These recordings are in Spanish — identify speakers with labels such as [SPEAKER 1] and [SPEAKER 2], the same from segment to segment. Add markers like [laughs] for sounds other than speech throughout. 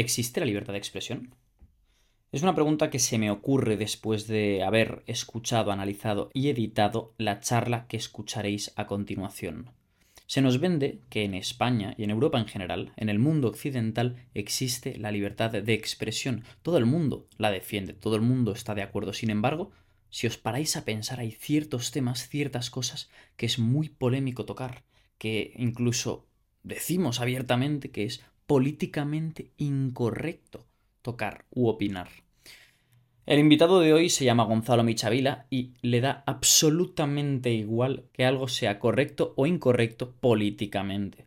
[SPEAKER 1] ¿Existe la libertad de expresión? Es una pregunta que se me ocurre después de haber escuchado, analizado y editado la charla que escucharéis a continuación. Se nos vende que en España y en Europa en general, en el mundo occidental, existe la libertad de expresión. Todo el mundo la defiende, todo el mundo está de acuerdo. Sin embargo, si os paráis a pensar, hay ciertos temas, ciertas cosas que es muy polémico tocar, que incluso decimos abiertamente que es políticamente incorrecto tocar u opinar. El invitado de hoy se llama Gonzalo Michavila y le da absolutamente igual que algo sea correcto o incorrecto políticamente.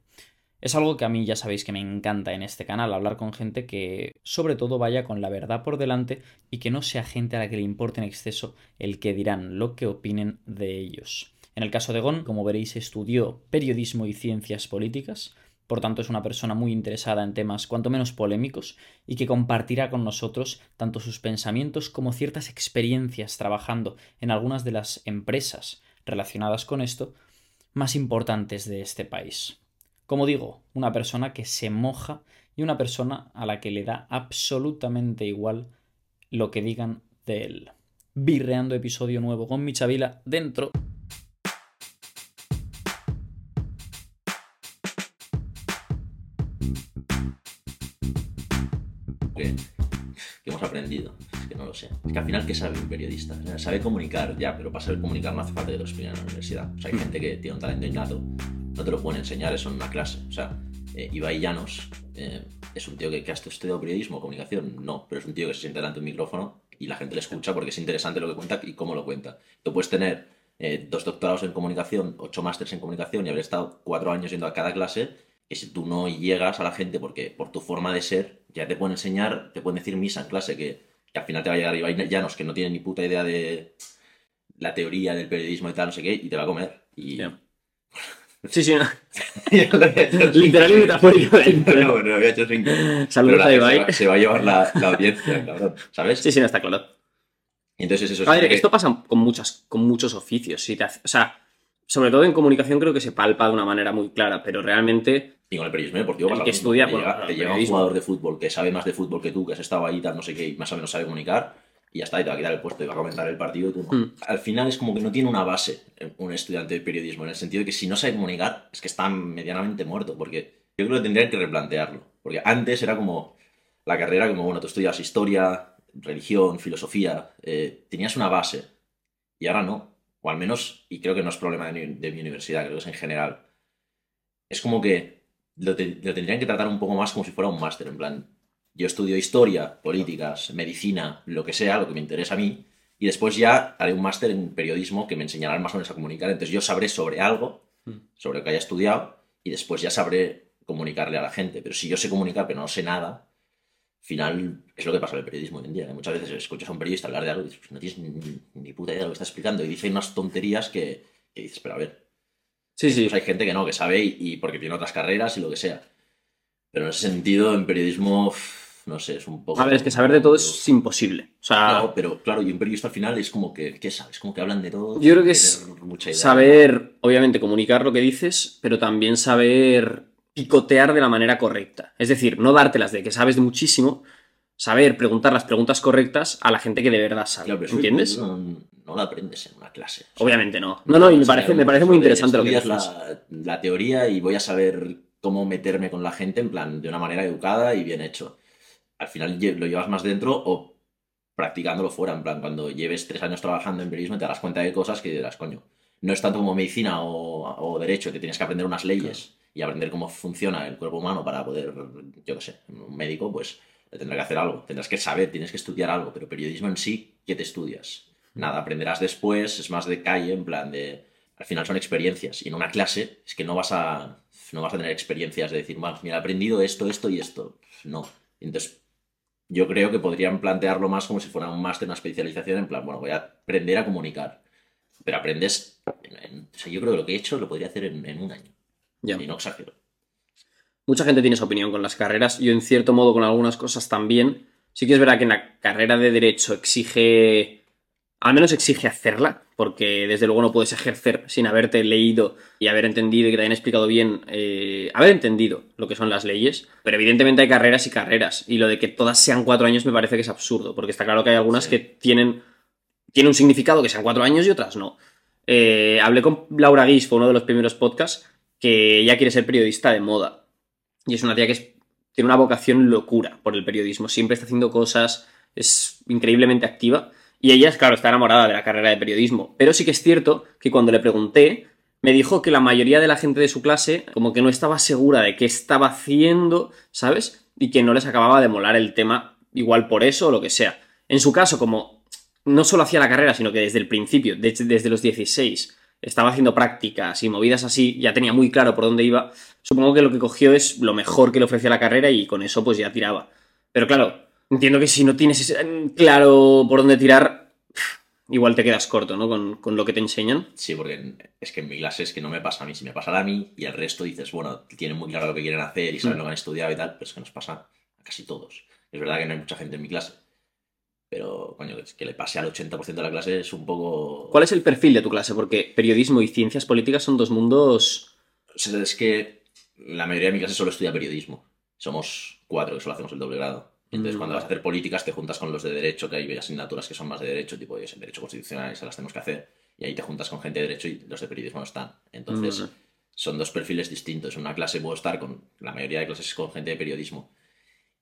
[SPEAKER 1] Es algo que a mí ya sabéis que me encanta en este canal, hablar con gente que sobre todo vaya con la verdad por delante y que no sea gente a la que le importe en exceso el que dirán, lo que opinen de ellos. En el caso de Gon, como veréis, estudió periodismo y ciencias políticas, por tanto es una persona muy interesada en temas cuanto menos polémicos y que compartirá con nosotros tanto sus pensamientos como ciertas experiencias trabajando en algunas de las empresas relacionadas con esto más importantes de este país. Como digo, una persona que se moja y una persona a la que le da absolutamente igual lo que digan de él. Birreando episodio nuevo con Michavila dentro.
[SPEAKER 2] Aprendido? Es que no lo sé. Es que al final, ¿qué sabe un periodista? sabe comunicar, ya, pero para saber comunicar no hace falta que lo expliquen en la universidad. O sea, hay gente que tiene un talento innato, no te lo pueden enseñar eso en una clase. O sea, eh, Ibai Llanos eh, es un tío que, que ha estudiado periodismo, comunicación, no, pero es un tío que se siente delante de un micrófono y la gente le escucha porque es interesante lo que cuenta y cómo lo cuenta. Tú puedes tener eh, dos doctorados en comunicación, ocho másteres en comunicación y haber estado cuatro años yendo a cada clase si tú no llegas a la gente porque por tu forma de ser ya te pueden enseñar, te pueden decir misa en clase que, al final te va a llegar Ibai Llanos que no tiene ni puta idea de la teoría del periodismo y tal, no sé qué, y te va a comer. Y... [laughs]
[SPEAKER 1] Sí, sí, no. Literal y metafóricamente.
[SPEAKER 2] No, no, lo había hecho sin
[SPEAKER 1] Saludos a Ibai.
[SPEAKER 2] Se va, a llevar la, la audiencia, cabrón, ¿sabes?
[SPEAKER 1] Sí, sí, no está claro.
[SPEAKER 2] Entonces eso es
[SPEAKER 1] esto pasa con, muchas, con muchos oficios. Si te o sea, sobre todo en comunicación creo que se palpa de una manera muy clara, pero realmente...
[SPEAKER 2] Y con el periodismo deportivo
[SPEAKER 1] el que estudia,
[SPEAKER 2] te, llega, un jugador de fútbol que sabe más de fútbol que tú, que has estado ahí, tal, no sé qué, y más o menos sabe comunicar, y ya está, y te va a quitar el puesto y va a comentar el partido y tú hmm. Al final es como que no tiene una base un estudiante de periodismo, en el sentido de que si no sabe comunicar, es que está medianamente muerto, porque yo creo que tendrían que replantearlo. Porque antes era como la carrera, como bueno, tú estudias historia, religión, filosofía, eh, tenías una base, y ahora no o al menos, y creo que no es problema de mi, universidad, creo que es en general, es como que lo, tendrían que tratar un poco más como si fuera un máster, en plan, yo estudio historia, políticas, medicina, lo que sea, lo que me interesa a mí, y después ya haré un máster en periodismo que me enseñará más o menos a comunicar, entonces yo sabré sobre algo, hmm. sobre lo que haya estudiado, y después ya sabré comunicarle a la gente, pero si yo sé comunicar pero no sé nada, final es lo que pasa en el periodismo hoy en día. muchas veces escuchas a un periodista hablar de algo y dices, pues no tienes ni, puta idea de lo que está explicando. Y dice unas tonterías que, dices, pero a ver.
[SPEAKER 1] Sí, sí.
[SPEAKER 2] Pues hay gente que no, que sabe y, porque tiene otras carreras y lo que sea. Pero en ese sentido, en periodismo, no sé, es un poco.
[SPEAKER 1] A ver, es que saber de todo es imposible. O sea...
[SPEAKER 2] No, pero claro, y un periodista al final es como que, ¿qué sabes? Como que hablan de todo.
[SPEAKER 1] Yo creo que es saber, obviamente, comunicar lo que dices, pero también saber picotear de la manera correcta. Es decir, no dártelas de que sabes muchísimo, saber preguntar las preguntas correctas a la gente que de verdad sabe. ¿Entiendes?
[SPEAKER 2] No, la aprendes en una clase.
[SPEAKER 1] Obviamente no. No, no, y me parece, me parece muy interesante lo que dices.
[SPEAKER 2] La, la teoría y voy a saber cómo meterme con la gente en plan de una manera educada y bien hecho. Al final lo llevas más dentro o practicándolo fuera, en plan, cuando lleves tres años trabajando en periodismo te das cuenta de cosas que dirás, coño, no es tanto como medicina o, derecho, que tienes que aprender unas leyes y aprender cómo funciona el cuerpo humano para poder, yo qué sé, un médico, pues tendrá que hacer algo, tendrás que saber, tienes que estudiar algo, pero periodismo en sí, ¿qué te estudias? Nada, aprenderás después, es más de calle, en plan de... Al final son experiencias y en una clase es que no vas a, no vas a tener experiencias de decir, bueno, mira, he aprendido esto, esto y esto. No. Entonces, yo creo que podrían plantearlo más como si fuera un máster, una especialización, en plan, bueno, voy a aprender a comunicar. Pero aprendes, o sea, yo creo que lo que he hecho lo podría hacer en un año. Y no exagero.
[SPEAKER 1] Mucha gente tiene su opinión con las carreras. Yo, en cierto modo, con algunas cosas también. Sí que es verdad que en la carrera de Derecho exige
[SPEAKER 3] al menos exige hacerla, porque desde luego no puedes ejercer sin haberte leído y haber entendido y que te hayan explicado bien, eh, haber entendido lo que son las leyes. Pero evidentemente hay carreras y carreras, y lo de que todas sean cuatro años me parece que es absurdo, porque está claro que hay algunas que tienen, tienen un significado que sean cuatro años y otras no. Eh, hablé con Laura Guis, fue uno de los primeros podcasts, que ella quiere ser periodista de moda. Y es una tía que tiene una vocación locura por el periodismo, siempre está haciendo cosas, es increíblemente activa. Y ella, claro, está enamorada de la carrera de periodismo. Pero sí que es cierto que cuando le pregunté, me dijo que la mayoría de la gente de su clase como que no estaba segura de qué estaba haciendo, ¿sabes? Y que no les acababa de molar el tema, igual por eso o lo que sea. En su caso, como no solo hacía la carrera, sino que desde el principio, desde los 16, estaba haciendo prácticas y movidas así, ya tenía muy claro por dónde iba, supongo que lo que cogió es lo mejor que le ofrecía la carrera y con eso pues ya tiraba. Pero claro, Entiendo que si no tienes claro por dónde tirar, igual te quedas corto, ¿no? Con, lo que te enseñan.
[SPEAKER 2] Sí, porque es que en mi clase es que no me pasa a mí, si me pasa a mí y el resto dices, bueno, tienen muy claro lo que quieren hacer y saben mm. lo que han estudiado y tal, pero es que nos pasa a casi todos. Es verdad que no hay mucha gente en mi clase, pero coño, que le pase al 80% de la clase es un poco...
[SPEAKER 3] ¿Cuál es el perfil de tu clase? Porque periodismo y ciencias políticas son dos mundos...
[SPEAKER 2] es que la mayoría de mi clase solo estudia periodismo. Somos cuatro que solo hacemos el doble grado. Entonces, cuando vas a hacer políticas, te juntas con los de derecho, que hay asignaturas que son más de derecho, tipo de derecho constitucional, se las tenemos que hacer. Y ahí te juntas con gente de derecho y los de periodismo no están. Entonces, son dos perfiles distintos. En una clase puedo estar con la mayoría de clases con gente de periodismo.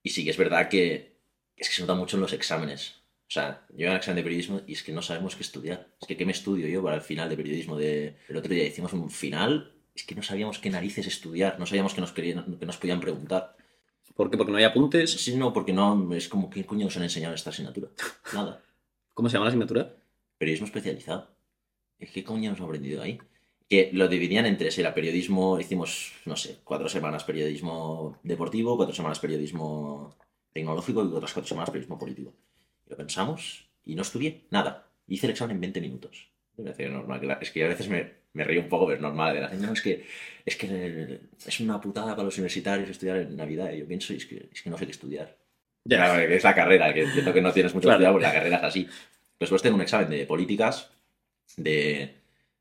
[SPEAKER 2] Y sí que es verdad que es que se nota mucho en los exámenes. O sea, yo en el examen de periodismo y es que no sabemos qué estudiar. Es que, ¿qué me estudio yo para el final de periodismo? De... El otro día hicimos un final, es que no sabíamos qué narices estudiar, no sabíamos qué nos, querían, qué nos podían preguntar.
[SPEAKER 3] ¿Por qué? ¿Porque no hay apuntes?
[SPEAKER 2] Sí, no, porque no, es como, ¿qué coño nos han enseñado esta asignatura? [laughs] Nada.
[SPEAKER 3] ¿Cómo se llama la asignatura?
[SPEAKER 2] Periodismo especializado. ¿Qué coño hemos aprendido ahí? Que lo dividían entre si era periodismo, hicimos, no sé, cuatro semanas periodismo deportivo, cuatro semanas periodismo tecnológico y otras cuatro semanas periodismo político. lo pensamos y no estudié nada. Hice el examen en 20 minutos. Es que a veces me, me río un poco, pero es normal. De la gente, no, es que, es que es una putada para los universitarios estudiar en Navidad. Y yo pienso, es que, es que no sé qué estudiar. Ya. es la carrera, que entiendo que no tienes mucho estudiado, pues la carrera es así. Después tengo un examen de políticas, de,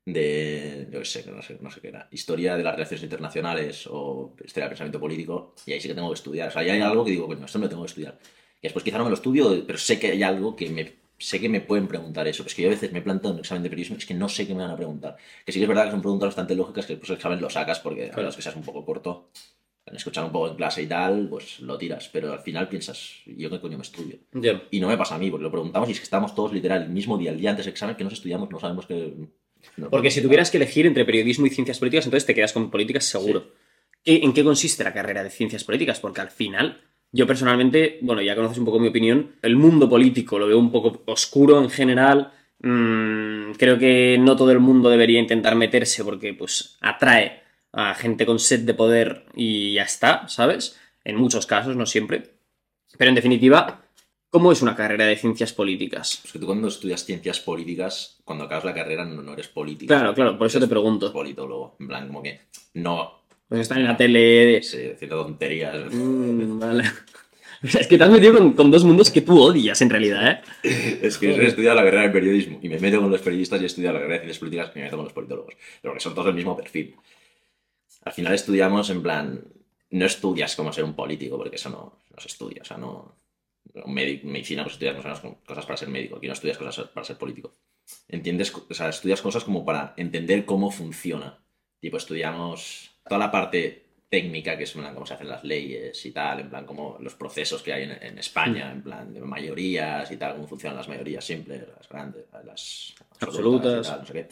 [SPEAKER 2] de yo sé, no sé, no sé qué era, historia de las relaciones internacionales o historia del pensamiento político, y ahí sí que tengo que estudiar. O sea, ahí hay algo que digo, bueno, esto me lo tengo que estudiar. Y después quizá no me lo estudio, pero sé que hay algo que me sé que me pueden preguntar eso. Es que yo a veces me he plantado un examen de periodismo y es que no sé qué me van a preguntar. Que sí que es verdad que son preguntas bastante lógicas que después el examen lo sacas porque a menos que seas un poco corto, han escuchado un poco en clase y tal, pues lo tiras. Pero al final piensas, ¿yo qué coño me estudio? Y no me pasa a mí, porque lo preguntamos y es que estamos todos literal el mismo día, el día antes del examen, que nos estudiamos, no sabemos qué...
[SPEAKER 3] porque si tuvieras que elegir entre periodismo y ciencias políticas, entonces te quedas con políticas seguro. ¿En qué consiste la carrera de ciencias políticas? Porque al final yo personalmente, bueno, ya conoces un poco mi opinión, el mundo político lo veo un poco oscuro en general. Mm, creo que no todo el mundo debería intentar meterse porque pues atrae a gente con sed de poder y ya está, ¿sabes? En muchos casos, no siempre. Pero en definitiva, ¿cómo es una carrera de ciencias políticas?
[SPEAKER 2] Pues que tú cuando estudias ciencias políticas, cuando acabas la carrera no, eres político.
[SPEAKER 3] Claro, claro, por eso te pregunto.
[SPEAKER 2] Politólogo, en plan, como que no
[SPEAKER 3] pues están en la tele.
[SPEAKER 2] Sí, haciendo tonterías.
[SPEAKER 3] Mm, vale. [laughs] Es que te has metido con, dos mundos que tú odias en realidad,
[SPEAKER 2] ¿eh? [laughs] Es que he estudiado la carrera de periodismo y me meto con los periodistas y he estudiado la carrera de ciencias políticas y me meto con los politólogos. Pero que son todos del mismo perfil. Al final estudiamos en plan. No estudias cómo ser un político, porque eso no, se estudia. O sea, no. medicina, pues estudias cosas para ser médico. Aquí no estudias cosas para ser político. Entiendes, o sea, estudias cosas como para entender cómo funciona. Tipo, estudiamos toda la parte técnica, que es en cómo se hacen las leyes y tal, en plan, como los procesos que hay en, España, mm. en plan, de mayorías y tal, cómo funcionan las mayorías simples, las grandes, las absolutas, y, no sé qué.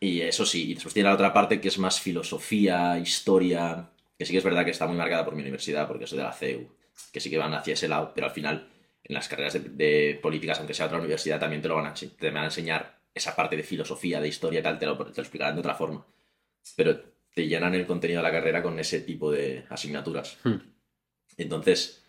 [SPEAKER 2] y eso sí, y después tiene la otra parte que es más filosofía, historia, que sí que es verdad que está muy marcada por mi universidad, porque es de la CEU, que sí que van hacia ese lado, pero al final, en las carreras de, políticas, aunque sea otra universidad, también te lo van a, te van a enseñar esa parte de filosofía, de historia y tal, te lo, te lo explicarán de otra forma. Pero te llenan el contenido de la carrera con ese tipo de asignaturas. Hmm. Entonces,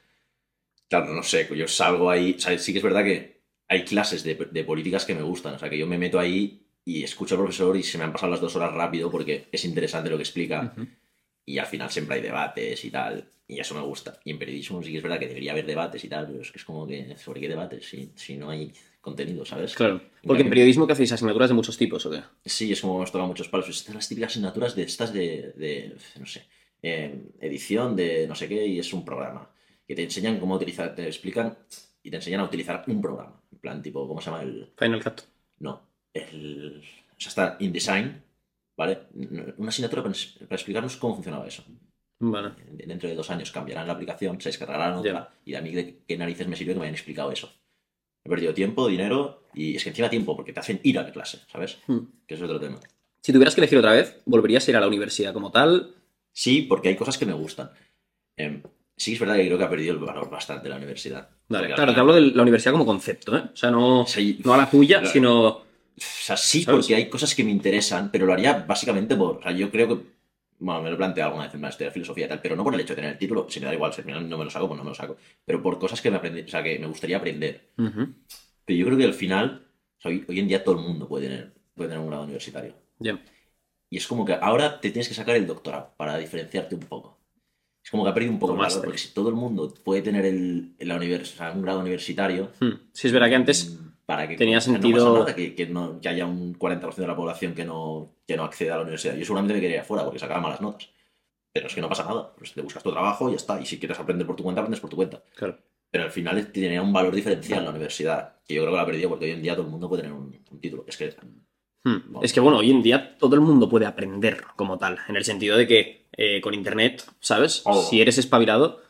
[SPEAKER 2] claro, no sé, yo salgo ahí, o sea, sí que es verdad que hay clases de, políticas que me gustan, o sea, que yo me meto ahí y escucho al profesor y se me han pasado las dos horas rápido porque es interesante lo que explica y al final siempre hay debates y tal, y eso me gusta. Y en periodismo sí que es verdad que debería haber debates y tal, pero es que es como que, ¿sobre qué debates? Si, si no hay contenido, ¿sabes?
[SPEAKER 3] Claro. Porque en periodismo, ¿qué hacéis? ¿Asignaturas de muchos tipos o qué?
[SPEAKER 2] Sí, es como hemos tocado muchos palos. Estas son las típicas asignaturas de estas de, de no sé, eh, edición de no sé qué y es un programa. Que te enseñan cómo utilizar, te explican y te enseñan a utilizar un programa. En plan, tipo, ¿cómo se llama el...?
[SPEAKER 3] Final Cut.
[SPEAKER 2] No, el... O sea, está InDesign, ¿vale? Una asignatura para, para explicarnos cómo funcionaba eso.
[SPEAKER 3] Vale.
[SPEAKER 2] Dentro de dos años cambiarán la aplicación, se descargarán otra
[SPEAKER 3] Ya.
[SPEAKER 2] y a mí de qué narices me sirve que me hayan explicado eso. He perdido tiempo, dinero y es que encima tiempo porque te hacen ir a la clase, ¿sabes?
[SPEAKER 3] Hmm.
[SPEAKER 2] Que es otro tema.
[SPEAKER 3] Si tuvieras que elegir otra vez, ¿volverías a ir a la universidad como tal?
[SPEAKER 2] Sí, porque hay cosas que me gustan. Em, sí es verdad que creo que ha perdido el valor bastante la universidad.
[SPEAKER 3] Claro, te hablo de la universidad como concepto, ¿eh? O sea, no,
[SPEAKER 2] Sí.
[SPEAKER 3] no a la tuya,
[SPEAKER 2] Claro.
[SPEAKER 3] sino...
[SPEAKER 2] O sea, sí,
[SPEAKER 3] ¿Sabes?
[SPEAKER 2] porque hay cosas que me interesan, pero lo haría básicamente por. O sea, yo creo que. Bueno, me lo he planteado alguna vez en maestría de filosofía y tal, pero no por el hecho de tener el título, si me da igual, si al final no me lo saco, pues no me lo saco. Pero por cosas que me aprendí, o sea, que me gustaría aprender.
[SPEAKER 3] Ujú.
[SPEAKER 2] Pero yo creo que al final, o sea, hoy, hoy en día todo el mundo puede tener, puede tener un grado universitario.
[SPEAKER 3] Ya.
[SPEAKER 2] Y es como que ahora te tienes que sacar el doctorado para diferenciarte un poco. Es como que ha perdido un poco
[SPEAKER 3] máster.
[SPEAKER 2] porque si todo el mundo puede tener el, el la univers- o sea, un grado universitario,
[SPEAKER 3] Hmm. Sí, es verdad que antes...
[SPEAKER 2] para que
[SPEAKER 3] tenía
[SPEAKER 2] no
[SPEAKER 3] sentido-
[SPEAKER 2] pasa nada que, que no- que haya un 40% de la población que no, que no acceda a la universidad. Yo seguramente me quedaría fuera porque sacaba malas notas. Pero es que no pasa nada. Pues te buscas tu trabajo y ya está. Y si quieres aprender por tu cuenta, aprendes por tu cuenta.
[SPEAKER 3] Claro.
[SPEAKER 2] Pero al final tenía un valor diferencial la universidad, que yo creo que la ha perdido porque hoy en día todo el mundo puede tener un, un título. Es que
[SPEAKER 3] Hmm. Es que, bueno, hoy en día todo el mundo puede aprender como tal, en el sentido de que eh, con Internet, ¿sabes?
[SPEAKER 2] Oh.
[SPEAKER 3] Si eres espabilado,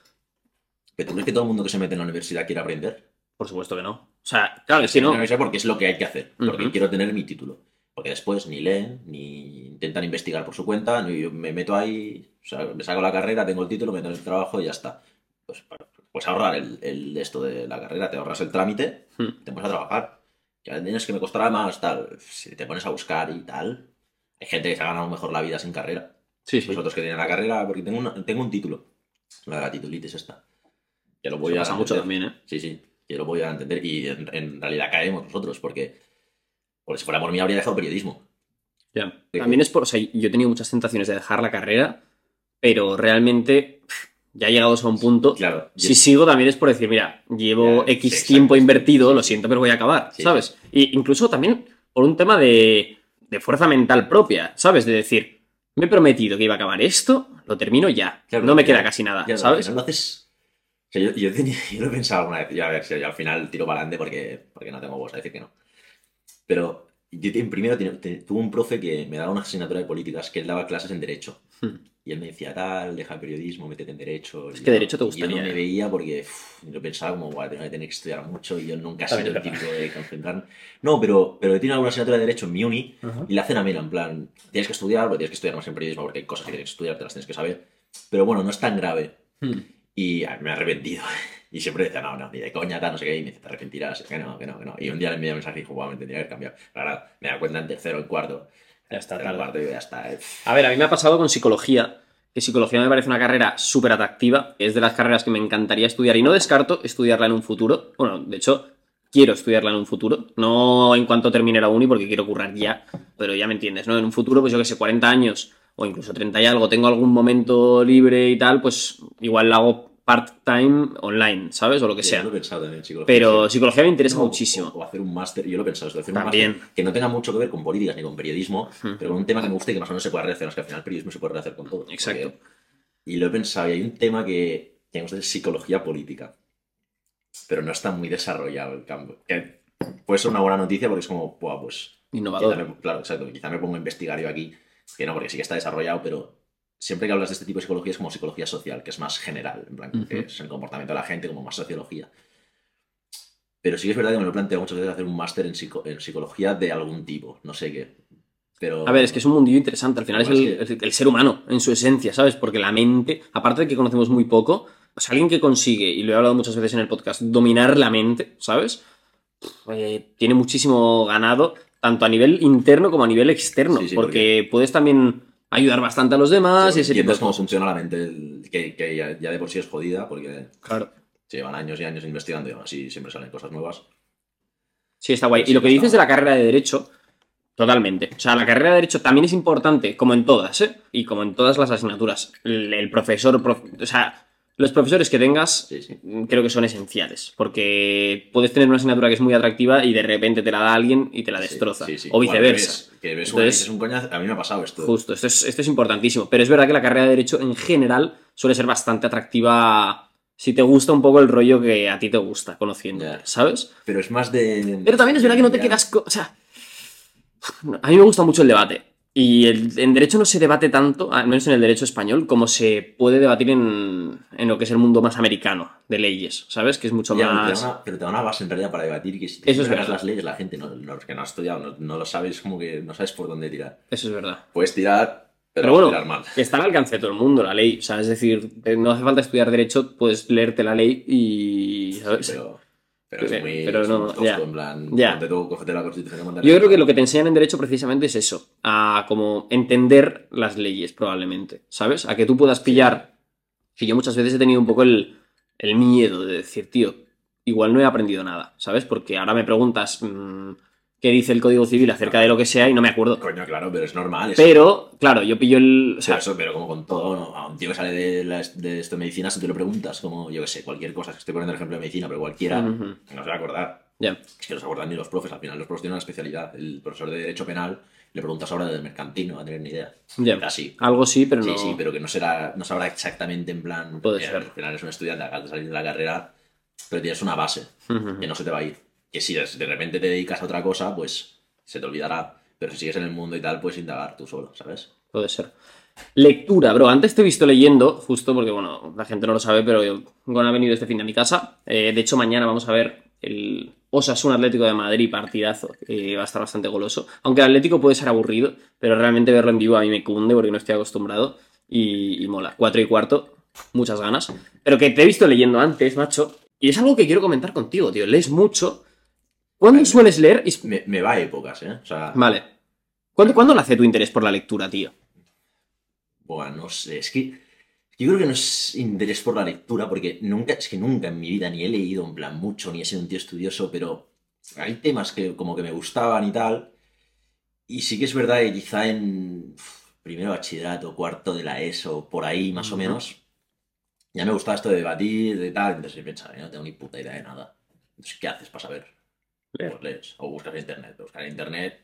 [SPEAKER 2] ¿Pero tú crees que todo el mundo que se mete en la universidad quiere aprender?
[SPEAKER 3] Por supuesto que no. O sea, claro, que si
[SPEAKER 2] En
[SPEAKER 3] no...
[SPEAKER 2] universidad porque es lo que hay que hacer, porque
[SPEAKER 3] Ujú.
[SPEAKER 2] quiero tener mi título. Porque después ni leen, ni intentan investigar por su cuenta, ni yo me meto ahí, o sea, me saco la carrera, tengo el título, me meto en el trabajo y ya está. Pues, pues ahorrar el, el esto de la carrera, te ahorras el trámite,
[SPEAKER 3] Hmm.
[SPEAKER 2] te pones a trabajar. Ya tienes que me costará más, tal. Si te pones a buscar y tal. Hay gente que se ha ganado mejor la vida sin carrera.
[SPEAKER 3] Sí, sí.
[SPEAKER 2] Pues otros que tienen la carrera, porque tengo, una- tengo un título. La de la titulitis esta. Que lo voy
[SPEAKER 3] Eso
[SPEAKER 2] a
[SPEAKER 3] pasa mucho también, ¿eh?
[SPEAKER 2] Sí, sí, yo lo voy a entender. Y en, en realidad caemos nosotros, porque, porque si fuera por mí habría dejado periodismo.
[SPEAKER 3] Ya. También es por, o sea, yo he tenido muchas tentaciones de dejar la carrera, pero realmente ya llegados a un punto,
[SPEAKER 2] Claro. yo-
[SPEAKER 3] si sigo también es por decir, mira, llevo X
[SPEAKER 2] sí, exacto,
[SPEAKER 3] tiempo invertido,
[SPEAKER 2] sí,
[SPEAKER 3] lo siento, pero voy a acabar,
[SPEAKER 2] Sí,
[SPEAKER 3] ¿sabes? Y incluso también por un tema de, de fuerza mental propia, ¿sabes? De decir, me he prometido que iba a acabar esto, lo termino ya,
[SPEAKER 2] Claro,
[SPEAKER 3] no me
[SPEAKER 2] ya-
[SPEAKER 3] queda casi nada,
[SPEAKER 2] ya,
[SPEAKER 3] ¿sabes?
[SPEAKER 2] haces. Sea, yo, yo, tenía- [laughs] yo lo he pensado alguna vez, ya a ver si yo al final tiro para adelante porque, porque no tengo voz a decir que no. Pero yo primero tuve un profe que me daba una asignatura de políticas que él daba clases en Derecho.
[SPEAKER 3] Hmm.
[SPEAKER 2] Y él me decía, tal, deja el periodismo, métete en Derecho.
[SPEAKER 3] Es que
[SPEAKER 2] yo-
[SPEAKER 3] Derecho te
[SPEAKER 2] y Yo
[SPEAKER 3] gustaría,
[SPEAKER 2] no me
[SPEAKER 3] ¿eh?
[SPEAKER 2] veía porque yo pensaba como, guau, tengo que tener que estudiar mucho y yo nunca he sido el típico de concentrarme. No, pero, pero tiene alguna asignatura de Derecho en mi uni
[SPEAKER 3] Ajá.
[SPEAKER 2] y la hacen amena, en plan, tienes que estudiar, porque tienes que estudiar más en periodismo, porque hay cosas que tienes que estudiar, te las tienes que saber. Pero bueno, no es tan grave.
[SPEAKER 3] Hmm.
[SPEAKER 2] Y me he arrepentido. [laughs] Y siempre decía, no, no, ni de coña, tal, no sé qué. Y me dice, te arrepentirás. Que no, que no, que no. Y un día le envié un mensaje y dijo, guau, me tendría que haber cambiado. Claro, me da cuenta en tercero, en cuarto.
[SPEAKER 3] Ya está, tarde.
[SPEAKER 2] cuarto y ya está. eh.
[SPEAKER 3] A ver, a mí me ha pasado con psicología, que psicología me parece una carrera súper atractiva, es de las carreras que me encantaría estudiar y no descarto estudiarla en un futuro. Bueno, de hecho, quiero estudiarla en un futuro, no en cuanto termine la uni porque quiero currar ya, pero ya me entiendes, ¿no? En un futuro, pues yo que sé, 40 años o incluso 30 y algo, tengo algún momento libre y tal, pues igual la hago part-time online, ¿sabes? O lo que
[SPEAKER 2] Sí,
[SPEAKER 3] sea.
[SPEAKER 2] Yo lo he pensado también, psicología.
[SPEAKER 3] Pero psicología me interesa
[SPEAKER 2] No,
[SPEAKER 3] muchísimo.
[SPEAKER 2] O, o hacer un máster, yo lo he pensado, esto, hacer un máster que no tenga mucho que ver con políticas ni con periodismo,
[SPEAKER 3] Hmm.
[SPEAKER 2] pero con un tema que me guste y que más o menos se pueda relacionar, es que al final el periodismo se puede relacionar con todo.
[SPEAKER 3] Exacto.
[SPEAKER 2] Porque- Y lo he pensado, y hay un tema que tenemos de psicología política, pero no está muy desarrollado el campo. Que puede ser una buena noticia porque es como, pues
[SPEAKER 3] Innovador.
[SPEAKER 2] me- claro, exacto. Quizá me pongo a investigar yo aquí, que no, porque sí que está desarrollado, pero siempre que hablas de este tipo de psicología es como psicología social, que es más general, en plan,
[SPEAKER 3] Ujú.
[SPEAKER 2] que es el comportamiento de la gente, como más sociología. Pero sí que es verdad que me lo he planteado muchas veces hacer un máster en, psico- en psicología de algún tipo, no sé qué. Pero...
[SPEAKER 3] A ver, es que es un mundillo interesante. Al final es el, el- el ser humano en su esencia, ¿sabes? Porque la mente, aparte de que conocemos muy poco, pues alguien que consigue, y lo he hablado muchas veces en el podcast, dominar la mente, ¿sabes? Eh, tiene muchísimo ganado, tanto a nivel interno como a nivel externo.
[SPEAKER 2] Sí, sí,
[SPEAKER 3] porque, puedes también ayudar bastante a los demás
[SPEAKER 2] Sí,
[SPEAKER 3] y ese
[SPEAKER 2] entiendes
[SPEAKER 3] de
[SPEAKER 2] cómo funciona la mente, que, que ya, ya de por sí es jodida, porque
[SPEAKER 3] Claro.
[SPEAKER 2] se llevan años y años investigando y aún así siempre salen cosas nuevas.
[SPEAKER 3] Sí, está guay. Y lo que dices de la carrera de Derecho, totalmente. O sea, la carrera de Derecho también es importante, como en todas, ¿eh? Y como en todas las asignaturas. El, el profesor, prof- o sea, Los profesores que tengas
[SPEAKER 2] Sí, sí.
[SPEAKER 3] mm, creo que son esenciales, porque puedes tener una asignatura que es muy atractiva y de repente te la da alguien y te la destroza,
[SPEAKER 2] Sí,
[SPEAKER 3] o viceversa.
[SPEAKER 2] que ves
[SPEAKER 3] Entonces-
[SPEAKER 2] un coñazo. A mí me ha pasado esto.
[SPEAKER 3] Justo, esto es, esto es importantísimo. Pero es verdad que la carrera de Derecho en general suele ser bastante atractiva si te gusta un poco el rollo que a ti te gusta, conociendo. ¿sabes?
[SPEAKER 2] Pero es más de.
[SPEAKER 3] Pero también es verdad que no te quedas... O sea, a mí me gusta mucho el debate. Y el- en Derecho no se debate tanto, al menos en el Derecho español, como se puede debatir en, en lo que es el mundo más americano de leyes, ¿sabes? Que es mucho
[SPEAKER 2] Ya, pero, te
[SPEAKER 3] más...
[SPEAKER 2] una, pero te da una base en realidad para debatir que si te
[SPEAKER 3] Eso es verdad.
[SPEAKER 2] las leyes, la gente, no, los que no has estudiado, no, no lo sabes, como que no sabes por dónde tirar.
[SPEAKER 3] Eso es verdad.
[SPEAKER 2] Puedes tirar, pero,
[SPEAKER 3] Pero bueno,
[SPEAKER 2] tirar mal.
[SPEAKER 3] está al alcance de todo el mundo la ley. O sea, es decir, eh, no hace falta estudiar derecho, puedes leerte la ley y. ¿sabes?
[SPEAKER 2] Pero, pero es muy,
[SPEAKER 3] pero
[SPEAKER 2] es
[SPEAKER 3] no,
[SPEAKER 2] muy tosco, en plan,
[SPEAKER 3] Ya.
[SPEAKER 2] ponte tú, cógete la constitución.
[SPEAKER 3] Yo creo que lo que te enseñan en derecho precisamente es eso, a como entender las leyes probablemente, ¿sabes? A que tú puedas pillar, que yo muchas veces he tenido un poco el, el miedo de decir, tío, igual no he aprendido nada, ¿sabes? Porque ahora me preguntas mm, qué dice el Código Civil acerca de lo que sea y no me acuerdo.
[SPEAKER 2] Coño, claro, pero es normal. Es,
[SPEAKER 3] Pero, claro, yo pillo el... O sea,
[SPEAKER 2] sea, eso, pero como con todo, ¿no? a un tío que sale de, la, de esto de medicina, si tú le preguntas, como yo que sé, cualquier cosa, estoy poniendo el ejemplo de medicina, pero cualquiera,
[SPEAKER 3] Ujú.
[SPEAKER 2] no se va a acordar.
[SPEAKER 3] ya,
[SPEAKER 2] Es que no se acuerdan ni los profes, al final los profes tienen una especialidad. El profesor de Derecho Penal le preguntas ahora del mercantil, no va a tener ni idea.
[SPEAKER 3] ya.
[SPEAKER 2] Casi.
[SPEAKER 3] Algo sí, pero
[SPEAKER 2] Sí,
[SPEAKER 3] no...
[SPEAKER 2] sí, pero que no será, no sabrá exactamente en plan.
[SPEAKER 3] Puede ser.
[SPEAKER 2] Al final es un estudiante, acabas de salir de la carrera, pero tienes una base
[SPEAKER 3] Ujú.
[SPEAKER 2] que no se te va a ir. Que si de repente te dedicas a otra cosa, pues se te olvidará. Pero si sigues en el mundo y tal, puedes indagar tú solo, ¿sabes?
[SPEAKER 3] Puede ser. Lectura, bro. Antes te he visto leyendo, justo porque, bueno, la gente no lo sabe, pero Gon ha venido este fin de mi casa. Eh, de hecho, mañana vamos a ver el Osasuna Atlético de Madrid, partidazo, que va a estar bastante goloso. Aunque el Atlético puede ser aburrido, pero realmente verlo en vivo a mí me cunde porque no estoy acostumbrado y, y mola. Cuatro y cuarto, muchas ganas. Pero que te he visto leyendo antes, macho, y es algo que quiero comentar contigo, tío. Lees mucho. ¿Cuándo
[SPEAKER 2] Vale.
[SPEAKER 3] sueles leer?
[SPEAKER 2] Me, me va a épocas, ¿eh? O sea,
[SPEAKER 3] Vale. ¿Cuándo, ¿Cuándo nace tu interés por la lectura, tío?
[SPEAKER 2] bueno, no sé, es que yo creo que no es interés por la lectura, porque nunca, es que nunca en mi vida ni he leído en plan mucho, ni he sido un tío estudioso, pero hay temas que como que me gustaban y tal. Y sí que es verdad que quizá en primero bachillerato, cuarto de la ESO, por ahí más o
[SPEAKER 3] Ujú.
[SPEAKER 2] menos, ya me gustaba esto de debatir, de tal, entonces pensaba, "Yo no tengo ni puta idea de nada. Entonces, ¿qué haces para saber?
[SPEAKER 3] Leer.
[SPEAKER 2] Lees, o buscas en internet, buscas en internet.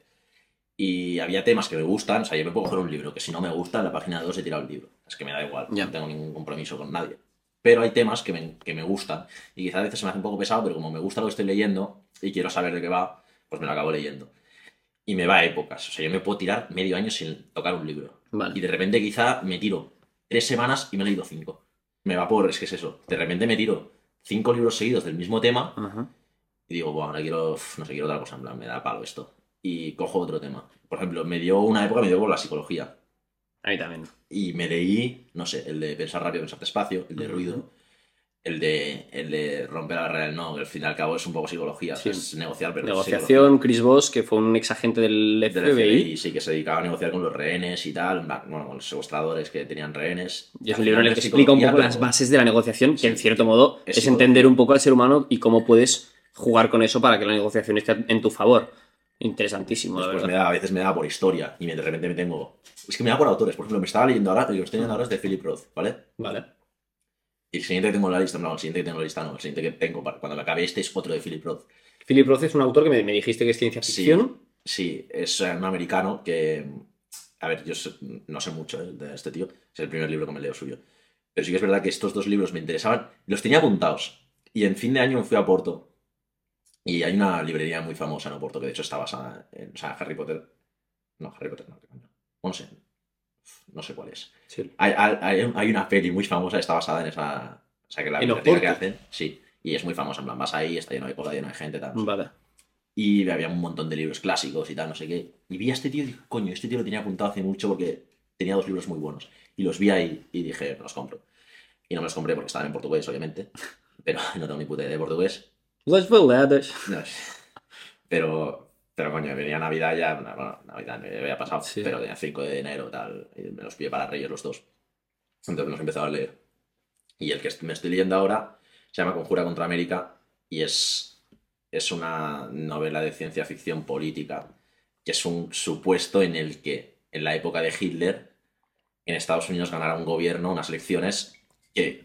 [SPEAKER 2] Y había temas que me gustan, o sea, yo me puedo coger un libro, que si no me gusta, en la página 2 he tirado el libro. Es que me da igual,
[SPEAKER 3] Ya.
[SPEAKER 2] no tengo ningún compromiso con nadie. Pero hay temas que me, que me gustan, y quizá a veces se me hace un poco pesado, pero como me gusta lo que estoy leyendo y quiero saber de qué va, pues me lo acabo leyendo. Y me va a épocas, o sea, yo me puedo tirar medio año sin tocar un libro.
[SPEAKER 3] Vale.
[SPEAKER 2] Y de repente quizá me tiro tres semanas y me he leído cinco. Me va por, es que es eso. De repente me tiro cinco libros seguidos del mismo tema
[SPEAKER 3] Ajá.
[SPEAKER 2] Y digo, bueno, ahora quiero, no sé, quiero otra cosa, en plan, me da palo esto. Y cojo otro tema. Por ejemplo, me dio una época, me dio por la psicología.
[SPEAKER 3] A mí también.
[SPEAKER 2] Y me leí, no sé, el de pensar rápido, pensar despacio, el de ruido, el de, el de romper la barrera del no, que al fin y al cabo es un poco psicología,
[SPEAKER 3] Sí.
[SPEAKER 2] es negociar, pero es
[SPEAKER 3] Negociación, Chris Voss, que fue un ex agente del
[SPEAKER 2] psicología. Del
[SPEAKER 3] FBI.
[SPEAKER 2] FBI, sí, que se dedicaba a negociar con los rehenes y tal, bueno, con los secuestradores que tenían rehenes.
[SPEAKER 3] Y es un libro en el que explica un poco las bases de la negociación, que
[SPEAKER 2] Sí.
[SPEAKER 3] en cierto modo
[SPEAKER 2] Es
[SPEAKER 3] entender un poco al ser humano y cómo puedes jugar con eso para que la negociación esté en tu favor. Interesantísimo, la
[SPEAKER 2] Después
[SPEAKER 3] verdad.
[SPEAKER 2] me da, a veces me da por historia y de repente me tengo... Es que me da por autores. Por ejemplo, me estaba leyendo ahora, lo que estoy leyendo ahora es de Philip Roth, ¿vale?
[SPEAKER 3] Vale.
[SPEAKER 2] Y el siguiente que tengo en la lista, no, el siguiente que tengo en la lista no, el siguiente que tengo para cuando me acabe este es otro de Philip Roth.
[SPEAKER 3] Philip Roth es un autor que me, me dijiste que es ciencia
[SPEAKER 2] Sí.
[SPEAKER 3] ficción.
[SPEAKER 2] Sí, es eh, un americano que... A ver, yo sé- no sé mucho eh, de este tío, es el primer libro que me leo suyo. Pero sí que es verdad que estos dos libros me interesaban, los tenía apuntados. Y en fin de año me fui a Porto. Y hay una librería muy famosa en Oporto, que de hecho está basada en o sea, Harry Potter. No, Harry Potter no, qué coño. No sé. No sé cuál es.
[SPEAKER 3] Sí.
[SPEAKER 2] Hay, hay- hay- una peli muy famosa, está basada en esa. O sea, que la
[SPEAKER 3] ¿En
[SPEAKER 2] biblioteca que hacen, sí. Y es muy famosa, en plan, vas ahí, está lleno de cola, lleno de gente, tal.
[SPEAKER 3] Vale.
[SPEAKER 2] Y había un montón de libros clásicos y tal, no sé qué. Y vi a este tío y dije, coño, este tío lo tenía apuntado hace mucho porque tenía dos libros muy buenos. Y los vi ahí y dije, me los compro. Y no me los compré porque estaban en portugués, obviamente. [laughs] Pero no tengo ni puta idea de portugués.
[SPEAKER 3] Las verdades.
[SPEAKER 2] No sé. [laughs] Pero, pero coño, venía Navidad ya, bueno, Navidad me había pasado,
[SPEAKER 3] Sí.
[SPEAKER 2] pero tenía 5 de enero tal, y me los pillé para Reyes los dos. Entonces me los he empezado a leer. Y el que me estoy leyendo ahora se llama Conjura contra América y es, es una novela de ciencia ficción política, que es un supuesto en el que en la época de Hitler en Estados Unidos ganara un gobierno, unas elecciones que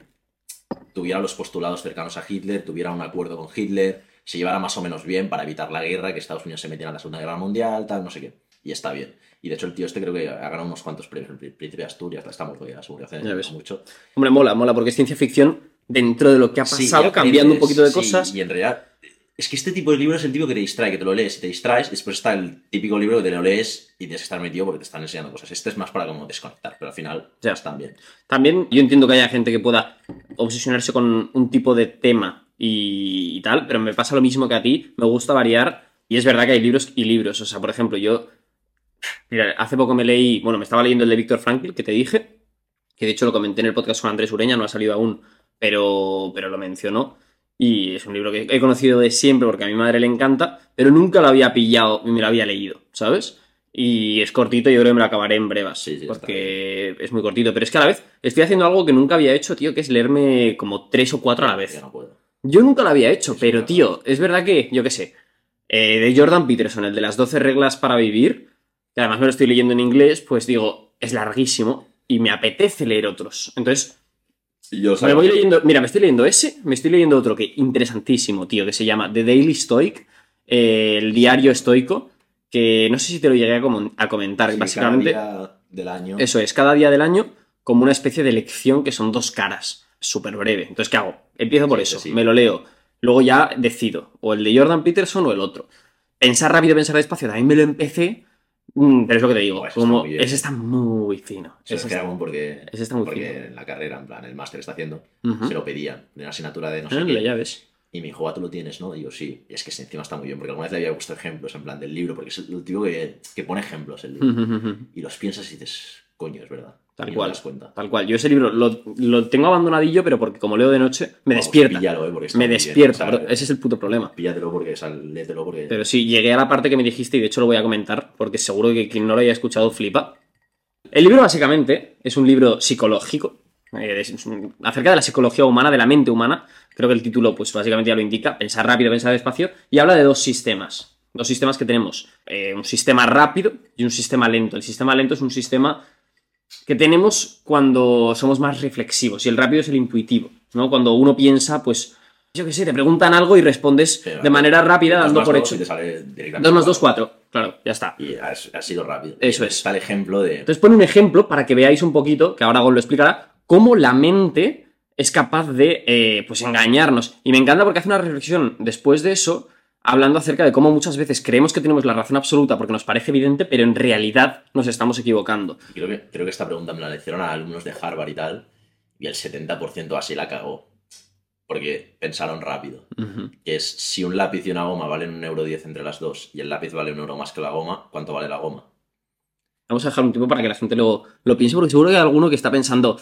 [SPEAKER 2] tuviera los postulados cercanos a Hitler, tuviera un acuerdo con Hitler, se llevara más o menos bien para evitar la guerra, que Estados Unidos se metiera en la Segunda Guerra Mundial, tal, no sé qué. Y está bien. Y de hecho el tío este creo que ha ganado unos cuantos premios, el Príncipe de Asturias, está muy ya, seguro que hace mucho.
[SPEAKER 3] Hombre, mola, mola, porque es ciencia ficción dentro de lo que ha pasado, cambiando un poquito de
[SPEAKER 2] sí,
[SPEAKER 3] cosas.
[SPEAKER 2] y en realidad, es que este tipo de libro es el tipo que te distrae, que te lo lees y te distraes. Después está el típico libro que te lo lees y tienes que estar metido porque te están enseñando cosas. Este es más para como desconectar, pero al final
[SPEAKER 3] Ya.
[SPEAKER 2] están bien.
[SPEAKER 3] También yo entiendo que haya gente que pueda obsesionarse con un tipo de tema y, y tal, pero me pasa lo mismo que a ti, me gusta variar y es verdad que hay libros y libros, o sea, por ejemplo, yo, mira, hace poco me leí, bueno, me estaba leyendo el de Víctor Frankl, que te dije, que de hecho lo comenté en el podcast con Andrés Ureña, no ha salido aún, pero, pero lo mencionó. Y es un libro que he conocido de siempre porque a mi madre le encanta, pero nunca lo había pillado y me lo había leído, ¿sabes? Y es cortito, yo creo que me lo acabaré en brevas,
[SPEAKER 2] Sí, sí,
[SPEAKER 3] porque es muy cortito. Pero es que a la vez estoy haciendo algo que nunca había hecho, tío, que es leerme como tres o cuatro a la vez.
[SPEAKER 2] Yo no puedo.
[SPEAKER 3] Yo nunca lo había hecho,
[SPEAKER 2] Sí,
[SPEAKER 3] pero tío, es verdad que, yo qué sé, eh, de Jordan Peterson, el de las 12 reglas para vivir, que además me lo estoy leyendo en inglés, pues digo, es larguísimo y me apetece leer otros. Entonces,
[SPEAKER 2] Yo
[SPEAKER 3] me voy leyendo, mira, me estoy leyendo ese, me estoy leyendo otro que interesantísimo, tío, que se llama The Daily Stoic, eh, el diario estoico, que no sé si te lo llegué a, com- a comentar,
[SPEAKER 2] Sí,
[SPEAKER 3] básicamente.
[SPEAKER 2] cada día del año.
[SPEAKER 3] Eso es, cada día del año como una especie de lección que son dos caras, súper breve. Entonces, ¿qué hago? Empiezo por
[SPEAKER 2] Sí,
[SPEAKER 3] eso,
[SPEAKER 2] sí.
[SPEAKER 3] me lo leo, luego ya decido, o el de Jordan Peterson o el otro. Pensar rápido, pensar despacio, también me lo empecé, mm, pero es lo que te digo,
[SPEAKER 2] Buah, ese está
[SPEAKER 3] como
[SPEAKER 2] muy bien.
[SPEAKER 3] ese está muy fino.
[SPEAKER 2] Se
[SPEAKER 3] Ese está-
[SPEAKER 2] porque,
[SPEAKER 3] ese está muy
[SPEAKER 2] porque
[SPEAKER 3] fino.
[SPEAKER 2] en la carrera, en plan, el máster está haciendo, se lo pedían de una asignatura de no sé
[SPEAKER 3] Ah,
[SPEAKER 2] qué.
[SPEAKER 3] ya ves.
[SPEAKER 2] Y me dijo, ah, tú lo tienes, ¿no? Y yo, sí. Y es que encima está muy bien, porque alguna vez le había puesto ejemplos en plan del libro, porque es el tipo que, que pone ejemplos el libro. Y los piensas y dices, coño, es verdad.
[SPEAKER 3] Tal cual.
[SPEAKER 2] No cuenta.
[SPEAKER 3] Tal cual. Yo ese libro lo, lo tengo abandonadillo, pero porque como leo de noche, me
[SPEAKER 2] Vamos,
[SPEAKER 3] despierta.
[SPEAKER 2] píllalo, eh, porque está
[SPEAKER 3] Me
[SPEAKER 2] bien,
[SPEAKER 3] despierta, bro. Ese es el puto problema.
[SPEAKER 2] Píllatelo porque, o sea, léetelo porque...
[SPEAKER 3] Pero sí, llegué a la parte que me dijiste y de hecho lo voy a comentar porque seguro que quien no lo haya escuchado flipa. El libro básicamente es un libro psicológico, eh, acerca de la psicología humana, de la mente humana. Creo que el título pues básicamente ya lo indica, pensar rápido, pensar despacio, y habla de dos sistemas. Dos sistemas que tenemos, eh, un sistema rápido y un sistema lento. El sistema lento es un sistema que tenemos cuando somos más reflexivos y el rápido es el intuitivo, ¿no? Cuando uno piensa, pues, yo qué sé, te preguntan algo y respondes
[SPEAKER 2] Sí,
[SPEAKER 3] de manera rápida dando por hecho.
[SPEAKER 2] y te sale directamente
[SPEAKER 3] 2 más 2,
[SPEAKER 2] cuatro.
[SPEAKER 3] 4. Claro, ya está.
[SPEAKER 2] Y ha, ha sido rápido.
[SPEAKER 3] Eso
[SPEAKER 2] Y
[SPEAKER 3] es.
[SPEAKER 2] Está el ejemplo de...
[SPEAKER 3] Entonces pone un ejemplo para que veáis un poquito, que ahora Gon lo explicará, cómo la mente es capaz de eh, pues engañarnos. Y me encanta porque hace una reflexión después de eso, hablando acerca de cómo muchas veces creemos que tenemos la razón absoluta porque nos parece evidente, pero en realidad nos estamos equivocando.
[SPEAKER 2] Creo que, creo que esta pregunta me la le hicieron a alumnos de Harvard y tal, y el 70% así la cagó. Porque pensaron rápido. Que es, si un lápiz y una goma valen un euro diez entre las dos, y el lápiz vale un euro más que la goma, ¿cuánto vale la goma?
[SPEAKER 3] Vamos a dejar un tiempo para que la gente luego lo piense, porque seguro que hay alguno que está pensando,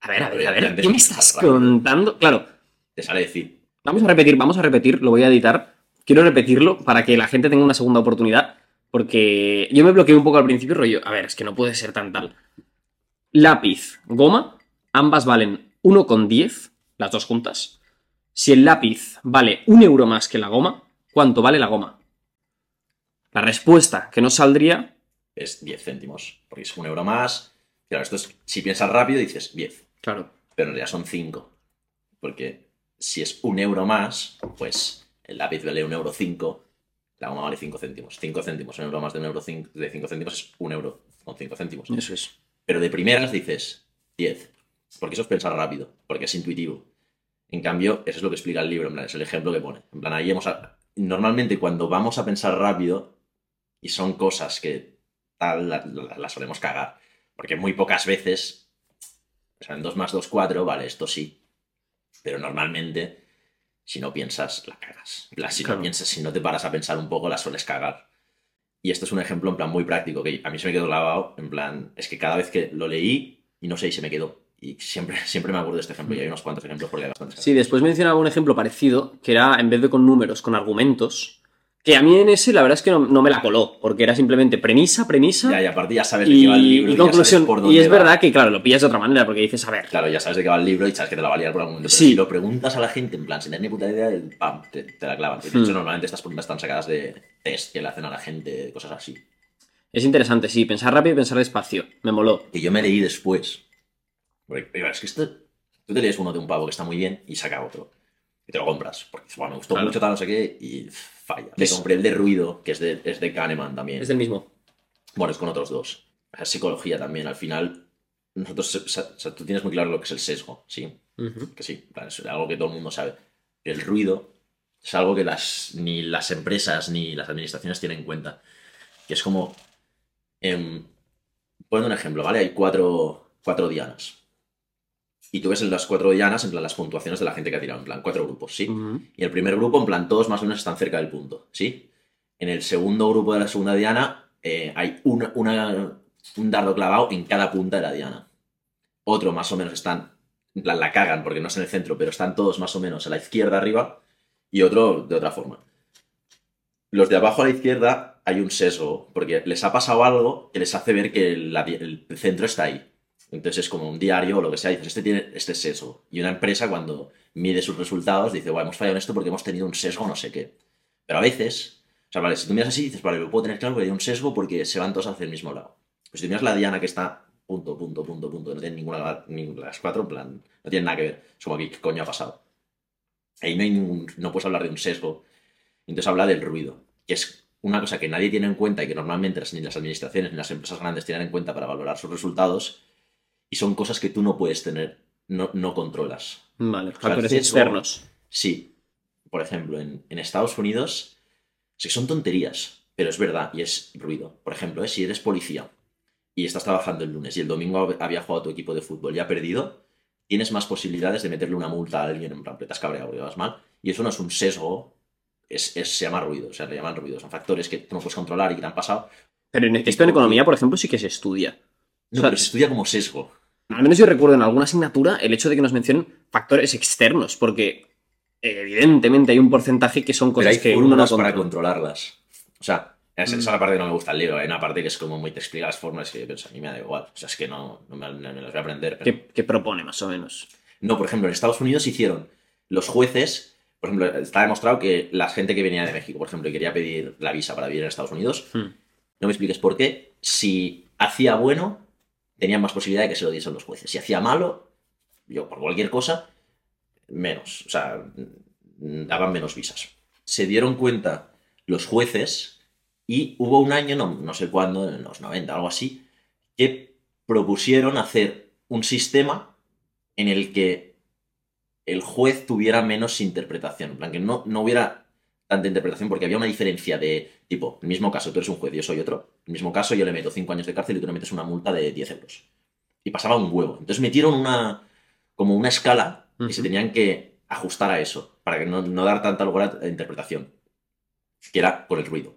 [SPEAKER 3] a ver, a ver, a ver, ¿qué me estás contando? Claro,
[SPEAKER 2] Te sale decir,
[SPEAKER 3] Vamos a repetir, vamos a repetir, lo voy a editar. Quiero repetirlo para que la gente tenga una segunda oportunidad. Porque yo me bloqueé un poco al principio, rollo. A ver, es que no puede ser tan tal. Lápiz, goma, ambas valen 1,10, las dos juntas. Si el lápiz vale un euro más que la goma, ¿cuánto vale la goma? La respuesta que nos saldría.
[SPEAKER 2] es 10 céntimos, porque es un euro más. Claro, esto es, si piensas rápido dices 10,
[SPEAKER 3] Claro.
[SPEAKER 2] pero en realidad son 5. Porque si es un euro más, pues el lápiz vale un euro 5, la goma vale 5 céntimos. 5 céntimos, un euro más de un euro cinco- de 5 céntimos es un euro con 5 céntimos.
[SPEAKER 3] Eso es.
[SPEAKER 2] Pero de primeras dices 10. Porque eso es pensar rápido, porque es intuitivo. En cambio, eso es lo que explica el libro, en plan, es el ejemplo que pone. En plan, ahí hemos a- Normalmente cuando vamos a pensar rápido, y son cosas que tal, la- la- las solemos cagar. Porque muy pocas veces, o sea, en 2 más 2, 4, vale, esto sí. Pero normalmente, si no piensas, la cagas. En plan, si
[SPEAKER 3] Claro.
[SPEAKER 2] no piensas, si no te paras a pensar un poco, la sueles cagar. Y esto es un ejemplo en plan muy práctico, que a mí se me quedó grabado, en plan, es que cada vez que lo leí, y no sé, y se me quedó. Y siempre, [laughs] siempre me acuerdo de este ejemplo, y hay unos cuantos ejemplos porque hay bastantes.
[SPEAKER 3] Sí, después mencionaba un ejemplo parecido, que era en vez de con números, con argumentos. Que a mí en ese la verdad es que no, no me la coló, porque era simplemente premisa, premisa
[SPEAKER 2] Ya, y aparte ya sabes de qué va el
[SPEAKER 3] y,
[SPEAKER 2] libro.
[SPEAKER 3] y
[SPEAKER 2] sabes
[SPEAKER 3] conclusión.
[SPEAKER 2] por
[SPEAKER 3] Y
[SPEAKER 2] dónde
[SPEAKER 3] es
[SPEAKER 2] va.
[SPEAKER 3] verdad que, claro, lo pillas de otra manera, porque dices, a ver,
[SPEAKER 2] Claro, ya sabes de qué va el libro y sabes que te la va a liar por algún momento. Pero
[SPEAKER 3] Sí.
[SPEAKER 2] si lo preguntas a la gente, en plan, sin tener ni puta idea, pam, te, te la clavan. De hecho,
[SPEAKER 3] Hmm.
[SPEAKER 2] normalmente estas preguntas están sacadas de test que le hacen a la gente, cosas así.
[SPEAKER 3] es interesante, sí, pensar rápido y pensar despacio. Me moló.
[SPEAKER 2] Que yo me leí después. Porque, es que esto Tú te lees uno de un pavo que está muy bien y saca otro. Y te lo compras. Porque bueno, me gustó
[SPEAKER 3] Claro.
[SPEAKER 2] mucho tal, no sé qué, y falla. Me compré el de ruido, que es de, es de Kahneman también.
[SPEAKER 3] Es del mismo.
[SPEAKER 2] Bueno, es con otros dos. Es psicología también. Al final, nosotros, o sea, o sea, tú tienes muy claro lo que es el sesgo, ¿sí? Que sí, es algo que todo el mundo sabe. El ruido es algo que las, ni las empresas ni las administraciones tienen en cuenta. Que es como. em, poniendo un ejemplo, ¿vale? Hay cuatro, cuatro dianas. Y tú ves en las cuatro dianas, en plan, las puntuaciones de la gente que ha tirado, en plan, cuatro grupos, ¿sí? Y el primer grupo, en plan, todos más o menos están cerca del punto, ¿sí? En el segundo grupo de la segunda diana eh, hay una, una- un dardo clavado en cada punta de la diana. Otro más o menos están, en plan, la cagan porque no es en el centro, pero están todos más o menos a la izquierda arriba y otro de otra forma. Los de abajo a la izquierda hay un sesgo, porque les ha pasado algo que les hace ver que la el centro está ahí. Entonces es como un diario o lo que sea, dices, este tiene este sesgo. Y una empresa cuando mide sus resultados dice, bueno, hemos fallado en esto porque hemos tenido un sesgo no sé qué. Pero a veces, o sea, vale, si tú miras así, dices, vale, lo puedo tener claro que hay un sesgo porque se van todos hacia el mismo lado. Pues si tú miras la diana que está punto, punto, punto, punto, no tiene ninguna, ninguna las cuatro, en plan, no tiene nada que ver. Es como aquí, ¿qué coño ha pasado? Ahí no hay ningún, no puedes hablar de un sesgo. Entonces habla del ruido, que es una cosa que nadie tiene en cuenta y que normalmente ni las administraciones ni las empresas grandes tienen en cuenta para valorar sus resultados. Y son cosas que tú no puedes tener, no, no controlas.
[SPEAKER 3] Vale,
[SPEAKER 2] sea,
[SPEAKER 3] factores externos.
[SPEAKER 2] Sí, por ejemplo, en, en Estados Unidos, sí son tonterías, pero es verdad y es ruido. Por ejemplo, ¿eh? si eres policía y estás trabajando el lunes y el domingo hab- había jugado tu equipo de fútbol y ha perdido, tienes más posibilidades de meterle una multa a alguien en plan, te has cabreado vas mal. Y eso no es un sesgo, es, es- se llama ruido, o sea, le llaman ruido. Son factores que tú no puedes controlar y que te han pasado.
[SPEAKER 3] Pero en, esto en economía, por ejemplo, sí que se estudia.
[SPEAKER 2] No,
[SPEAKER 3] O sea,
[SPEAKER 2] pero se estudia como sesgo.
[SPEAKER 3] Al menos yo recuerdo en alguna asignatura el hecho de que nos mencionen factores externos, porque evidentemente hay un porcentaje que son
[SPEAKER 2] Pero
[SPEAKER 3] cosas
[SPEAKER 2] hay
[SPEAKER 3] que uno no
[SPEAKER 2] fórmulas para
[SPEAKER 3] controla.
[SPEAKER 2] controlarlas. O sea, esa esa es
[SPEAKER 3] Mm.
[SPEAKER 2] la parte que no me gusta el libro. Hay una parte que es como muy te explica las fórmulas que yo pienso, a mí me da igual. O sea, es que no, no me, no me las voy a aprender. pero-
[SPEAKER 3] que propone más o menos.
[SPEAKER 2] No, por ejemplo, en Estados Unidos hicieron los jueces, por ejemplo, está demostrado que la gente que venía de México, por ejemplo, y quería pedir la visa para vivir en Estados Unidos,
[SPEAKER 3] Hmm.
[SPEAKER 2] no me expliques por qué, si hacía bueno, tenían más posibilidad de que se lo diesen los jueces. Si hacía malo, yo por cualquier cosa, menos. O sea, mm, daban menos visas. Se dieron cuenta los jueces y hubo un año, no, no sé cuándo, en los 90, algo así, que propusieron hacer un sistema en el que el juez tuviera menos interpretación. En plan, que no, no hubiera tanta interpretación porque había una diferencia de, tipo, el mismo caso, tú eres un juez, yo soy otro. El mismo caso, yo le meto 5 años de cárcel y tú le metes una multa de 10 euros. Y pasaba un huevo. Entonces metieron una, como una escala y se tenían que ajustar a eso, para que no, no dar tanta lugar a interpretación. Que era por el ruido.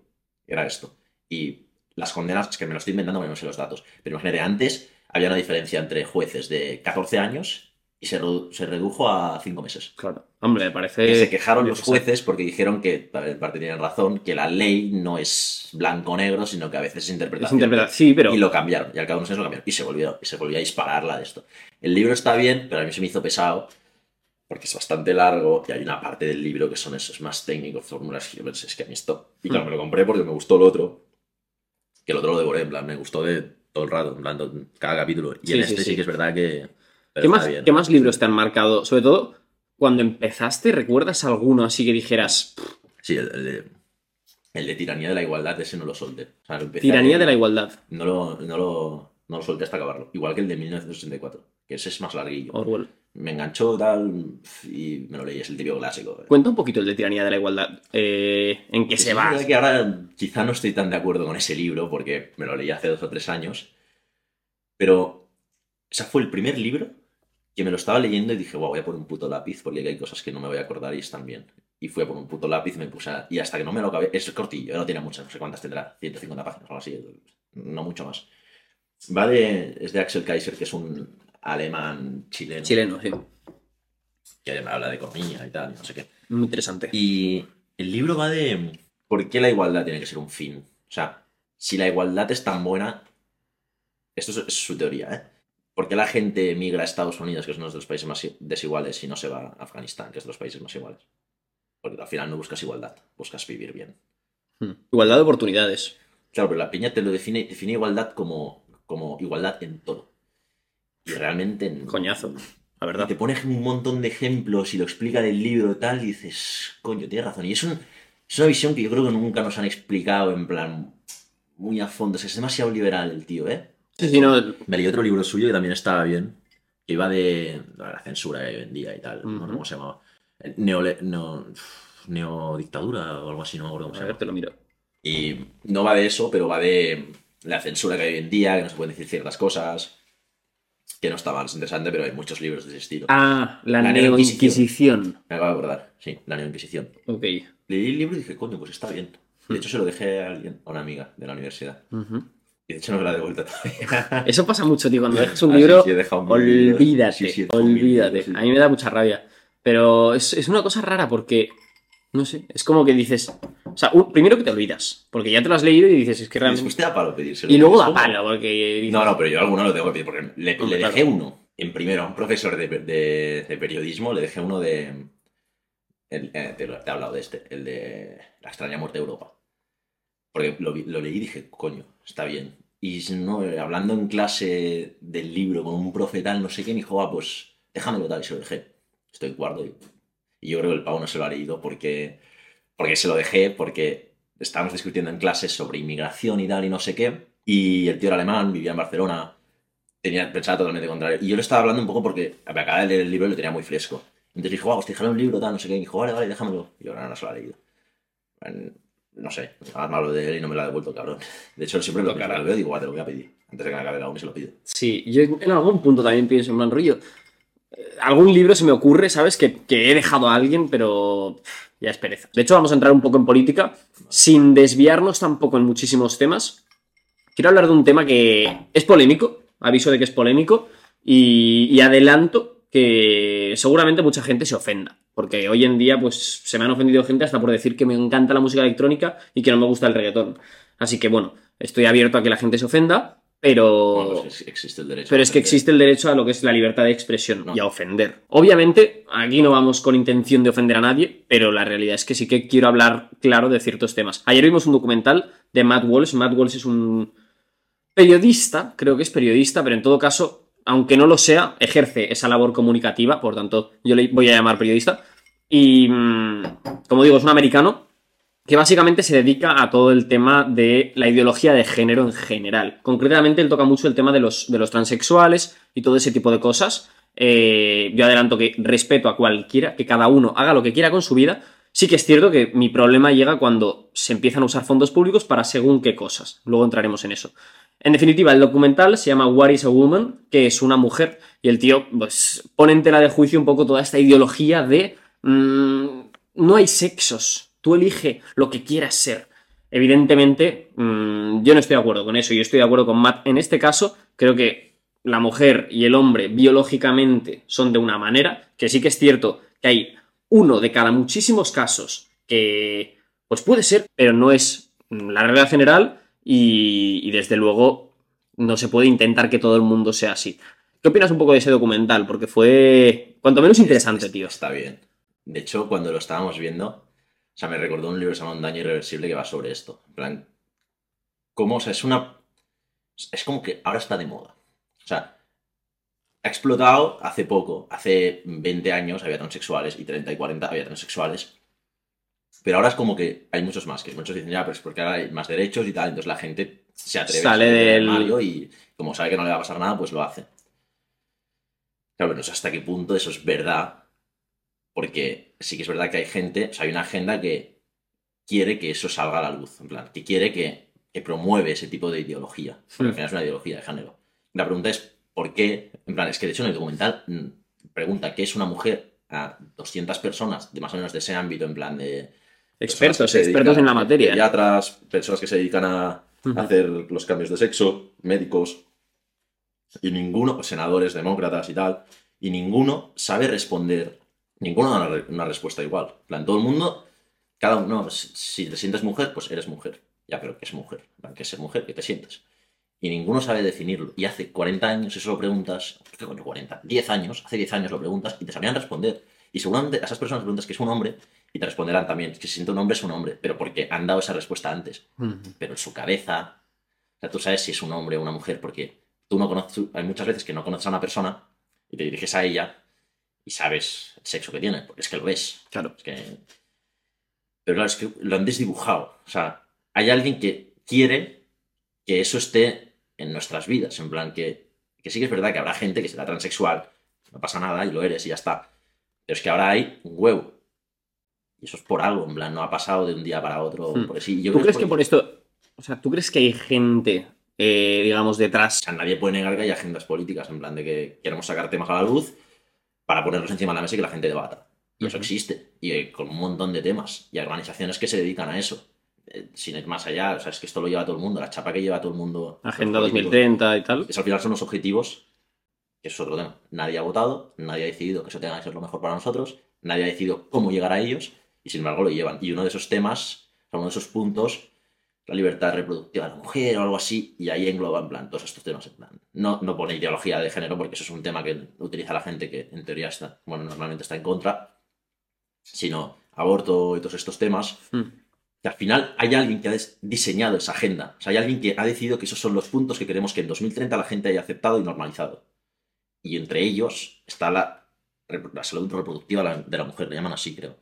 [SPEAKER 2] Era esto. Y las condenas, es que me lo estoy inventando no sé los datos, pero imagínate, antes había una diferencia entre jueces de 14 años y se, se redujo a 5 meses.
[SPEAKER 3] Claro. Hombre, me parece.
[SPEAKER 2] Que se quejaron los jueces porque dijeron que, en parte tienen razón, que la ley no es blanco-negro, sino que a veces es
[SPEAKER 3] Es
[SPEAKER 2] interpretación.
[SPEAKER 3] Sí, pero.
[SPEAKER 2] Y lo cambiaron, y al cabo de unos años lo cambiaron. Y se volvió, y se volvió a disparar la de esto. El libro está bien, pero a mí se me hizo pesado, porque es bastante largo, y hay una parte del libro que son esos más técnicos, fórmulas, que yo pensé, es que a mí esto... Y claro, me lo compré porque me gustó el otro, que el otro lo devoré, en plan, me gustó de todo el rato, en plan, cada capítulo. Y
[SPEAKER 3] Sí,
[SPEAKER 2] en
[SPEAKER 3] sí,
[SPEAKER 2] este sí,
[SPEAKER 3] sí.
[SPEAKER 2] que es verdad que...
[SPEAKER 3] ¿Qué más,
[SPEAKER 2] bien.
[SPEAKER 3] ¿Qué más libros te han marcado? Sobre todo, cuando empezaste, ¿recuerdas alguno así que dijeras "Pff,
[SPEAKER 2] Sí, el, el de... El de Tiranía de la Igualdad, ese no lo solté. O sea, a
[SPEAKER 3] Tiranía de la Igualdad?
[SPEAKER 2] No lo, no, lo, no lo solté hasta acabarlo. Igual que el de 1964, que ese es más larguillo.
[SPEAKER 3] Orwell.
[SPEAKER 2] Me enganchó tal y me lo leí, es el típico clásico.
[SPEAKER 3] Cuenta un poquito el de Tiranía de la Igualdad. Eh, ¿En qué se va?
[SPEAKER 2] que ahora quizá no estoy tan de acuerdo con ese libro porque me lo leí hace dos o tres años. Pero ese fue el primer libro que me lo estaba leyendo y dije, wow, voy a por un puto lápiz porque hay cosas que no me voy a acordar y están bien. Y fui a por un puto lápiz y me puse a- Y hasta que no me lo acabé... Es cortillo, no tiene muchas, no sé cuántas tendrá, 150 páginas o algo así, no mucho más. Va de... Es de Axel Kaiser, que es un alemán chileno,
[SPEAKER 3] Chileno, sí.
[SPEAKER 2] que habla de economía y tal, no sé qué.
[SPEAKER 3] Muy interesante.
[SPEAKER 2] Y el libro va de por qué la igualdad tiene que ser un fin. O sea, si la igualdad es tan buena, esto es, es su teoría, ¿eh? ¿Por qué la gente migra a Estados Unidos, que es uno de los países más desiguales, y no se va a Afganistán, que es de los países más iguales? Porque al final no buscas igualdad, buscas vivir bien.
[SPEAKER 3] Hmm. Igualdad de oportunidades.
[SPEAKER 2] Claro, pero la peña te lo define, define igualdad como, como igualdad en todo. Y realmente... en-
[SPEAKER 3] Coñazo. la verdad.
[SPEAKER 2] Y te pone un montón de ejemplos y lo explica del libro y tal, y dices, coño, tienes razón. Y es, un- es una visión que yo creo que nunca nos han explicado en plan muy a fondo. Es que es demasiado liberal el tío, ¿eh?
[SPEAKER 3] Sí, sí, no,
[SPEAKER 2] Me leí otro libro suyo que también estaba bien, que iba de la censura que hay hoy en día y tal, no
[SPEAKER 3] Ujú.
[SPEAKER 2] recuerdo cómo se llamaba. Neole, no, neodictadura o algo así, no me acuerdo cómo se
[SPEAKER 3] a ver,
[SPEAKER 2] llama.
[SPEAKER 3] te lo miro.
[SPEAKER 2] Y no va de eso, pero va de la censura que hay hoy en día, que no se pueden decir ciertas cosas, que no está mal, es interesante, pero hay muchos libros de ese estilo.
[SPEAKER 3] Ah, la,
[SPEAKER 2] La
[SPEAKER 3] neoinquisición.
[SPEAKER 2] Me acabo de acordar, sí, la neoinquisición.
[SPEAKER 3] Ok.
[SPEAKER 2] Leí el libro y dije, coño, pues está bien. De hecho, se lo dejé a alguien, a una amiga de la universidad.
[SPEAKER 3] Ujú.
[SPEAKER 2] Y de hecho no me la he devuelto todavía.
[SPEAKER 3] Eso pasa mucho, tío. Cuando [laughs] dejas un
[SPEAKER 2] Ah,
[SPEAKER 3] libro,
[SPEAKER 2] sí,
[SPEAKER 3] olvídate,
[SPEAKER 2] Sí,
[SPEAKER 3] olvídate.
[SPEAKER 2] libros.
[SPEAKER 3] A mí me da mucha rabia. Pero es, es una cosa rara porque, no sé, es como que dices... O sea, un- primero que te olvidas, porque ya te lo has leído y dices, es que realmente...
[SPEAKER 2] después te da palo pedírselo.
[SPEAKER 3] Y luego da palo, porque... dices,
[SPEAKER 2] No, no, pero yo alguno lo tengo que pedir, porque le, le dejé uno en primero a un profesor de, de- de periodismo, le dejé uno de... el- eh, te, lo- te he hablado de este, el de La extraña muerte de Europa. Porque lo leí y dije, coño, está bien. Y no, hablando en clase del libro con un profe tal, no sé qué, me dijo, ah, pues déjamelo tal, y se lo dejé. Estoy cuarto y, yo creo que el pavo no se lo ha leído porque, porque se lo dejé, porque estábamos discutiendo en clase sobre inmigración y tal y no sé qué, y el tío era alemán, vivía en Barcelona, tenía, pensaba totalmente contrario. Y yo le estaba hablando un poco porque me acababa de leer el libro y lo tenía muy fresco. Entonces dijo, wow, déjame un libro, tal, no sé qué. Y dijo, vale, vale, déjamelo. Y ahora no se lo ha leído. No sé, nada malo de él y no me lo ha devuelto, cabrón. De hecho, siempre lo que
[SPEAKER 3] Tocará.
[SPEAKER 2] lo veo digo, "Guau, te lo voy a pedir. Antes de que me acabe la uni se lo pido.
[SPEAKER 3] Sí, yo en algún punto también pienso en plan rollo. eh, Algún libro se me ocurre, ¿sabes? Que, que he dejado a alguien, pero ya es pereza. De hecho, vamos a entrar un poco en política, sin desviarnos tampoco en muchísimos temas. Quiero hablar de un tema que es polémico, aviso de que es polémico, y, y adelanto que seguramente mucha gente se ofenda. Porque hoy en día, pues, se me han ofendido gente hasta por decir que me encanta la música electrónica y que no me gusta el reggaetón. Así que bueno, estoy abierto a que la gente se ofenda, pero.
[SPEAKER 2] Bueno, pues es- existe el derecho.
[SPEAKER 3] Pero es que existe el derecho a lo que es la libertad de expresión
[SPEAKER 2] No.
[SPEAKER 3] y a ofender. Obviamente, aquí no vamos con intención de ofender a nadie, pero la realidad es que sí que quiero hablar claro de ciertos temas. Ayer vimos un documental de Matt Walsh. Matt Walsh es un periodista, creo que es periodista, pero en todo caso, aunque no lo sea, ejerce esa labor comunicativa, por tanto, yo le voy a llamar periodista. Y, mm, como digo, es un americano que básicamente se dedica a todo el tema de la ideología de género en general. Concretamente, él toca mucho el tema de los, transexuales y todo ese tipo de cosas. Eh, yo adelanto que respeto a cualquiera, que cada uno haga lo que quiera con su vida. Sí que es cierto que mi problema llega cuando se empiezan a usar fondos públicos para según qué cosas. Luego entraremos en eso. En definitiva, el documental se llama What is a Woman, que es una mujer, y el tío pues, pone en tela de juicio un poco toda esta ideología de mm, no hay sexos, tú elige lo que quieras ser. Evidentemente, mm, yo no estoy de acuerdo con eso, yo estoy de acuerdo con Matt. En este caso, creo que la mujer y el hombre biológicamente son de una manera, que sí que es cierto que hay uno de cada muchísimos casos que pues puede ser, pero no es la regla general y, y desde luego no se puede intentar que todo el mundo sea así. ¿Qué opinas un poco de ese documental? Porque fue cuanto menos interesante, tío.
[SPEAKER 2] Está bien. De hecho, cuando lo estábamos viendo, o sea, me recordó un libro que se llama Un daño irreversible que va sobre esto. En plan, cómo, o sea, es una... Es como que ahora está de moda. O sea, ha explotado hace poco. Hace 20 años había transexuales y 30 y 40 había transexuales. Pero ahora es como que hay muchos más, que muchos dicen, ya, pues porque ahora hay más derechos y tal, entonces la gente se atreve
[SPEAKER 3] Sale
[SPEAKER 2] a salir
[SPEAKER 3] del-
[SPEAKER 2] armario y como sabe que no le va a pasar nada, pues lo hace. Claro, no sé hasta qué punto eso es verdad, porque sí que es verdad que hay gente, o sea, hay una agenda que quiere que eso salga a la luz, en plan, que quiere que, que promueve ese tipo de ideología, porque al final es una ideología de género. La pregunta es, ¿por qué? En plan, es que de hecho en el documental mm, pregunta qué es una mujer a 200 personas de más o menos de ese ámbito, en plan de...
[SPEAKER 3] Expertos,
[SPEAKER 2] se
[SPEAKER 3] expertos
[SPEAKER 2] dedican-
[SPEAKER 3] en la materia.
[SPEAKER 2] Pediatras, personas que se dedican a hacer los cambios de sexo, médicos, y ninguno, senadores, demócratas y tal, y ninguno sabe responder, ninguno da una, re- una respuesta igual. En plan, todo el mundo, cada uno, no, si, te sientes mujer, pues eres mujer. Ya, pero ¿qué es mujer? ¿Qué es ser mujer? ¿Qué te sientes? Y ninguno sabe definirlo. Y hace 40 años eso lo preguntas, ¿qué coño 40? 10 años, hace 10 años lo preguntas y te sabrían responder. Y seguramente a esas personas preguntas que es un hombre y te responderán también, que si siente un hombre es un hombre, pero porque han dado esa respuesta antes pero en su cabeza, o sea, tú sabes si es un hombre o una mujer, porque tú no conoces, hay muchas veces que no conoces a una persona y te diriges a ella y sabes el sexo que tiene, porque es que lo ves.
[SPEAKER 3] Claro.
[SPEAKER 2] Es que... Pero claro, es que lo han desdibujado. O sea, hay alguien que quiere que eso esté en nuestras vidas. En plan, que, que sí que es verdad que habrá gente que será transexual, no pasa nada y lo eres y ya está. Pero es que ahora hay un huevo. Y eso es por algo, en plan, no ha pasado de un día para otro.
[SPEAKER 3] Hmm.
[SPEAKER 2] Por así. Yo
[SPEAKER 3] ¿Tú
[SPEAKER 2] creo
[SPEAKER 3] crees
[SPEAKER 2] es
[SPEAKER 3] que por esto, o sea, tú crees que hay gente, eh, digamos, detrás?
[SPEAKER 2] O sea, nadie puede negar que hay agendas políticas, en plan de que queremos sacar temas a la luz para ponerlos encima de la mesa y que la gente debata. Y eso existe. Y eh, con un montón de temas. Y hay organizaciones que se dedican a eso. Eh, sin ir más allá, o sea, es que esto lo lleva todo el mundo. La chapa que lleva todo el mundo.
[SPEAKER 3] Agenda
[SPEAKER 2] los políticos.
[SPEAKER 3] 2030 y tal.
[SPEAKER 2] Eso al final son los objetivos, que es otro tema. Nadie ha votado, nadie ha decidido que eso tenga que ser lo mejor para nosotros, nadie ha decidido cómo llegar a ellos, y sin embargo lo llevan. Y uno de esos temas, uno de esos puntos, la libertad reproductiva de la mujer o algo así, y ahí engloba en plan todos estos temas. En plan. No, no pone ideología de género, porque eso es un tema que utiliza la gente que en teoría está, bueno, normalmente está en contra, sino aborto y todos estos temas,
[SPEAKER 3] Hmm.
[SPEAKER 2] que al final hay alguien que ha diseñado esa agenda. O sea, hay alguien que ha decidido que esos son los puntos que queremos que en 2030 la gente haya aceptado y normalizado. Y entre ellos está la, la salud reproductiva de la, de la mujer, le llaman así, creo.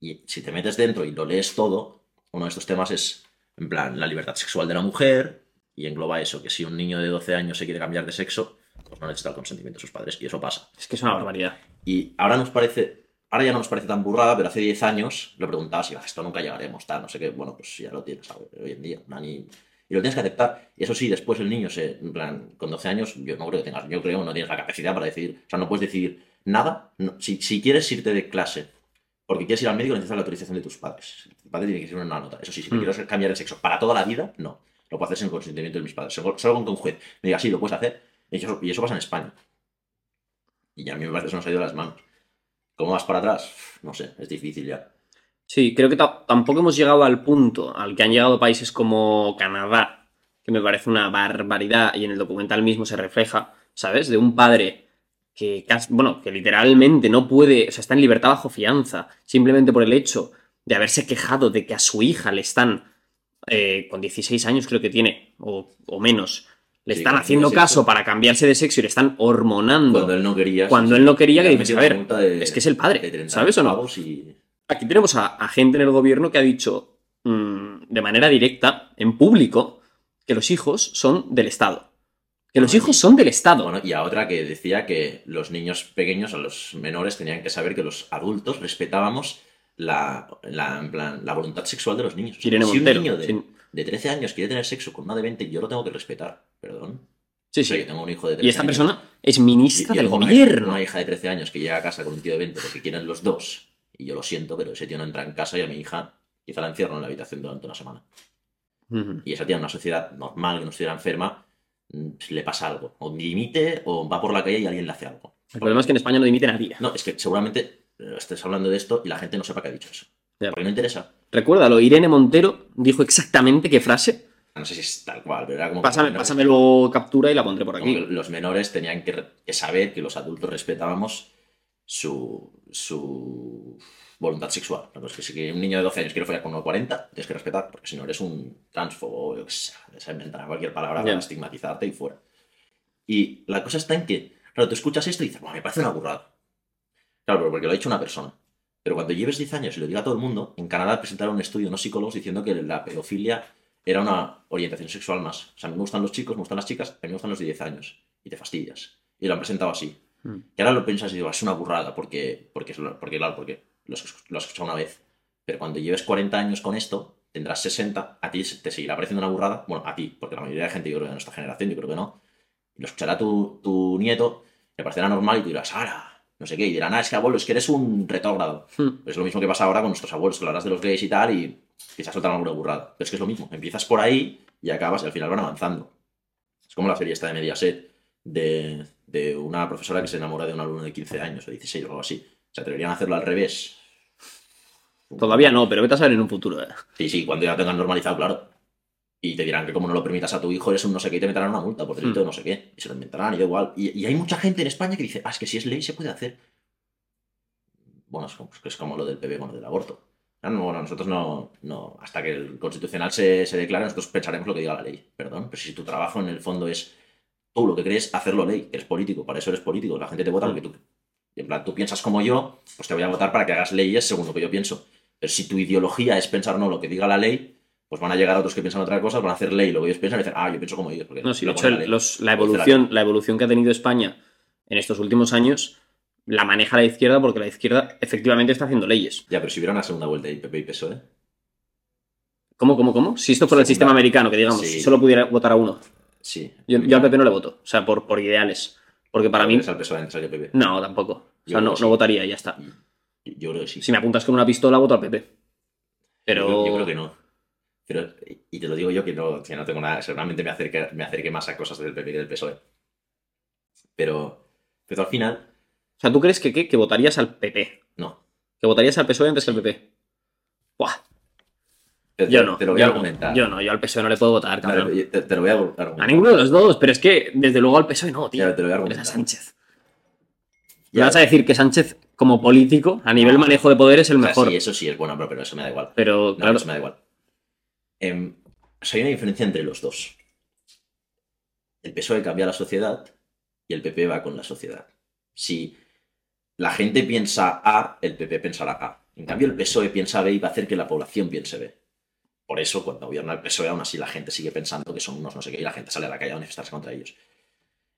[SPEAKER 2] Y si te metes dentro y lo lees todo, uno de estos temas es, en plan, la libertad sexual de la mujer, y engloba eso, que si un niño de 12 años se quiere cambiar de sexo, pues no necesita el consentimiento de sus padres, y eso pasa.
[SPEAKER 3] Es que es una barbaridad.
[SPEAKER 2] Y ahora nos parece, ahora ya no nos parece tan burrada, pero hace 10 años lo preguntabas y "Ah, esto nunca llegaremos, tal, no sé qué, bueno, pues ya lo tienes ¿sabes? hoy en día, Nani. Y lo tienes que aceptar. Y eso sí, después el niño se, en plan, con 12 años, yo no creo que tengas, yo creo que no tienes la capacidad para decidir, o sea, no puedes decidir nada. no- si, si quieres irte de clase porque quieres ir al médico, necesitas la autorización de tus padres. Tu padre tiene que ser una nota. Eso sí, si me
[SPEAKER 3] Mm.
[SPEAKER 2] quiero cambiar el sexo para toda la vida, no. Lo puedo hacer sin el consentimiento de mis padres. Solo solo con que un juez me diga, sí, lo puedes hacer. Y eso, y eso pasa en España. Y a mí me parece que se nos ha ido de las manos. ¿Cómo vas para atrás? No sé, es difícil ya.
[SPEAKER 3] Sí, creo que ta- tampoco hemos llegado al punto al que han llegado países como Canadá, que me parece una barbaridad y en el documental mismo se refleja, ¿sabes? De un padre que, bueno, que literalmente no puede, o sea, está en libertad bajo fianza, simplemente por el hecho de haberse quejado de que a su hija le están, eh, con 16 años creo que tiene, o, o menos, le
[SPEAKER 2] Sí,
[SPEAKER 3] están haciendo
[SPEAKER 2] 16.
[SPEAKER 3] caso para cambiarse de sexo y le están hormonando.
[SPEAKER 2] Cuando él no quería.
[SPEAKER 3] Cuando
[SPEAKER 2] sí,
[SPEAKER 3] él no quería, que dices, a ver,
[SPEAKER 2] de-
[SPEAKER 3] es que es el padre,
[SPEAKER 2] de 30
[SPEAKER 3] ¿sabes o no?
[SPEAKER 2] y-
[SPEAKER 3] Aquí tenemos a, a gente en el gobierno que ha dicho mm, de manera directa, en público, que los hijos son del Estado. Que los hijos son del Estado.
[SPEAKER 2] Bueno, y a otra que decía que los niños pequeños o los menores tenían que saber que los adultos respetábamos la, la, en plan, la voluntad sexual de los niños. O sea, si
[SPEAKER 3] Montero,
[SPEAKER 2] un niño de, de 13 años quiere tener sexo con una de 20, yo lo tengo que respetar. Perdón.
[SPEAKER 3] Sí,
[SPEAKER 2] O sea,
[SPEAKER 3] sí.
[SPEAKER 2] yo tengo un hijo de 13
[SPEAKER 3] Y esta
[SPEAKER 2] años.
[SPEAKER 3] persona es ministra
[SPEAKER 2] y
[SPEAKER 3] del
[SPEAKER 2] tengo una-
[SPEAKER 3] gobierno.
[SPEAKER 2] Una hija de 13 años que llega a casa con un tío de 20 porque quieren los dos. Y yo lo siento, pero ese tío no entra en casa y a mi hija quizá la encierro en la habitación durante una semana. Y esa tía en una sociedad normal, que no estuviera enferma, le pasa algo. O dimite o va por la calle y alguien le hace algo.
[SPEAKER 3] El problema es que en España no dimite nadie.
[SPEAKER 2] No, es que seguramente eh, estés hablando de esto y la gente no sepa que ha dicho eso.
[SPEAKER 3] Ya.
[SPEAKER 2] Porque no interesa.
[SPEAKER 3] Recuérdalo, Irene Montero dijo exactamente qué frase.
[SPEAKER 2] No sé si es tal cual, pero era como...
[SPEAKER 3] Pásame, luego captura y la pondré por aquí.
[SPEAKER 2] los menores tenían que, que saber que los adultos respetábamos su, su voluntad sexual. No, que si un niño de 12 años quiere follar con uno de 40, tienes que respetar, porque si no eres un transfobo, o sé, se inventará cualquier palabra para estigmatizarte y fuera. Y la cosa está en que, claro, tú escuchas esto y dices, "Buah, me parece una burrada. Claro, porque lo ha dicho una persona. Pero cuando lleves 10 años y lo diga todo el mundo, en Canadá presentaron un estudio unos psicólogos diciendo que la pedofilia era una orientación sexual más. O sea, a mí me gustan los chicos, me gustan las chicas, a mí me gustan los de 10 años. Y te fastidias. Y lo han presentado así.
[SPEAKER 3] Mm.
[SPEAKER 2] Que ahora lo piensas y digo, es una burrada, porque, porque, porque claro, porque lo has, escuchado una vez. Pero cuando lleves 40 años con esto, tendrás 60, a ti te seguirá pareciendo una burrada. Bueno, a ti, porque la mayoría de gente, yo creo que de nuestra generación, yo creo que no. Y lo escuchará tu, tu nieto, le parecerá normal y tú dirás, ahora, no sé qué, y dirán, ah, es que abuelo, es que eres un retrógrado.
[SPEAKER 3] Hmm.
[SPEAKER 2] Es lo mismo que pasa ahora con nuestros abuelos, que lo hablas de los gays y tal, y quizás soltan alguna burrada. Pero es que es lo mismo, empiezas por ahí y acabas y al final van avanzando. Es como la serie esta de Mediaset, de, de una profesora que se enamora de un alumno de 15 años o 16 o algo así. Se atreverían a hacerlo al revés.
[SPEAKER 3] Todavía no, pero vete a saber en un futuro. eh.
[SPEAKER 2] Sí, sí, cuando ya lo tengan normalizado, claro. Y te dirán que como no lo permitas a tu hijo eres un no sé qué y te meterán una multa por delito
[SPEAKER 3] Hmm.
[SPEAKER 2] de no sé qué. Y se lo inventarán y da igual. Y, y hay mucha gente en España que dice, ah, es que si es ley se puede hacer. Bueno, es como, es como lo del PB con lo del aborto. No, bueno, nosotros no, no, hasta que el constitucional se, se declare, nosotros pensaremos lo que diga la ley. Perdón, pero si tu trabajo en el fondo es tú lo que crees, hacerlo ley, que eres político, para eso eres político, la gente te vota porque tú Y en plan, tú piensas como yo, pues te voy a votar para que hagas leyes según lo que yo pienso. Pero si tu ideología es pensar no lo que diga la ley, pues van a llegar otros que piensan otra cosa, van a hacer ley lo que ellos piensan y dicen, ah, yo pienso como ellos. Porque
[SPEAKER 3] No, sí, de hecho,
[SPEAKER 2] la
[SPEAKER 3] los- evolución, la evolución que ha tenido España en estos últimos años la maneja la izquierda porque la izquierda efectivamente está haciendo leyes.
[SPEAKER 2] Ya, pero si hubiera una segunda vuelta y PP y PSOE,
[SPEAKER 3] ¿Cómo, cómo, cómo? Si esto fuera el sistema americano, que digamos,
[SPEAKER 2] Sí.
[SPEAKER 3] solo pudiera votar a uno.
[SPEAKER 2] sí.
[SPEAKER 3] Yo, yo al PP no le voto, o sea, por, por ideales. Porque para mí,
[SPEAKER 2] al PSOE antes que PP.
[SPEAKER 3] no, tampoco. O sea, no,
[SPEAKER 2] que sí.
[SPEAKER 3] no votaría y ya está.
[SPEAKER 2] Yo, yo creo que sí.
[SPEAKER 3] Si me apuntas con una pistola, voto al PP. Pero.
[SPEAKER 2] Yo, creo- yo creo que no. Pero, y te lo digo yo que no, que no tengo nada. Seguramente me acerque, me acerque más a cosas del PP que del PSOE. Pero, pero al final,
[SPEAKER 3] O sea, ¿tú crees que, qué? que votarías al PP?
[SPEAKER 2] no.
[SPEAKER 3] ¿Que votarías al PSOE antes que al PP? Buah,
[SPEAKER 2] Te,
[SPEAKER 3] yo no.
[SPEAKER 2] Te lo voy
[SPEAKER 3] yo
[SPEAKER 2] a
[SPEAKER 3] no,
[SPEAKER 2] argumentar.
[SPEAKER 3] Yo no, yo al PSOE no le puedo votar, cabrón.
[SPEAKER 2] te, te lo voy a argumentar.
[SPEAKER 3] A ninguno de los dos, pero es que desde luego al PSOE no, tío.
[SPEAKER 2] Ya, te lo voy a argumentar.
[SPEAKER 3] a Sánchez.
[SPEAKER 2] Ya.
[SPEAKER 3] Vas a decir que Sánchez, como político, a nivel manejo de poder, es el
[SPEAKER 2] O sea,
[SPEAKER 3] mejor.
[SPEAKER 2] sí, eso sí es bueno, pero, pero eso me da igual.
[SPEAKER 3] Pero,
[SPEAKER 2] No,
[SPEAKER 3] claro,
[SPEAKER 2] eso me da igual. Em, o sea, hay una diferencia entre los dos. El PSOE cambia la sociedad y el PP va con la sociedad. Si la gente piensa A, el PP pensará A. En cambio, el PSOE piensa B y va a hacer que la población piense B. Por eso, cuando gobierna el PSOE, aún así la gente sigue pensando que son unos no sé qué y la gente sale a la calle a manifestarse contra ellos.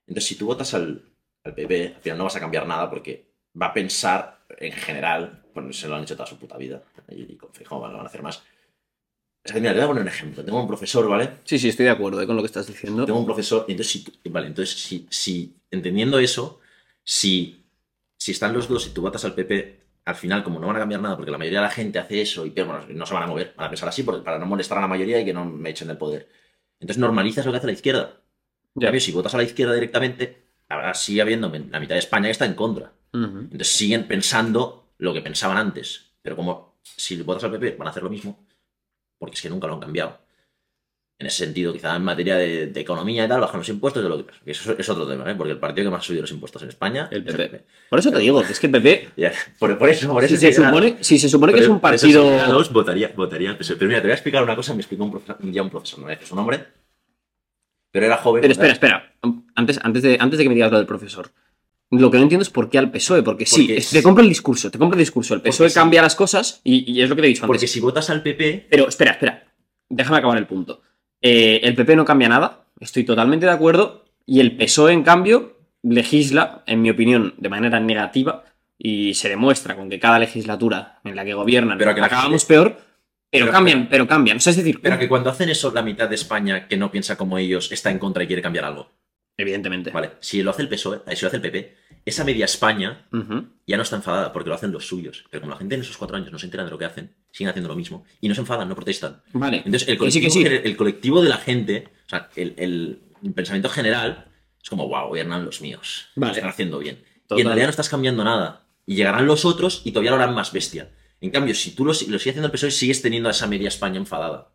[SPEAKER 2] Entonces, si tú votas al, al PP, al final no vas a cambiar nada porque va a pensar en general, bueno, se lo han hecho toda su puta vida y, y con Feijóo lo van a hacer más. O sea, mira, te voy a poner un ejemplo. Tengo un profesor, ¿vale?
[SPEAKER 3] sí, sí, estoy de acuerdo eh, con lo que estás diciendo.
[SPEAKER 2] Tengo un profesor, y entonces, si, vale, entonces si, si, entendiendo eso, si, si están los dos y tú votas al PP, al final, como no van a cambiar nada, porque la mayoría de la gente hace eso y bueno, no se van a mover, van a pensar así porque, para no molestar a la mayoría y que no me echen del poder. Entonces normalizas lo que hace la izquierda.
[SPEAKER 3] Ya.
[SPEAKER 2] cambio, si votas a la izquierda directamente, ahora sigue habiendo la mitad de España que está en contra.
[SPEAKER 3] Ujú.
[SPEAKER 2] Entonces siguen pensando lo que pensaban antes. Pero como si votas al PP van a hacer lo mismo, porque es que nunca lo han cambiado. En ese sentido, quizá en materia de, de economía y tal, bajan los impuestos de lo que Eso es otro tema, ¿eh? porque el partido que más ha subido los impuestos en España
[SPEAKER 3] El
[SPEAKER 2] es
[SPEAKER 3] PP. Por eso te digo, es que el PP,
[SPEAKER 2] Ya, Por, por eso, por eso
[SPEAKER 3] si se supone, si se supone que es un partido...
[SPEAKER 2] dos, votaría, votaría PSOE. Pero mira, te voy a explicar una cosa, me explicó un profesor, un día un profesor, no voy a su nombre, pero era joven.
[SPEAKER 3] Pero espera, espera. Antes, antes, de, antes de que me digas lo del profesor. Lo que no entiendo es por qué al PSOE. Porque sí,
[SPEAKER 2] Porque
[SPEAKER 3] es-
[SPEAKER 2] es-
[SPEAKER 3] te compro el discurso, te compro el discurso. El
[SPEAKER 2] Porque
[SPEAKER 3] PSOE
[SPEAKER 2] sí.
[SPEAKER 3] cambia las cosas y, y es lo que te he dicho antes.
[SPEAKER 2] Porque si votas al PP,
[SPEAKER 3] Pero espera, espera. Déjame acabar el punto. Eh, el PP no cambia nada, estoy totalmente de acuerdo. Y el PSOE, en cambio, legisla, en mi opinión, de manera negativa. Y se demuestra con que cada legislatura en la que gobiernan
[SPEAKER 2] Pero que la
[SPEAKER 3] acabamos peor. Pero,
[SPEAKER 2] Pero-
[SPEAKER 3] cambian, pero cambian. O sea, es decir,
[SPEAKER 2] pero que cuando hacen eso, la mitad de España que no piensa como ellos está en contra y quiere cambiar algo.
[SPEAKER 3] evidentemente.
[SPEAKER 2] Vale, si lo hace el PSOE, eh, si lo hace el PP, esa media España ya no está enfadada porque lo hacen los suyos. Pero como la gente en esos cuatro años no se entera de lo que hacen, siguen haciendo lo mismo y no se enfadan, no protestan.
[SPEAKER 3] Vale.
[SPEAKER 2] Entonces, el
[SPEAKER 3] Que sí,
[SPEAKER 2] colectivo,
[SPEAKER 3] que sí.
[SPEAKER 2] el colectivo de la gente, o sea, el, el pensamiento general es como, wow, gobiernan los míos. Lo
[SPEAKER 3] Vale.
[SPEAKER 2] están haciendo bien. Y en realidad no estás cambiando nada. Y llegarán los otros y todavía lo harán más bestia. En cambio, si tú lo, lo sigues haciendo el PSOE, sigues teniendo a esa media España enfadada.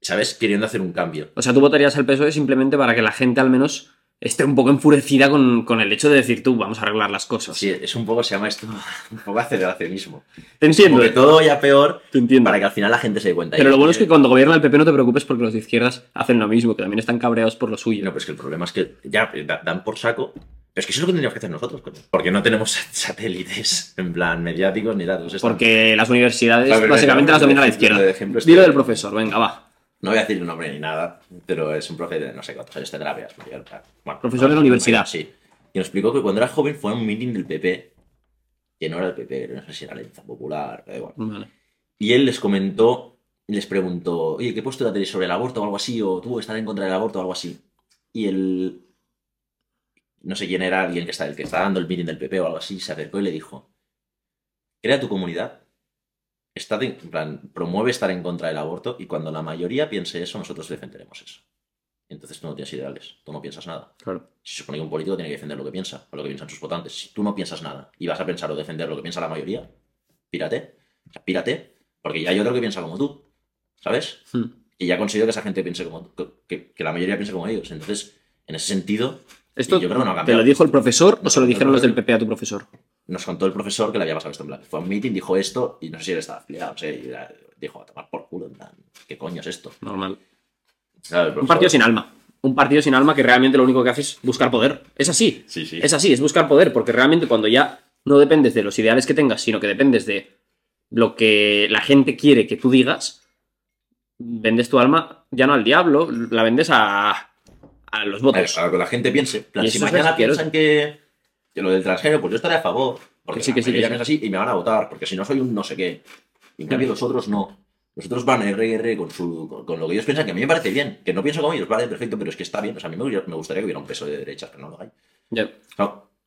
[SPEAKER 2] ¿Sabes? Queriendo hacer un cambio.
[SPEAKER 3] O sea, tú votarías al PSOE simplemente para que la gente al menos esté un poco enfurecida con, con el hecho de decir tú, vamos a arreglar las cosas.
[SPEAKER 2] Sí, es un poco, se llama esto, [laughs] un poco aceleracionismo.
[SPEAKER 3] Te entiendo,
[SPEAKER 2] Como que
[SPEAKER 3] eh,
[SPEAKER 2] todo vaya peor
[SPEAKER 3] te entiendo.
[SPEAKER 2] para que al final la gente se dé cuenta.
[SPEAKER 3] Pero lo bueno es que cuando gobierna el PP no te preocupes porque los de izquierdas hacen lo mismo, que también están cabreados por lo suyo.
[SPEAKER 2] No, pero es que el problema es que ya eh, da- dan por saco. Pero es que eso es lo que tendríamos que hacer nosotros. Porque no tenemos satélites en plan mediáticos ni datos.
[SPEAKER 3] Porque las universidades
[SPEAKER 2] A ver,
[SPEAKER 3] básicamente
[SPEAKER 2] de
[SPEAKER 3] las domina la izquierda.
[SPEAKER 2] de ejemplo este-
[SPEAKER 3] Dilo del profesor, venga, va.
[SPEAKER 2] No voy a decir el nombre ni nada, pero es un profe de no sé cuántos años tendrá, veas, mayor. Bueno,
[SPEAKER 3] Profesor de la universidad.
[SPEAKER 2] Sí. Y nos explicó que cuando era joven fue a un meeting del PP, que no era el PP, no sé si era la Alianza Popular, da igual.
[SPEAKER 3] Vale.
[SPEAKER 2] Y él les comentó, les preguntó, oye, ¿qué postura tenéis sobre el aborto o algo así? ¿O tú estás en contra del aborto o algo así? Y el... No sé quién era, alguien que está, el que está dando el meeting del PP o algo así, se acercó y le dijo, crea tu comunidad, está en plan, promueve estar en contra del aborto y cuando la mayoría piense eso, nosotros defenderemos eso. Entonces tú no tienes ideales, tú no piensas nada.
[SPEAKER 3] Claro.
[SPEAKER 2] Se supone que un político tiene que defender lo que piensa, o lo que piensan sus votantes. Si tú no piensas nada y vas a pensar o defender lo que piensa la mayoría, pírate. O sea, pírate, porque ya hay otro que piensa como tú, ¿sabes?
[SPEAKER 3] Hmm.
[SPEAKER 2] Y ya ha conseguido que esa gente piense como tú, que, que la mayoría piense como ellos. Entonces, en ese sentido,
[SPEAKER 3] ¿Esto
[SPEAKER 2] yo creo que no ha
[SPEAKER 3] te lo dijo el profesor o se lo dijeron los del. PP a tu profesor?
[SPEAKER 2] nos contó el profesor que le había pasado esto en plan. Fue a un meeting, dijo esto, y no sé si él estaba afiliado, y dijo, a tomar por culo, en plan, ¿qué coño es esto?
[SPEAKER 3] Normal.
[SPEAKER 2] Claro,
[SPEAKER 3] Un partido sin alma. un partido sin alma que realmente lo único que hace es buscar poder. Es así.
[SPEAKER 2] Sí, sí.
[SPEAKER 3] Es así, es buscar poder, porque realmente cuando ya no dependes de los ideales que tengas, sino que dependes de lo que la gente quiere que tú digas, vendes tu alma ya no al diablo, la vendes a, a los
[SPEAKER 2] A
[SPEAKER 3] votos.
[SPEAKER 2] Para que la gente piense. en plan, si
[SPEAKER 3] es
[SPEAKER 2] mañana piensan que, que lo del transgénero, pues yo estaré a favor. Porque
[SPEAKER 3] Que sí, que sí, que sí.
[SPEAKER 2] piensa así y me van a votar, porque si no soy un no sé qué. Y en cambio los otros no. Los otros van RR con, su, con, con lo que ellos piensan, que a mí me parece bien. Que no pienso como ellos, vale, perfecto, pero es que está bien. O sea, a mí me, me gustaría que hubiera un peso de derechas, pero no lo hay.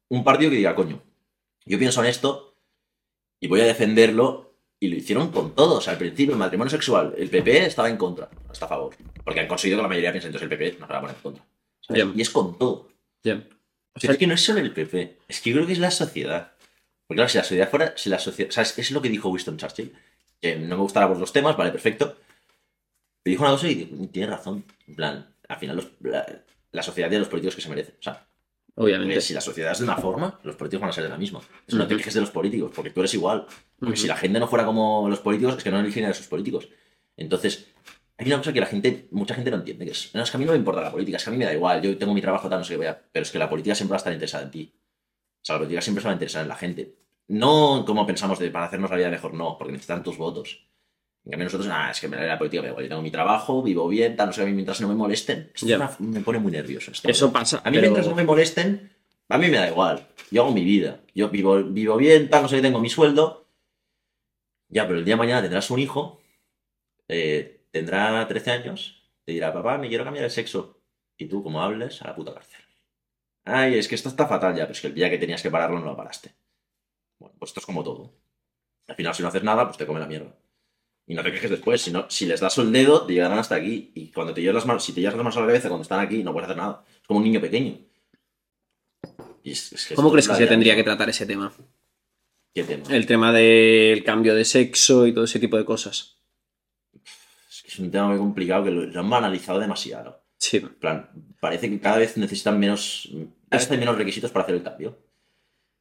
[SPEAKER 2] Un partido que diga, coño, yo pienso en esto y voy a defenderlo. Y lo hicieron con todo. O sea, al principio, el matrimonio sexual, el PP estaba en contra, está a favor. Porque han conseguido que la mayoría piense, entonces el PP no se va a poner en contra. Y es con todo.
[SPEAKER 3] O sea,
[SPEAKER 2] es que no es solo el PP, es que yo creo que es la sociedad. Porque claro, si la sociedad fuera, si la sociedad. Es lo que dijo Winston Churchill, que no me gustará por los temas, vale, perfecto. Pero dijo una cosa y tiene razón. En plan, al final los- la, la sociedad tiene los políticos que se merecen. O sea,
[SPEAKER 3] obviamente.
[SPEAKER 2] porque si la sociedad es de una forma, los políticos van a ser de la misma. Eso no te quejes de los políticos, porque tú eres igual. Porque si la gente no fuera como los políticos, es que no elegirían a sus políticos. Entonces, hay una cosa que la gente, mucha gente no entiende, que es, no, es que a mí no me importa la política, es que a mí me da igual, yo tengo mi trabajo, tal, no sé qué, vea, pero es que la política siempre va a estar interesada en ti. O sea, la política siempre se va a interesar en la gente. No como pensamos de para hacernos la vida mejor, no, porque necesitan tus votos. En cambio nosotros, ah, es que me da la política, me da igual, yo tengo mi trabajo, vivo bien, tal, no sé qué, a mí mientras no me molesten. Esto es una- me pone muy nervioso. esto.
[SPEAKER 3] Eso pasa.
[SPEAKER 2] A mí
[SPEAKER 3] pero-
[SPEAKER 2] mientras no me molesten, a mí me da igual. Yo hago mi vida. Yo vivo, vivo bien, tal, no sé qué, tengo mi sueldo. Ya, pero el día de mañana tendrás un hijo, eh, tendrá 13 años, te dirá, papá, me quiero cambiar de sexo. Y tú, como hables, a la puta cárcel. Ay, es que esto está fatal ya, pero es que el día que tenías que pararlo no lo paraste. Bueno, pues esto es como todo. Al final, si no haces nada, pues te come la mierda. Y no te quejes después. Si, no, si les das el dedo, te llegarán hasta aquí. Y cuando te llevas las manos, si te llevas las manos a la cabeza cuando están aquí, no puedes hacer nada. Es como un niño pequeño. Y es- es que
[SPEAKER 3] ¿Cómo crees
[SPEAKER 2] es
[SPEAKER 3] que se tendría que tratar ese tema?
[SPEAKER 2] ¿Qué tema?
[SPEAKER 3] El tema del cambio de sexo y todo ese tipo de cosas.
[SPEAKER 2] Es un tema muy complicado que lo, lo han banalizado demasiado.
[SPEAKER 3] Sí.
[SPEAKER 2] En plan, parece que cada vez necesitan menos, cada vez hay menos requisitos para hacer el cambio.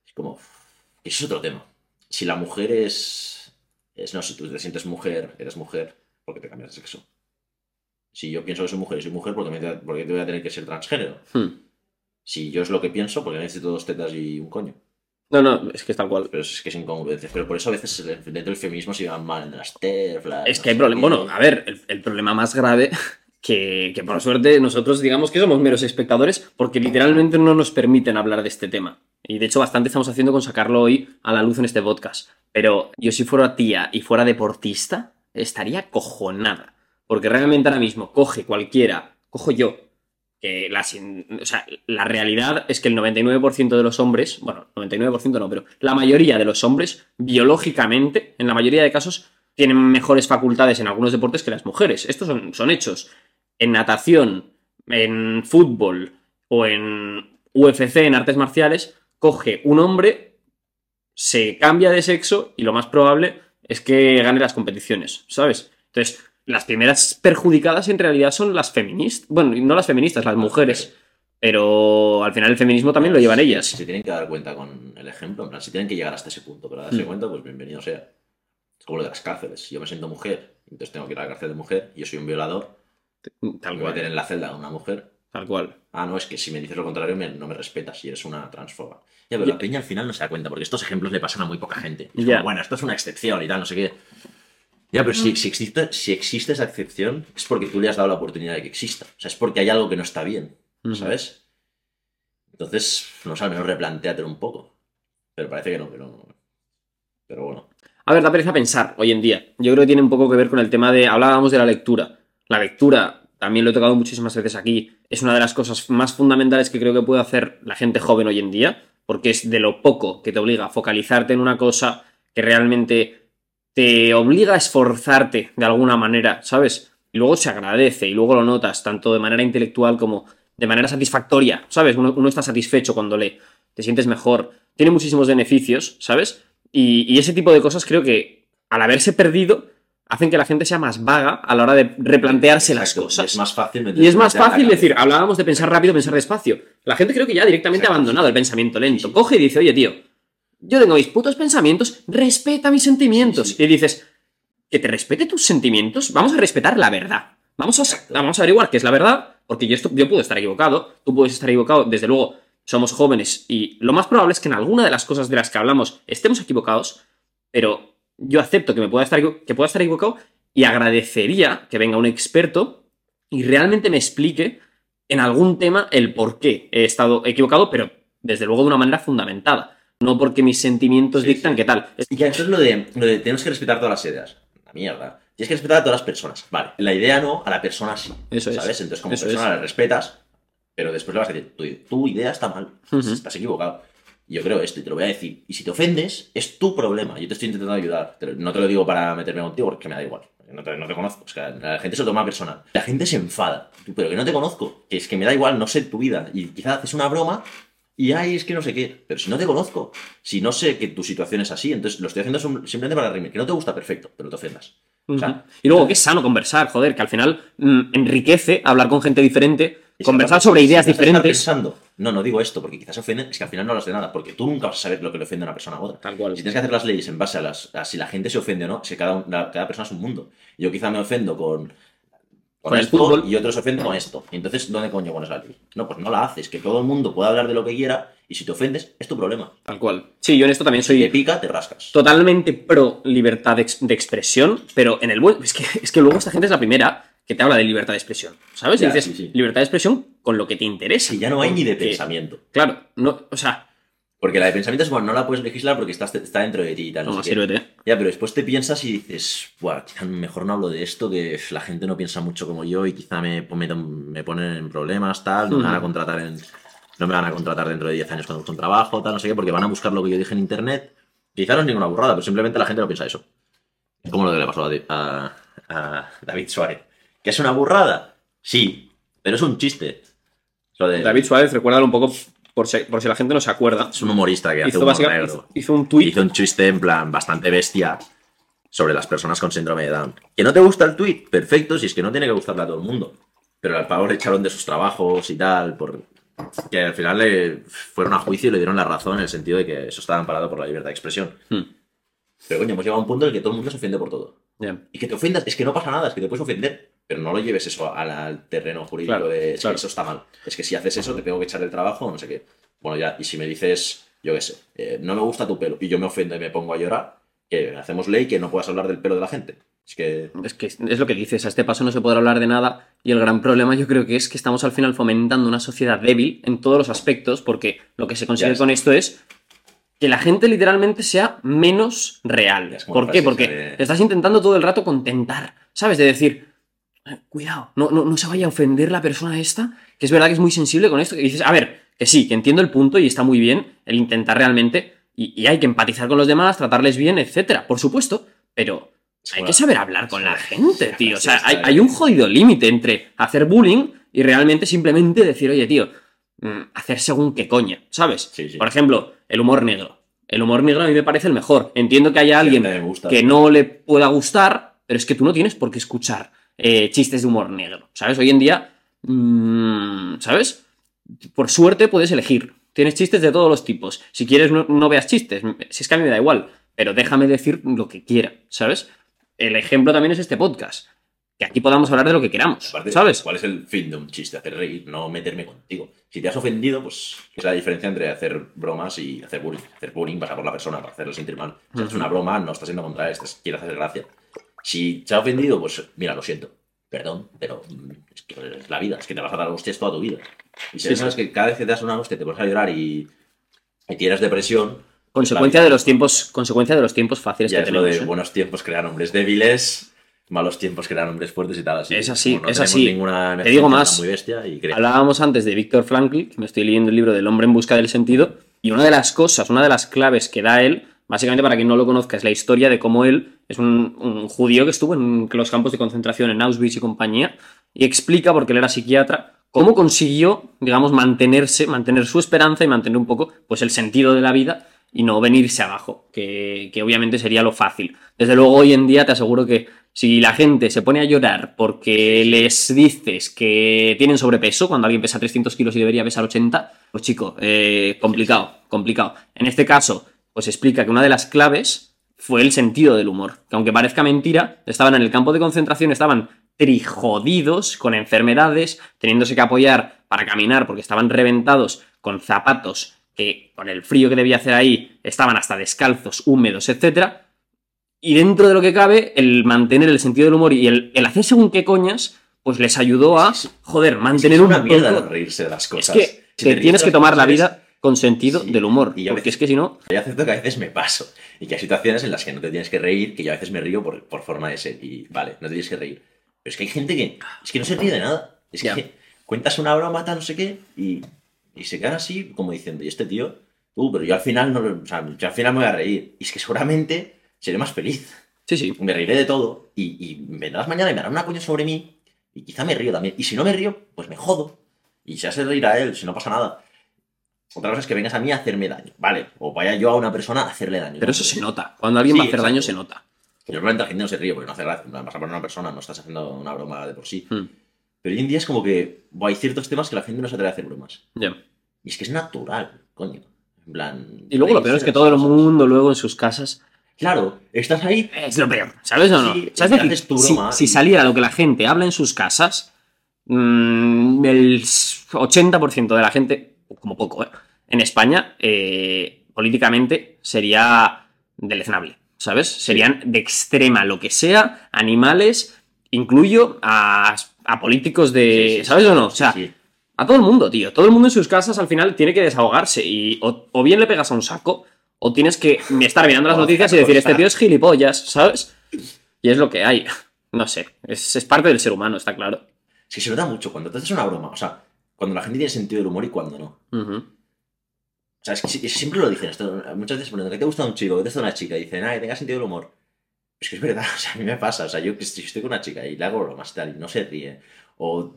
[SPEAKER 2] Es como, es otro tema. Si la mujer es, es, no, si tú te sientes mujer, eres mujer, porque te cambias de sexo. Si yo pienso que soy mujer y soy mujer, porque, me, porque te voy a tener que ser transgénero.
[SPEAKER 3] Hmm.
[SPEAKER 2] Si yo es lo que pienso, porque necesito dos tetas y un coño.
[SPEAKER 3] No, no, es que es tal cual.
[SPEAKER 2] Pero es que es incongruencia. Pero por eso a veces dentro del feminismo se llevan mal en las TERF. las-
[SPEAKER 3] Es que hay
[SPEAKER 2] sé
[SPEAKER 3] problema.
[SPEAKER 2] qué.
[SPEAKER 3] Bueno, a ver, el, el problema más grave, [laughs] que, que por suerte nosotros digamos que somos meros espectadores, porque literalmente no nos permiten hablar de este tema. Y de hecho, bastante estamos haciendo con sacarlo hoy a la luz en este podcast. Pero yo, si fuera tía y fuera deportista, estaría cojonada. Porque realmente ahora mismo coge cualquiera, cojo yo, que la, o sea, la realidad es que el 99% de los hombres, bueno, 99% no, pero la mayoría de los hombres, biológicamente, en la mayoría de casos, tienen mejores facultades en algunos deportes que las mujeres. Estos son, son hechos. En natación, en fútbol o en UFC, en artes marciales, coge un hombre, se cambia de sexo y lo más probable es que gane las competiciones, ¿sabes? Entonces, las primeras perjudicadas en realidad son las feministas. Bueno, no las feministas, las mujeres. Pero al final el feminismo también lo llevan ellas.
[SPEAKER 2] Se tienen que dar cuenta con el ejemplo, en plan, si tienen que llegar hasta ese punto, pero darse
[SPEAKER 3] Mm.
[SPEAKER 2] cuenta, pues bienvenido sea. Es como lo de las cárceles. Si yo me siento mujer, entonces tengo que ir a la cárcel de mujer, y yo soy un violador,
[SPEAKER 3] Tal
[SPEAKER 2] me voy a meter en la celda de una mujer.
[SPEAKER 3] Tal cual.
[SPEAKER 2] Ah, no, es que si me dices lo contrario, me- no me respetas y eres una transfoba. Ya, pero
[SPEAKER 3] Ya.
[SPEAKER 2] la peña al final no se da cuenta, porque estos ejemplos le pasan a muy poca gente. Es
[SPEAKER 3] Ya.
[SPEAKER 2] como, bueno, esto es una excepción y tal, no sé qué. Ya, pero si, si, existe, si existe esa excepción, es porque tú le has dado la oportunidad de que exista. O sea, es porque hay algo que no está bien. ¿sabes? Entonces, no sé, al menos replantéatelo un poco. Pero parece que no, pero, pero bueno.
[SPEAKER 3] A ver, da pereza pensar hoy en día. Yo creo que tiene un poco que ver con el tema de. Hablábamos de la lectura. La lectura, también lo he tocado muchísimas veces aquí, es una de las cosas más fundamentales que creo que puede hacer la gente joven hoy en día, porque es de lo poco que te obliga a focalizarte en una cosa que realmente te obliga a esforzarte de alguna manera, ¿sabes? Y luego se agradece y luego lo notas, tanto de manera intelectual como de manera satisfactoria, ¿sabes? Uno, uno está satisfecho cuando lee, te sientes mejor, tiene muchísimos beneficios, ¿sabes? Y, y ese tipo de cosas creo que al haberse perdido hacen que la gente sea más vaga a la hora de replantearse las cosas.
[SPEAKER 2] Es más fácil
[SPEAKER 3] Y es más fácil decir, hablábamos de pensar rápido, pensar despacio. La gente creo que ya directamente ha abandonado el pensamiento lento. Coge y dice, oye, tío, yo tengo mis putos pensamientos, respeta mis sentimientos.
[SPEAKER 2] Sí, sí.
[SPEAKER 3] Y dices, que te respete tus sentimientos, vamos a respetar la verdad. Vamos a, vamos a averiguar qué es la verdad Porque yo, esto, yo puedo estar equivocado, tú puedes estar equivocado, desde luego somos jóvenes y lo más probable es que en alguna de las cosas de las que hablamos estemos equivocados, pero yo acepto que, me pueda estar, que pueda estar equivocado y agradecería que venga un experto y realmente me explique en algún tema el por qué he estado equivocado, pero desde luego de una manera fundamentada. No porque mis sentimientos
[SPEAKER 2] Sí,
[SPEAKER 3] dictan
[SPEAKER 2] sí.
[SPEAKER 3] que tal.
[SPEAKER 2] Y que eso es lo de, lo de tenemos que respetar todas las ideas. La mierda. Tienes que respetar a todas las personas. Vale. La idea no, a la persona sí.
[SPEAKER 3] Eso es.
[SPEAKER 2] ¿Sabes? Entonces, como
[SPEAKER 3] Eso
[SPEAKER 2] persona
[SPEAKER 3] es.
[SPEAKER 2] la respetas, pero después le vas a decir, tu, tu idea está mal.
[SPEAKER 3] Ujú.
[SPEAKER 2] Estás equivocado. Yo creo esto y te lo voy a decir. Y si te ofendes, es tu problema. Yo te estoy intentando ayudar. Te lo- no te lo digo para meterme contigo porque me da igual. No te, no te conozco. Es que la gente se lo toma personal. La gente se enfada. Tú, Pero que no te conozco. Que es que me da igual, no sé tu vida. Y quizás haces una broma y ay, es que no sé qué. Pero si no te conozco, si no sé que tu situación es así, entonces lo estoy haciendo sim- simplemente para reírme. Que no te gusta, perfecto, pero no te ofendas. O sea,
[SPEAKER 3] Ujú. y luego que es sano conversar, joder, que al final mm, enriquece hablar con gente diferente, conversar sobre
[SPEAKER 2] si
[SPEAKER 3] ideas
[SPEAKER 2] estar
[SPEAKER 3] diferentes.
[SPEAKER 2] pensando, no, no digo esto porque quizás ofenden, es que al final no hablas de nada, porque tú nunca vas a saber lo que le ofende a una persona a otra.
[SPEAKER 3] Tal cual.
[SPEAKER 2] Si tienes que hacer las leyes en base a, las, a si la gente se ofende o no, si cada, cada persona es un mundo. Yo quizá me ofendo con,
[SPEAKER 3] Con el
[SPEAKER 2] esto
[SPEAKER 3] fútbol.
[SPEAKER 2] y otros se ofenden con esto. Y entonces, ¿dónde coño pones la ley? No, pues no la haces, que todo el mundo pueda hablar de lo que quiera y si te ofendes, es tu problema.
[SPEAKER 3] Tal cual. Sí, yo en esto también
[SPEAKER 2] Si te
[SPEAKER 3] soy
[SPEAKER 2] pica, te rascas.
[SPEAKER 3] totalmente pro libertad de, ex- de expresión, pero en el buen. Es que, es que luego esta gente es la primera que te habla de libertad de expresión. ¿Sabes? Y dices
[SPEAKER 2] sí, sí.
[SPEAKER 3] libertad de expresión con lo que te interesa.
[SPEAKER 2] Si ya no hay ni de pensamiento.
[SPEAKER 3] Claro, no, o sea,
[SPEAKER 2] Porque la de pensamiento es, bueno, no la puedes legislar porque estás, está dentro de ti y tal. no
[SPEAKER 3] no,
[SPEAKER 2] sé qué.
[SPEAKER 3] sírvete.
[SPEAKER 2] Ya, pero después te piensas y dices, Buah, quizá mejor no hablo de esto, que la gente no piensa mucho como yo y quizá me, me, me ponen en problemas, tal, no me van a
[SPEAKER 3] Ujú.
[SPEAKER 2] contratar en, no me van a contratar dentro de 10 años cuando busque un trabajo, tal, no sé qué, porque van a buscar lo que yo dije en internet. Quizá no es ninguna burrada, pero simplemente la gente no piensa eso. Es como lo que le pasó a, a- a David Suárez. ¿Que es una burrada? Sí, pero es un chiste. Lo de-
[SPEAKER 3] David Suárez, recuérdalo un poco por si, por si la gente no se acuerda.
[SPEAKER 2] es un humorista que hace
[SPEAKER 3] Hizo,
[SPEAKER 2] humor negro
[SPEAKER 3] hizo, hizo un tweet
[SPEAKER 2] hizo un chiste en plan bastante bestia sobre las personas con síndrome de Down. ¿Que no te gusta el tweet? Perfecto, si es que no tiene que gustarle a todo el mundo. Pero al pavo le echaron de sus trabajos y tal, por que al final le fueron a juicio y le dieron la razón en el sentido de que eso estaba amparado por la libertad de expresión.
[SPEAKER 3] Hmm.
[SPEAKER 2] Pero coño, hemos llegado a un punto en el que todo el mundo se ofende por todo.
[SPEAKER 3] Ya.
[SPEAKER 2] Y que te ofendas, es que no pasa nada, es que te puedes ofender. Pero no lo lleves eso al, al terreno jurídico
[SPEAKER 3] Claro,
[SPEAKER 2] de es
[SPEAKER 3] claro.
[SPEAKER 2] que eso está mal. Es que si haces eso te tengo que echar el trabajo no sé qué. Bueno, ya, y si me dices, yo qué sé, eh, no me gusta tu pelo y yo me ofendo y me pongo a llorar, que hacemos ley que no puedas hablar del pelo de la gente. Es que.
[SPEAKER 3] Es que es lo que dices, a este paso no se podrá hablar de nada y el gran problema yo creo que es que estamos al final fomentando una sociedad débil en todos los aspectos porque lo que se consigue con esto es que la gente literalmente sea menos real. ¿Por qué? Porque
[SPEAKER 2] de-
[SPEAKER 3] estás intentando todo el rato contentar, ¿sabes? De decir, "Eh, cuidado, no, no, no se vaya a ofender la persona esta, que es verdad que es muy sensible con esto, que dices, a ver, que sí, que entiendo el punto y está muy bien el intentar realmente y, y hay que empatizar con los demás, tratarles bien, etcétera, por supuesto, pero hay que saber hablar con la gente, tío. O sea, hay, hay un jodido límite entre hacer bullying y realmente simplemente decir, oye, tío, mm, hacer según qué coña, ¿sabes?
[SPEAKER 2] Sí, sí.
[SPEAKER 3] Por ejemplo, el humor negro. El humor negro a mí me parece el mejor. Entiendo que haya alguien
[SPEAKER 2] gusta.
[SPEAKER 3] que no le pueda gustar, pero es que tú no tienes por qué escuchar eh, chistes de humor negro, ¿sabes? Hoy en día, mm, ¿sabes? Por suerte puedes elegir. Tienes chistes de todos los tipos. Si quieres, no, no veas chistes. Si es que a mí me da igual. Pero déjame decir lo que quiera, ¿sabes? El ejemplo también es este podcast. Que aquí podamos hablar de lo que queramos,
[SPEAKER 2] Aparte,
[SPEAKER 3] ¿sabes?
[SPEAKER 2] ¿cuál es el fin de un chiste? Hacer reír, no meterme contigo. Si te has ofendido, pues es la diferencia entre hacer bromas y hacer bullying. Hacer bullying por la persona para hacerlo sentir mal. Haces una broma, no estás siendo contra él, estás, quieres hacer gracia. Si te ha ofendido, pues mira, lo siento. Perdón, pero es que es la vida, es que te vas a dar hostias toda tu vida. Y si
[SPEAKER 3] Sí,
[SPEAKER 2] sabes que cada vez que te das una hostia te pones a llorar y, y tienes depresión,
[SPEAKER 3] Consecuencia de los tiempos, consecuencia de los tiempos fáciles
[SPEAKER 2] ya
[SPEAKER 3] que
[SPEAKER 2] es lo
[SPEAKER 3] tenemos.
[SPEAKER 2] de
[SPEAKER 3] ¿eh?
[SPEAKER 2] buenos tiempos crean hombres débiles, malos tiempos crean hombres fuertes y tal. Así.
[SPEAKER 3] Es así,
[SPEAKER 2] no
[SPEAKER 3] es así.
[SPEAKER 2] Ninguna
[SPEAKER 3] Te digo más.
[SPEAKER 2] Muy bestia y.
[SPEAKER 3] Hablábamos antes de Víctor Frankl, que me estoy leyendo el libro del hombre en busca del sentido, y una de las cosas, una de las claves que da él, básicamente para quien no lo conozca, es la historia de cómo él es un, judío que estuvo en los campos de concentración en Auschwitz y compañía, y explica, porque él era psiquiatra, cómo consiguió, digamos, mantenerse, mantener su esperanza y mantener un poco, pues, el sentido de la vida y no venirse abajo, que, que obviamente sería lo fácil. Desde luego, hoy en día te aseguro que si la gente se pone a llorar porque les dices que tienen sobrepeso, cuando alguien pesa 300 kilos y debería pesar 80, pues chico, eh, complicado, complicado. En este caso, pues explica que una de las claves fue el sentido del humor. Que aunque parezca mentira, estaban en el campo de concentración, estaban trijodidos, con enfermedades, teniéndose que apoyar para caminar porque estaban reventados con zapatos que con el frío que debía hacer ahí estaban hasta descalzos, húmedos, etc. Y dentro de lo que cabe, el mantener el sentido del humor y el, el hacer según qué coñas, pues les ayudó a, joder, mantener
[SPEAKER 2] es una
[SPEAKER 3] un
[SPEAKER 2] mierda no reírse de las
[SPEAKER 3] Es
[SPEAKER 2] cosas.
[SPEAKER 3] que
[SPEAKER 2] Si
[SPEAKER 3] te
[SPEAKER 2] ríes
[SPEAKER 3] tienes
[SPEAKER 2] de
[SPEAKER 3] que tomar la vida con sentido
[SPEAKER 2] Sí,
[SPEAKER 3] del humor,
[SPEAKER 2] y a
[SPEAKER 3] porque
[SPEAKER 2] veces-
[SPEAKER 3] es que si no...
[SPEAKER 2] Yo acepto que a veces me paso y que hay situaciones en las que no te tienes que reír, que yo a veces me río por, por forma de ser y vale, no te tienes que reír. Pero es que hay gente que es que no se ríe de nada. Es que cuentas una broma, tal, no sé qué, y, y se quedan así como diciendo, y este tío, tú, pero yo al final no, o sea, yo al final me voy a reír. Y es que seguramente seré más feliz.
[SPEAKER 3] Sí, sí.
[SPEAKER 2] Me reiré de todo y, y vendrás mañana y me hará una coña sobre mí y quizá me río también. Y si no me río, pues me jodo. Y se hace reír a él, si no pasa nada. Otra cosa es que vengas a mí a hacerme daño, ¿vale? O vaya yo a una persona a hacerle daño.
[SPEAKER 3] Pero eso se nota. Cuando alguien va a
[SPEAKER 2] Sí,
[SPEAKER 3] hacer daño, se nota.
[SPEAKER 2] Que Normalmente la gente no se ríe porque no hace gracia. Vas a poner a una persona, no estás haciendo una broma de por sí.
[SPEAKER 3] Hmm.
[SPEAKER 2] Pero hoy en día es como que buah, hay ciertos temas que la gente no se atreve a hacer bromas.
[SPEAKER 3] Ya.
[SPEAKER 2] Y es que es natural, coño. En plan.
[SPEAKER 3] Y luego lo peor es que todo el mundo luego en sus casas
[SPEAKER 2] Claro, estás ahí.
[SPEAKER 3] es lo peor, ¿sabes o no?
[SPEAKER 2] Sí,
[SPEAKER 3] O sea, es
[SPEAKER 2] y
[SPEAKER 3] decir,
[SPEAKER 2] haces tu
[SPEAKER 3] si,
[SPEAKER 2] broma
[SPEAKER 3] si
[SPEAKER 2] y-
[SPEAKER 3] saliera lo que la gente habla en sus casas, mm, el 80% de la gente, como poco, ¿eh? en España, eh, políticamente sería deleznable, ¿sabes? Serían de extrema lo que sea, animales, incluyo a, a políticos de...
[SPEAKER 2] Sí, sí,
[SPEAKER 3] ¿Sabes
[SPEAKER 2] sí,
[SPEAKER 3] o no? O
[SPEAKER 2] sí,
[SPEAKER 3] sea,
[SPEAKER 2] sí.
[SPEAKER 3] a todo el mundo, tío. Todo el mundo en sus casas al final tiene que desahogarse y o, o bien le pegas a un saco o tienes que estar mirando las [laughs] noticias y decir, este tío es gilipollas, ¿sabes? Y es lo que hay. No sé, es, es parte del ser humano, está claro.
[SPEAKER 2] Que se nota mucho cuando te haces una broma. O sea, cuando la gente tiene sentido del humor y cuando no.
[SPEAKER 3] Ujú.
[SPEAKER 2] O sea, es que si- siempre lo dicen esto. Muchas veces ponen que te gusta un chico, que te gusta una chica, y dicen, ah, que tenga sentido del humor. Es que es verdad, [laughs] o sea, a mí me pasa. O sea, yo si estoy con una chica y le hago bromas tal, y no se ríe, o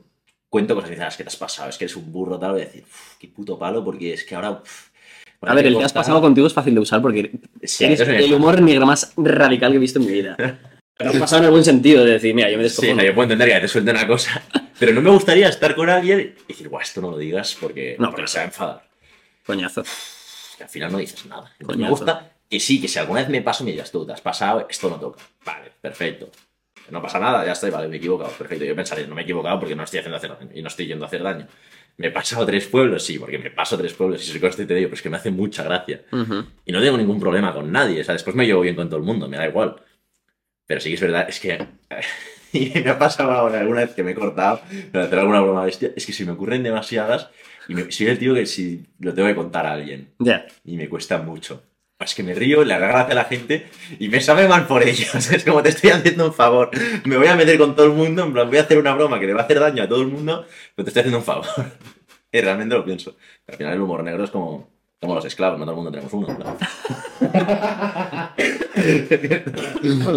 [SPEAKER 2] cuento cosas y dicen, ah, es que te has pasado, es que eres un burro, tal, voy a decir, "Uf, qué puto palo, porque es que ahora. uf,
[SPEAKER 3] A ver, el que has pasado contigo es fácil de usar porque
[SPEAKER 2] Sí,
[SPEAKER 3] eres el humor negro más radical que he visto en mi vida. [laughs] Pero has pasado en el buen sentido de decir, mira, yo me
[SPEAKER 2] Sí,
[SPEAKER 3] descojono.
[SPEAKER 2] o sea, yo puedo entender que te suelte una cosa, [laughs] pero no me gustaría estar con alguien y decir, guau, esto no lo digas porque,
[SPEAKER 3] No,
[SPEAKER 2] porque se va a enfadar.
[SPEAKER 3] Coñazo.
[SPEAKER 2] que al final no dices nada. Entonces, me gusta que sí, que si alguna vez me paso, me digas tú, te has pasado, esto no toca. Vale, perfecto. No pasa nada, ya estoy, vale, me he equivocado, perfecto. Yo pensaré, no me he equivocado porque no estoy haciendo hacer daño y no estoy yendo a hacer daño. ¿Me he pasado tres pueblos? Sí, porque me paso tres pueblos y soy consciente de ello, pero es que me hace mucha gracia.
[SPEAKER 3] Ujú.
[SPEAKER 2] Y no tengo ningún problema con nadie, o sea, después me llevo bien con todo el mundo, me da igual. Pero sí que es verdad, es que... [laughs] Y me ha pasado ahora alguna vez que me he cortado para hacer alguna broma bestia, es que se me ocurren demasiadas y me, soy el tío que si lo tengo que contar a alguien
[SPEAKER 3] Ya.
[SPEAKER 2] y me cuesta mucho. Es que me río, le haga gracia a la gente y me sabe mal por ellos. [laughs] Es como te estoy haciendo un favor. Me voy a meter con todo el mundo, en plan, voy a hacer una broma que le va a hacer daño a todo el mundo, pero te estoy haciendo un favor. [laughs] Y realmente lo pienso. Al final el humor negro es como, como los esclavos, no todo el mundo tenemos uno. ¿no?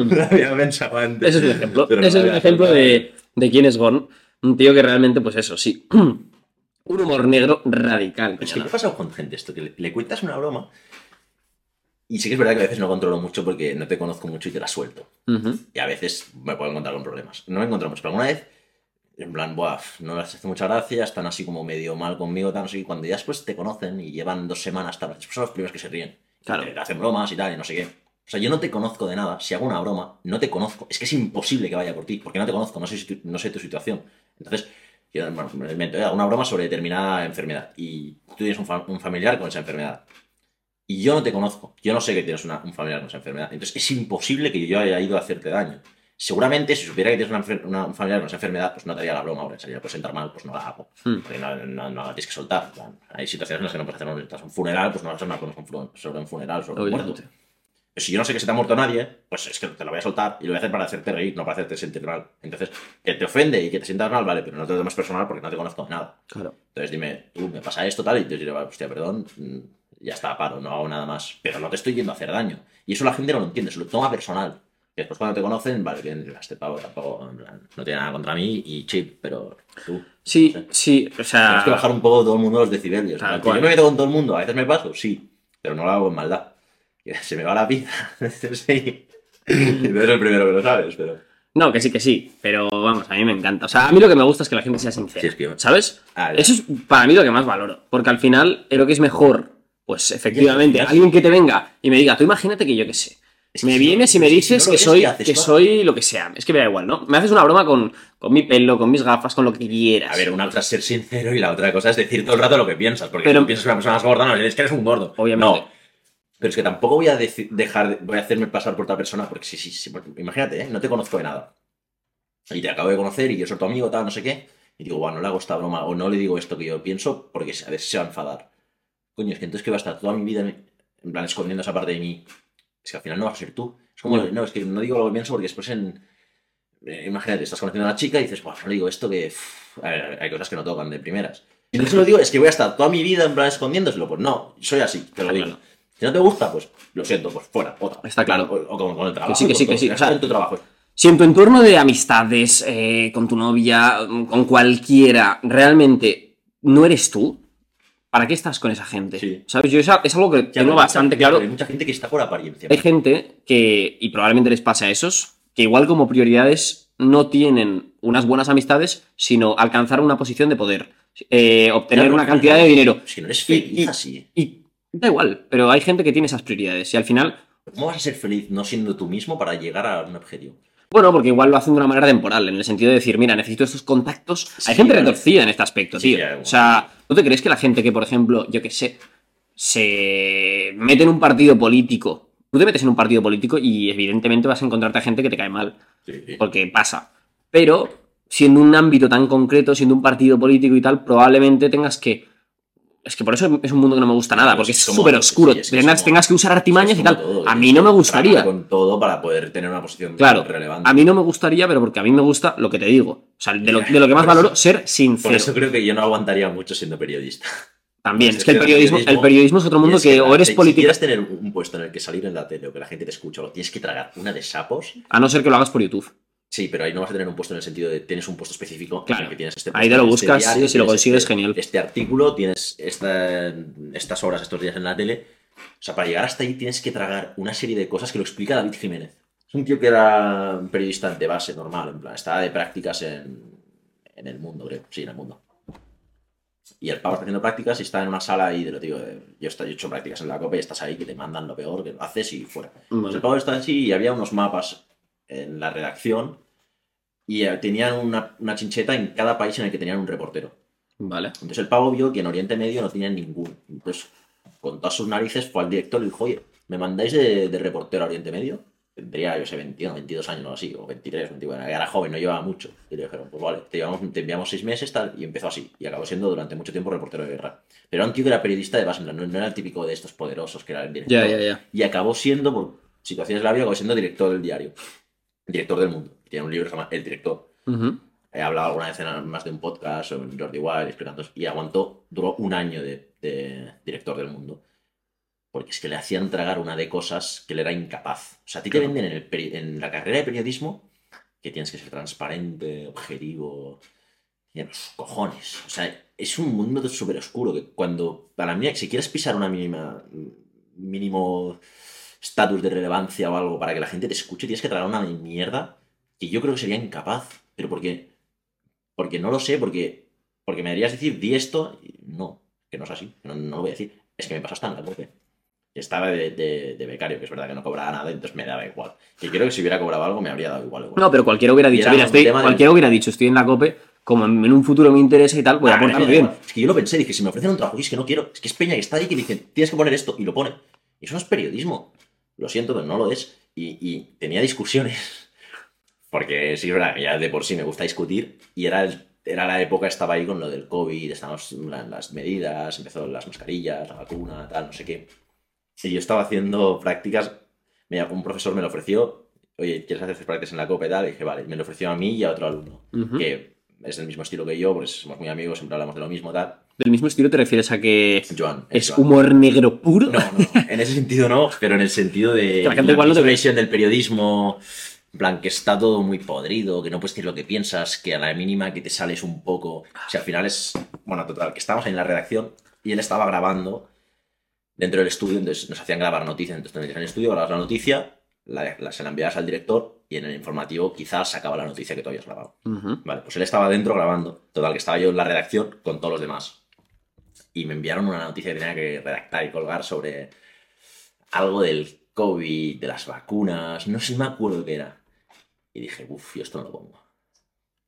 [SPEAKER 2] Lo había pensado antes.
[SPEAKER 3] Ese es un ejemplo.
[SPEAKER 2] No
[SPEAKER 3] Ese es un ejemplo de, de quién es Gon. Un tío que realmente, pues eso, sí. [clears throat] Un humor negro radical.
[SPEAKER 2] Es que me ha pasado con gente esto, que le, le cuentas una broma y sí que es verdad que a veces no controlo mucho porque no te conozco mucho y te la suelto. Y a veces me puedo encontrar con problemas. No me encontrado mucho, pero alguna vez, en plan, no les hace mucha gracia, están así como medio mal conmigo, sé qué. Cuando ya después te conocen y llevan dos semanas, tal, son los primeros que se ríen.
[SPEAKER 3] Claro.
[SPEAKER 2] Te hacen bromas y tal, y no sé qué. O sea, yo no te conozco de nada. Si hago una broma, no te conozco. Es que es imposible que vaya por ti, porque no te conozco, no sé, tu- no sé tu situación. Entonces, yo bueno, me invento, eh, hago una broma sobre determinada enfermedad y tú tienes un, fa- un familiar con esa enfermedad. Y yo no te conozco, yo no sé que tienes una- un familiar con esa enfermedad. Entonces es imposible que yo haya ido a hacerte daño. Seguramente si supiera que tienes una, una- un familiar con esa enfermedad, pues no te haría la broma ahora. Sería por sentar mal, pues no la hago.
[SPEAKER 3] Hmm.
[SPEAKER 2] Porque no, no, no la tienes que soltar. plan, Hay situaciones en las que no puedes hacer un, estás en un funeral, pues no vas a hablar con un fru- sobre un funeral, sobre un muerto. Si yo no sé que se te ha muerto nadie, pues es que te lo voy a soltar y lo voy a hacer para hacerte reír, no para hacerte sentir mal. Entonces, que te ofende y que te sientas mal, vale, pero no te lo tomes personal porque no te conozco de nada.
[SPEAKER 3] Claro.
[SPEAKER 2] Entonces dime, tú, me pasa esto, tal, y te diré, "Vale, hostia, perdón, mm, ya está, paro, no hago nada más. Pero no te estoy yendo a hacer daño. Y eso la gente no lo entiende, se lo toma personal. Y después cuando te conocen, vale, bien, este pavo tampoco, en plan, no tiene nada contra mí y chill, pero tú.
[SPEAKER 3] Sí,
[SPEAKER 2] no sé.
[SPEAKER 3] sí, o sea.
[SPEAKER 2] Tienes que bajar un poco todo el mundo los decibelios.
[SPEAKER 3] Tal
[SPEAKER 2] En
[SPEAKER 3] cual.
[SPEAKER 2] Yo me meto con todo el mundo, a veces me paso, sí, pero no lo hago con maldad. [laughs] Se me va la vida. [laughs] sí. Y tú eres el primero que lo sabes, pero.
[SPEAKER 3] No, que sí, que sí. Pero vamos, a mí me encanta. O sea, a mí lo que me gusta es que la gente sea sincera.
[SPEAKER 2] Sí, es que-
[SPEAKER 3] ¿Sabes?
[SPEAKER 2] Ah.
[SPEAKER 3] Eso es para mí lo que más valoro. Porque al final, creo que es mejor, pues efectivamente, alguien que te venga y me diga, tú imagínate que yo qué sé.
[SPEAKER 2] Es que
[SPEAKER 3] Me
[SPEAKER 2] si no-
[SPEAKER 3] vienes y me
[SPEAKER 2] si no
[SPEAKER 3] dices que soy, que soy lo que sea. Es que me da igual, ¿no? Me haces una broma con, con mi pelo, con mis gafas, con lo que quieras.
[SPEAKER 2] A ver, una cosa es ser sincero y la otra cosa es decir todo el rato lo que piensas. Porque
[SPEAKER 3] Pero-
[SPEAKER 2] si piensas que una persona es gorda, no le dices que eres un gordo.
[SPEAKER 3] Obviamente.
[SPEAKER 2] No. Pero es que tampoco voy a dejar, de- voy a hacerme pasar por otra persona, porque sí, sí, sí. porque Imagínate, ¿eh? no te conozco de nada. Y te acabo de conocer y yo soy tu amigo, tal, no sé qué. Y digo, bueno, no le hago esta broma o no le digo esto que yo pienso porque a ver si se va a enfadar. Coño, es que entonces que va a estar toda mi vida en plan escondiendo esa parte de mí. Es que al final no vas a ser tú. Es como,
[SPEAKER 3] No.
[SPEAKER 2] es que no digo lo que pienso porque después en. eh, imagínate, estás conociendo a una chica y dices, bueno, no digo esto que. uff, a ver, hay cosas que no tocan de primeras. Y no se lo digo, es que voy a estar toda mi vida en plan escondiéndoselo. Pues no, soy así, te lo digo. Si no te gusta, pues lo siento, pues fuera, otra.
[SPEAKER 3] Está claro.
[SPEAKER 2] O, o como con el trabajo.
[SPEAKER 3] sí, que sí,
[SPEAKER 2] con
[SPEAKER 3] que sí, o sea,
[SPEAKER 2] en tu trabajo.
[SPEAKER 3] Si en tu entorno de amistades, eh, con tu novia, con cualquiera, realmente no eres tú, ¿para qué estás con esa gente?
[SPEAKER 2] Sí.
[SPEAKER 3] ¿Sabes? Yo esa- es algo que tengo bastante claro.
[SPEAKER 2] Hay mucha gente que está por apariencia.
[SPEAKER 3] Hay gente que, y probablemente les pase a esos, que igual como prioridades no tienen unas buenas amistades, sino alcanzar una posición de poder, eh, obtener una cantidad de dinero.
[SPEAKER 2] Si no eres
[SPEAKER 3] Y-
[SPEAKER 2] feliz
[SPEAKER 3] y-
[SPEAKER 2] así.
[SPEAKER 3] Y da igual, pero hay gente que tiene esas prioridades y al final,
[SPEAKER 2] ¿Cómo vas a ser feliz no siendo tú mismo para llegar a un objetivo?
[SPEAKER 3] Bueno, porque igual lo hacen de una manera temporal, en el sentido de decir, mira, necesito estos contactos.
[SPEAKER 2] Sí,
[SPEAKER 3] hay gente retorcida en este aspecto,
[SPEAKER 2] Sí,
[SPEAKER 3] tío. O sea, ¿no te crees que la gente que, por ejemplo, yo qué sé, se mete en un partido político, tú te metes en un partido político y evidentemente vas a encontrarte a gente que te cae mal?
[SPEAKER 2] Sí.
[SPEAKER 3] porque pasa. Pero siendo un ámbito tan concreto, siendo un partido político y tal, probablemente tengas que... Es que por eso es un mundo que no me gusta nada, porque
[SPEAKER 2] es
[SPEAKER 3] súper oscuro.
[SPEAKER 2] sí, es que
[SPEAKER 3] tengas, tengas que usar artimañas y tal.
[SPEAKER 2] todo,
[SPEAKER 3] a mí
[SPEAKER 2] que
[SPEAKER 3] no me gustaría.
[SPEAKER 2] con todo para poder tener una posición
[SPEAKER 3] Claro,
[SPEAKER 2] relevante.
[SPEAKER 3] a mí no me gustaría, pero porque a mí me gusta lo que te digo. O sea, de lo, de lo que más
[SPEAKER 2] Por eso-
[SPEAKER 3] valoro, ser
[SPEAKER 2] Por
[SPEAKER 3] sincero.
[SPEAKER 2] eso creo que yo no aguantaría mucho siendo periodista.
[SPEAKER 3] También,
[SPEAKER 2] es
[SPEAKER 3] es que el
[SPEAKER 2] que
[SPEAKER 3] periodismo, el
[SPEAKER 2] periodismo-
[SPEAKER 3] es otro mundo
[SPEAKER 2] es
[SPEAKER 3] que, o eres
[SPEAKER 2] si
[SPEAKER 3] político,
[SPEAKER 2] quieres tener un puesto en el que salir en la tele o que la gente te escucha o lo tienes que tragar una de sapos,
[SPEAKER 3] a no ser que lo hagas por YouTube.
[SPEAKER 2] Sí, pero ahí no vas a tener un puesto en el sentido de tienes un puesto específico en
[SPEAKER 3] Claro.
[SPEAKER 2] el que tienes este
[SPEAKER 3] Ahí
[SPEAKER 2] puesto,
[SPEAKER 3] te lo
[SPEAKER 2] en
[SPEAKER 3] buscas y si lo
[SPEAKER 2] tienes
[SPEAKER 3] consigues,
[SPEAKER 2] este-
[SPEAKER 3] genial.
[SPEAKER 2] Este artículo, tienes esta- estas horas, estos días en la tele. O sea, para llegar hasta ahí tienes que tragar una serie de cosas que lo explica David Jiménez. Es un tío que era periodista de base, normal, en plan, estaba de prácticas en, en el mundo, creo. Sí, en el mundo. Y el pavo está haciendo prácticas y está en una sala ahí de lo eh, yo, he hecho prácticas en la COPE y estás ahí que te mandan lo peor, que haces y fuera. Pues el pavo está así y había unos mapas en la redacción y eh, tenían una, una chincheta en cada país en el que tenían un reportero.
[SPEAKER 3] Vale.
[SPEAKER 2] Entonces el pavo vio que en Oriente Medio no tenían ninguno. Entonces, con todas sus narices, fue al director y dijo, oye, ¿me mandáis de, de reportero a Oriente Medio? Tendría, yo sé, 21, 22 años o así, o 23, 21, era joven, no llevaba mucho. Y le dijeron, pues vale, te, llevamos, te enviamos seis meses, tal, y empezó así. Y acabó siendo durante mucho tiempo reportero de guerra. Pero era un tío que era periodista de base, no, no era el típico de estos poderosos que era el director.
[SPEAKER 3] Ya, ya, ya.
[SPEAKER 2] Y acabó siendo, por situaciones de la vida, acabó siendo director del diario. Director del mundo. Tiene un libro que se llama El Director. He hablado alguna vez en más de un podcast en Jordi Wild explicando y aguantó, duró un año de, de director del mundo. Porque es que le hacían tragar una de cosas que él era incapaz. O sea, a ti te venden en, el en la carrera de periodismo que tienes que ser transparente, objetivo. Y a los cojones. O sea, es un mundo súper oscuro que cuando, para mí, si quieres pisar una mínima, mínimo estatus de relevancia o algo para que la gente te escuche, tienes que tragar una mierda que yo creo que sería incapaz. Pero porque, porque no lo sé, porque, porque me deberías decir, di esto. y no, que no es así, no, no lo voy a decir. Es que me pasó hasta en la COPE. Estaba de, de- de becario, que es verdad que no cobraba nada, entonces me daba igual. Que creo que si hubiera cobrado algo me habría dado igual. igual.
[SPEAKER 3] No, pero cualquiera hubiera
[SPEAKER 2] Y
[SPEAKER 3] dicho, mira, estoy,
[SPEAKER 2] de-
[SPEAKER 3] cualquiera hubiera dicho, estoy en la COPE, como en un futuro me interesa y tal, voy a
[SPEAKER 2] Ah, da
[SPEAKER 3] bien.
[SPEAKER 2] Es que yo lo pensé, dije, si me ofrecen un trabajo y es que no quiero, es que es Peña que está ahí que dicen, tienes que poner esto, y lo pone. Y eso no es periodismo. Lo siento, pero no lo es. Y, y tenía discusiones. [laughs] Porque sí, es verdad, ya de por sí me gusta discutir. Y era, el- era la época, estaba ahí con lo del COVID, plan, las medidas, empezó las mascarillas, la vacuna, tal, no sé qué. Y yo estaba haciendo prácticas, me- un profesor me lo ofreció, oye, ¿quieres hacer prácticas en la COPE? Tal? Y dije, vale, me lo ofreció a mí y a otro alumno que es del mismo estilo que yo, porque somos muy amigos, siempre hablamos de lo mismo, tal.
[SPEAKER 3] ¿Del mismo estilo te refieres a que
[SPEAKER 2] Joan.
[SPEAKER 3] es
[SPEAKER 2] Joan.
[SPEAKER 3] humor negro puro?
[SPEAKER 2] No, no, en ese sentido no, pero en el sentido de
[SPEAKER 3] Que la gente igual no te
[SPEAKER 2] del periodismo, en plan, que está todo muy podrido, que no puedes decir lo que piensas, que a la mínima que te sales un poco. O sea, al final es. Bueno, total, que estábamos en la redacción y él estaba grabando dentro del estudio, entonces nos hacían grabar noticias, entonces te metías en el estudio, grababas la noticia, la, la- se la enviabas al director y en el informativo quizás sacaba la noticia que tú habías grabado. Vale, pues él estaba dentro grabando. Total, que estaba yo en la redacción con todos los demás. Y me enviaron una noticia que tenía que redactar y colgar sobre algo del COVID, de las vacunas, no sé, me acuerdo qué era. Y dije, uff, yo esto no lo pongo.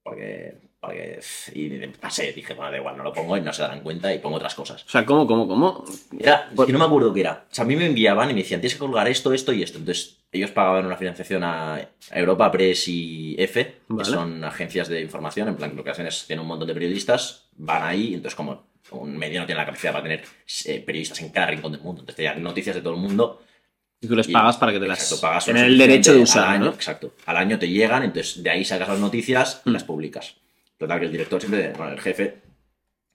[SPEAKER 2] Porque, porque y pasé, dije, bueno, da igual, no lo pongo y no se darán cuenta y pongo otras cosas.
[SPEAKER 3] O sea, ¿cómo, cómo, cómo?
[SPEAKER 2] Era, es que no me acuerdo qué era. O sea, a mí me enviaban y me decían, tienes que colgar esto, esto y esto. Entonces, ellos pagaban una financiación a Europa Press y EFE,
[SPEAKER 3] Vale.
[SPEAKER 2] que son agencias de información. En plan, lo que hacen es, tienen un montón de periodistas, van ahí, y entonces como un medio no tiene la capacidad para tener eh, periodistas en cada rincón del mundo. Entonces, te dan noticias de todo el mundo.
[SPEAKER 3] Y tú les
[SPEAKER 2] Y-
[SPEAKER 3] pagas para que te las...
[SPEAKER 2] Pagas
[SPEAKER 3] Tener el derecho de usar,
[SPEAKER 2] año,
[SPEAKER 3] ¿no?
[SPEAKER 2] Exacto. Al año te llegan, entonces de ahí sacas las noticias y
[SPEAKER 3] Mm.
[SPEAKER 2] las publicas. Total, que el director siempre, bueno, el jefe,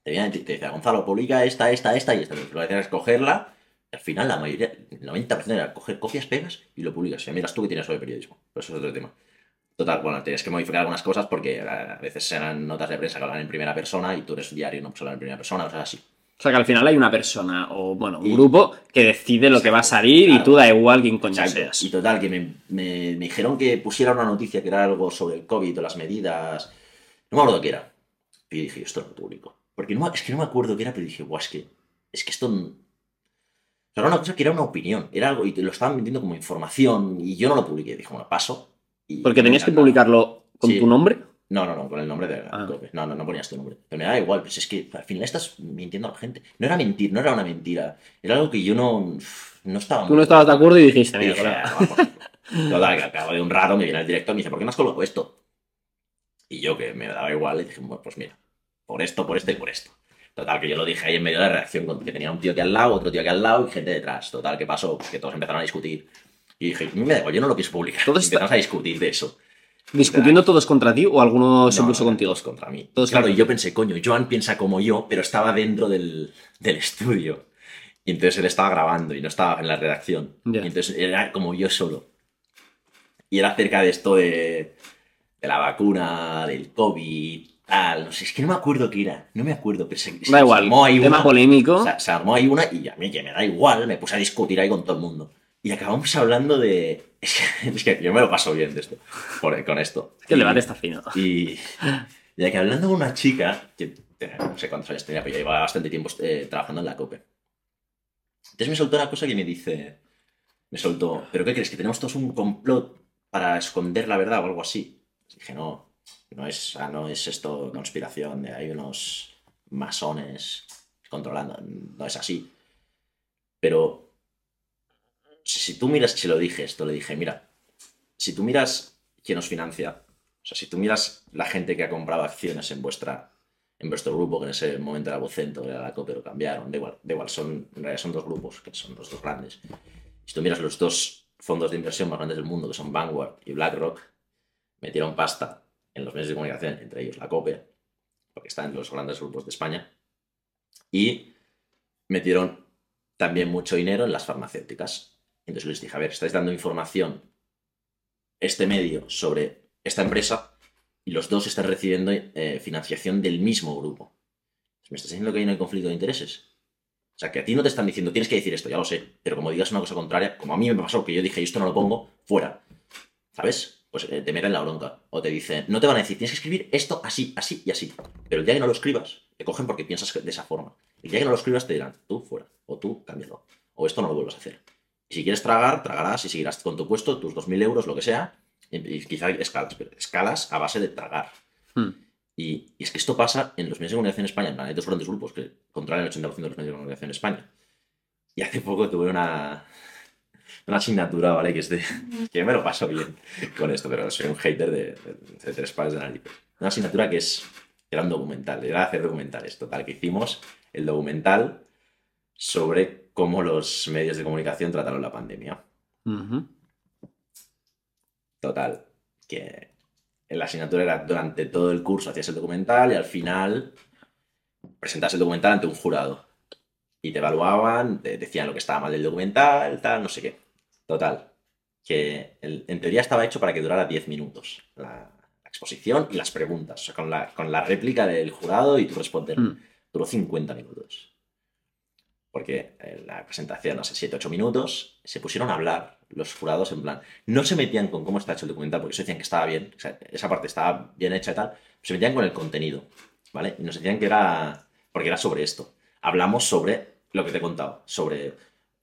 [SPEAKER 2] te viene y te dice, Gonzalo, publica esta, esta, esta y esta. Lo que haces es cogerla, y al final la mayoría, el 90% era coger copias, pegas y lo publicas. Y miras tú que tienes sobre periodismo. Pero eso es otro tema. Total, bueno, tienes que modificar algunas cosas porque a veces eran notas de prensa que hablan en primera persona y tú eres diario, no puedes hablar en primera persona, o sea, así.
[SPEAKER 3] O sea, que al final hay una persona o, bueno, un
[SPEAKER 2] Y-
[SPEAKER 3] grupo que decide lo que va a salir y
[SPEAKER 2] Claro.
[SPEAKER 3] tú da igual quién coño seas.
[SPEAKER 2] Y total, que me, me- me dijeron que pusiera una noticia que era algo sobre el COVID o las medidas. No me acuerdo qué era. Y dije, esto no lo publico. Porque no, es que no me acuerdo qué era, pero dije, guau, es que, es que esto. O sea, era una cosa que era una opinión. Era algo y te lo estaban vendiendo como información y yo no lo publiqué. Dije, bueno, paso. y-
[SPEAKER 3] Porque tenías que
[SPEAKER 2] nada.
[SPEAKER 3] publicarlo con
[SPEAKER 2] Sí.
[SPEAKER 3] tu nombre.
[SPEAKER 2] No, no, no, con el nombre de la
[SPEAKER 3] Ah.
[SPEAKER 2] No, no, no ponías tu nombre. Pero me da igual, pues es que al final estás mintiendo a la gente. No era mentir, no era una mentira. Era algo que yo no, no estaba.
[SPEAKER 3] Tú no estabas de acuerdo y dijiste, mira.
[SPEAKER 2] "Ah, por culo". Total, que al cabo de un rato me viene el director y me dice, ¿por qué no has colocado esto? Y yo, que me daba igual, le dije, bueno, pues mira, por esto, por esto y por esto. Total, que yo lo dije ahí en medio de la reacción, que tenía un tío aquí al lado, otro tío aquí al lado y gente detrás. Total, ¿qué pasó? Pues que todos empezaron a discutir. Y dije, "A mí me da igual, yo no lo quiero publicar.
[SPEAKER 3] Todo está-
[SPEAKER 2] Empezamos a discutir de eso.
[SPEAKER 3] ¿Discutiendo todos contra ti o alguno se
[SPEAKER 2] No,
[SPEAKER 3] puso
[SPEAKER 2] no,
[SPEAKER 3] contigo?
[SPEAKER 2] Todos contra mí.
[SPEAKER 3] Todos
[SPEAKER 2] claro,
[SPEAKER 3] contra
[SPEAKER 2] y yo pensé, coño, Joan piensa como yo, pero estaba dentro del, del estudio. Y entonces él estaba grabando y no estaba en la redacción.
[SPEAKER 3] Ya.
[SPEAKER 2] Y entonces era como yo solo. Y era acerca de esto de, de la vacuna, del COVID, tal. No sé, es que no me acuerdo qué era. No me acuerdo, pero se, se-
[SPEAKER 3] Da
[SPEAKER 2] se
[SPEAKER 3] igual,
[SPEAKER 2] armó ahí
[SPEAKER 3] tema
[SPEAKER 2] una-
[SPEAKER 3] polémico.
[SPEAKER 2] o sea, se armó ahí una y a mí que me da igual, me puse a discutir ahí con todo el mundo. Y acabamos hablando de... [laughs] Es que, es que yo me lo paso bien de esto, por- con esto.
[SPEAKER 3] que el debate está fino.
[SPEAKER 2] y ya que hablando con una chica, que no sé cuántos años tenía, pero ya llevaba bastante tiempo eh, trabajando en la COPE. Entonces me soltó una cosa que me dice, me soltó, ¿pero qué crees? ¿Que tenemos todos un complot para esconder la verdad o algo así? Dije, no, no es, ah, no es esto conspiración, de hay unos masones controlando, no es así. Pero si, tú miras, se lo dije esto, le dije, mira, si tú miras quién os financia, o sea, si tú miras la gente que ha comprado acciones en vuestra en vuestro grupo, que en ese momento era Vocento, era la COPE, lo cambiaron, da igual, da igual, son, en realidad son dos grupos, que son los dos grandes. Si tú miras los dos fondos de inversión más grandes del mundo, que son Vanguard y BlackRock, metieron pasta en los medios de comunicación, entre ellos la COPE, porque está en los grandes grupos de España, y metieron también mucho dinero en las farmacéuticas. Entonces les dije, a ver, estáis dando información, este medio, sobre esta empresa, y los dos están recibiendo eh, financiación del mismo grupo. ¿Me estás diciendo que ahí no hay conflicto de intereses? O sea, que a ti no te están diciendo, tienes que decir esto, ya lo sé, pero como digas una cosa contraria, como a mí me pasó, que yo dije, esto no lo pongo, fuera. ¿Sabes? Pues eh, te meten la bronca. O te dicen, no te van a decir, tienes que escribir esto así, así y así. Pero el día que no lo escribas, te cogen porque piensas de esa forma. El día que no lo escribas te dirán, tú fuera, o tú cámbialo, o esto no lo vuelvas a hacer. Y si quieres tragar, tragarás y seguirás con tu puesto, tus 2.000 euros, lo que sea, y, y quizá escalas, pero escalas a base de tragar.
[SPEAKER 3] Hmm.
[SPEAKER 2] Y, y es que esto pasa en los medios de comunicación en España, en plan, hay dos grandes grupos que controlan el 80% de los medios de comunicación en España. Y hace poco tuve una, una asignatura, ¿vale? Que es de. que me lo paso bien con esto, pero soy un hater de, de- de tres pares de análisis. Una asignatura que es. era un documental, era hacer documentales. Total, que hicimos el documental sobre cómo los medios de comunicación trataron la pandemia. Total, que en la asignatura era durante todo el curso hacías el documental y al final presentas el documental ante un jurado. Y te evaluaban, te decían lo que estaba mal del documental, tal, no sé qué. Total, que el- en teoría estaba hecho para que durara 10 minutos la, la exposición y las preguntas, o sea, con la, con la réplica del jurado y tú responder.
[SPEAKER 3] Mm.
[SPEAKER 2] Duró 50 minutos. Porque en la presentación, no sé, 7, 8 minutos, se pusieron a hablar los jurados en plan. No se metían con cómo está hecho el documental, porque eso decían que estaba bien, o sea, esa parte estaba bien hecha y tal. Se metían con el contenido, ¿vale? Y nos decían que era. Porque era sobre esto. Hablamos sobre lo que te he contado, sobre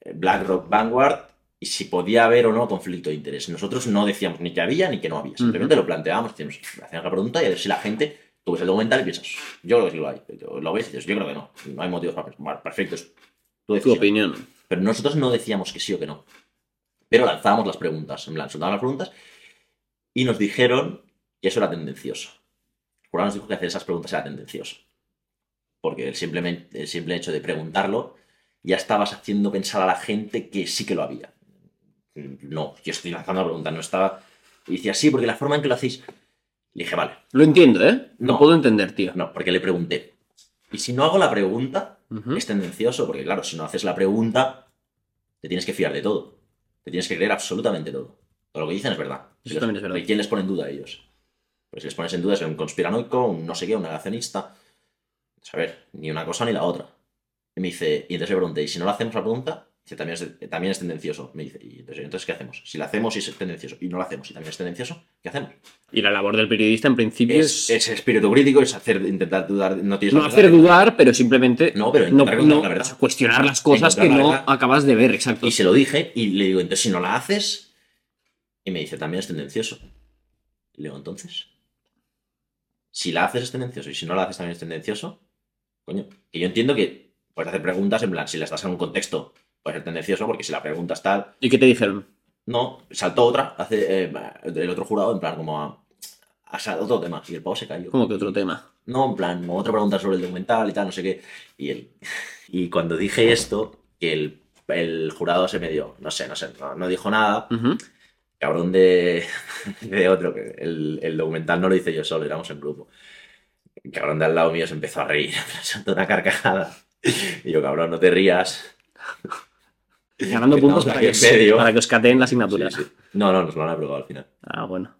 [SPEAKER 2] eh, BlackRock Vanguard y si podía haber o no conflicto de interés. Nosotros no decíamos ni que había ni que no había, simplemente lo planteábamos, decíamos, hacíamos la pregunta y a ver si la gente, tú ves el documental y piensas, yo creo que sí lo hay, lo ves y dices, yo creo que no, no hay motivos para pensar, Vale, perfecto, es tu,
[SPEAKER 3] Tu opinión.
[SPEAKER 2] Pero nosotros no decíamos que sí o que no. Pero lanzábamos las preguntas, en plan, soltábamos las preguntas y nos dijeron que eso era tendencioso. El jurado nos dijo que hacer esas preguntas era tendencioso. Porque el, simplemente, el simple hecho de preguntarlo ya estabas haciendo pensar a la gente que sí que lo había. No, yo estoy lanzando la pregunta, no estaba... Y decía, sí, porque la forma en que lo hacéis... Le dije, vale,
[SPEAKER 3] Lo entiendo, ¿eh?
[SPEAKER 2] No.
[SPEAKER 3] puedo entender, tío.
[SPEAKER 2] no, porque le pregunté. Y si no hago la pregunta,
[SPEAKER 3] Ujú.
[SPEAKER 2] es tendencioso, porque claro, si no haces la pregunta, te tienes que fiar de todo. Te tienes que creer absolutamente todo. Todo lo que dicen es verdad.
[SPEAKER 3] Eso también es verdad.
[SPEAKER 2] ¿y ¿Quién les pone en duda a ellos? Pues si les pones en duda es un conspiranoico, un no sé qué, un negacionista. Pues, a ver, ni una cosa ni la otra. Y me dice, y entonces le pregunté, ¿y si no le hacemos la pregunta? Dice, también es, también es tendencioso. Me dice, ¿y entonces, entonces qué hacemos? Si la hacemos y es tendencioso, y no la hacemos y también es tendencioso, ¿qué hacemos?
[SPEAKER 3] Y la labor del periodista, en principio,
[SPEAKER 2] Es,
[SPEAKER 3] es,
[SPEAKER 2] es espíritu crítico, es hacer, intentar dudar, no tienes
[SPEAKER 3] no
[SPEAKER 2] la
[SPEAKER 3] hacer dudar, pero simplemente
[SPEAKER 2] No, pero
[SPEAKER 3] no,
[SPEAKER 2] intentar encontrar
[SPEAKER 3] no-
[SPEAKER 2] la verdad.
[SPEAKER 3] cuestionar las cosas que
[SPEAKER 2] la
[SPEAKER 3] no
[SPEAKER 2] verdad.
[SPEAKER 3] acabas de ver, exacto.
[SPEAKER 2] Y se lo dije y le digo, entonces si no la haces, y me dice, también es tendencioso. Y le digo, entonces, si la haces es tendencioso y si no la haces también es tendencioso, coño, que yo entiendo que puedes hacer preguntas en plan, si la estás en un contexto, puede ser tendencioso, porque si la preguntas tal,
[SPEAKER 3] ¿Y qué te dijeron?
[SPEAKER 2] no, saltó otra, hace eh, el otro jurado, en plan, como a, a otro tema, y el pavo se cayó.
[SPEAKER 3] ¿Cómo que otro tema?
[SPEAKER 2] No, en plan, como otra pregunta sobre el documental y tal, no sé qué. Y, el, [laughs] y cuando dije esto, que el, el jurado se me dio, no sé, no sé, no, no dijo nada.
[SPEAKER 3] Ujú.
[SPEAKER 2] Cabrón de, [laughs] de otro, que el, el documental no lo hice yo solo, éramos en grupo. El cabrón de al lado mío se empezó a reír, [laughs] soltó una carcajada. Y yo, cabrón, no te rías.
[SPEAKER 3] Ganando puntos para que, os, para que os cateen la asignatura.
[SPEAKER 2] Sí, sí. No, no, nos lo han aprobado al final.
[SPEAKER 3] Ah, bueno.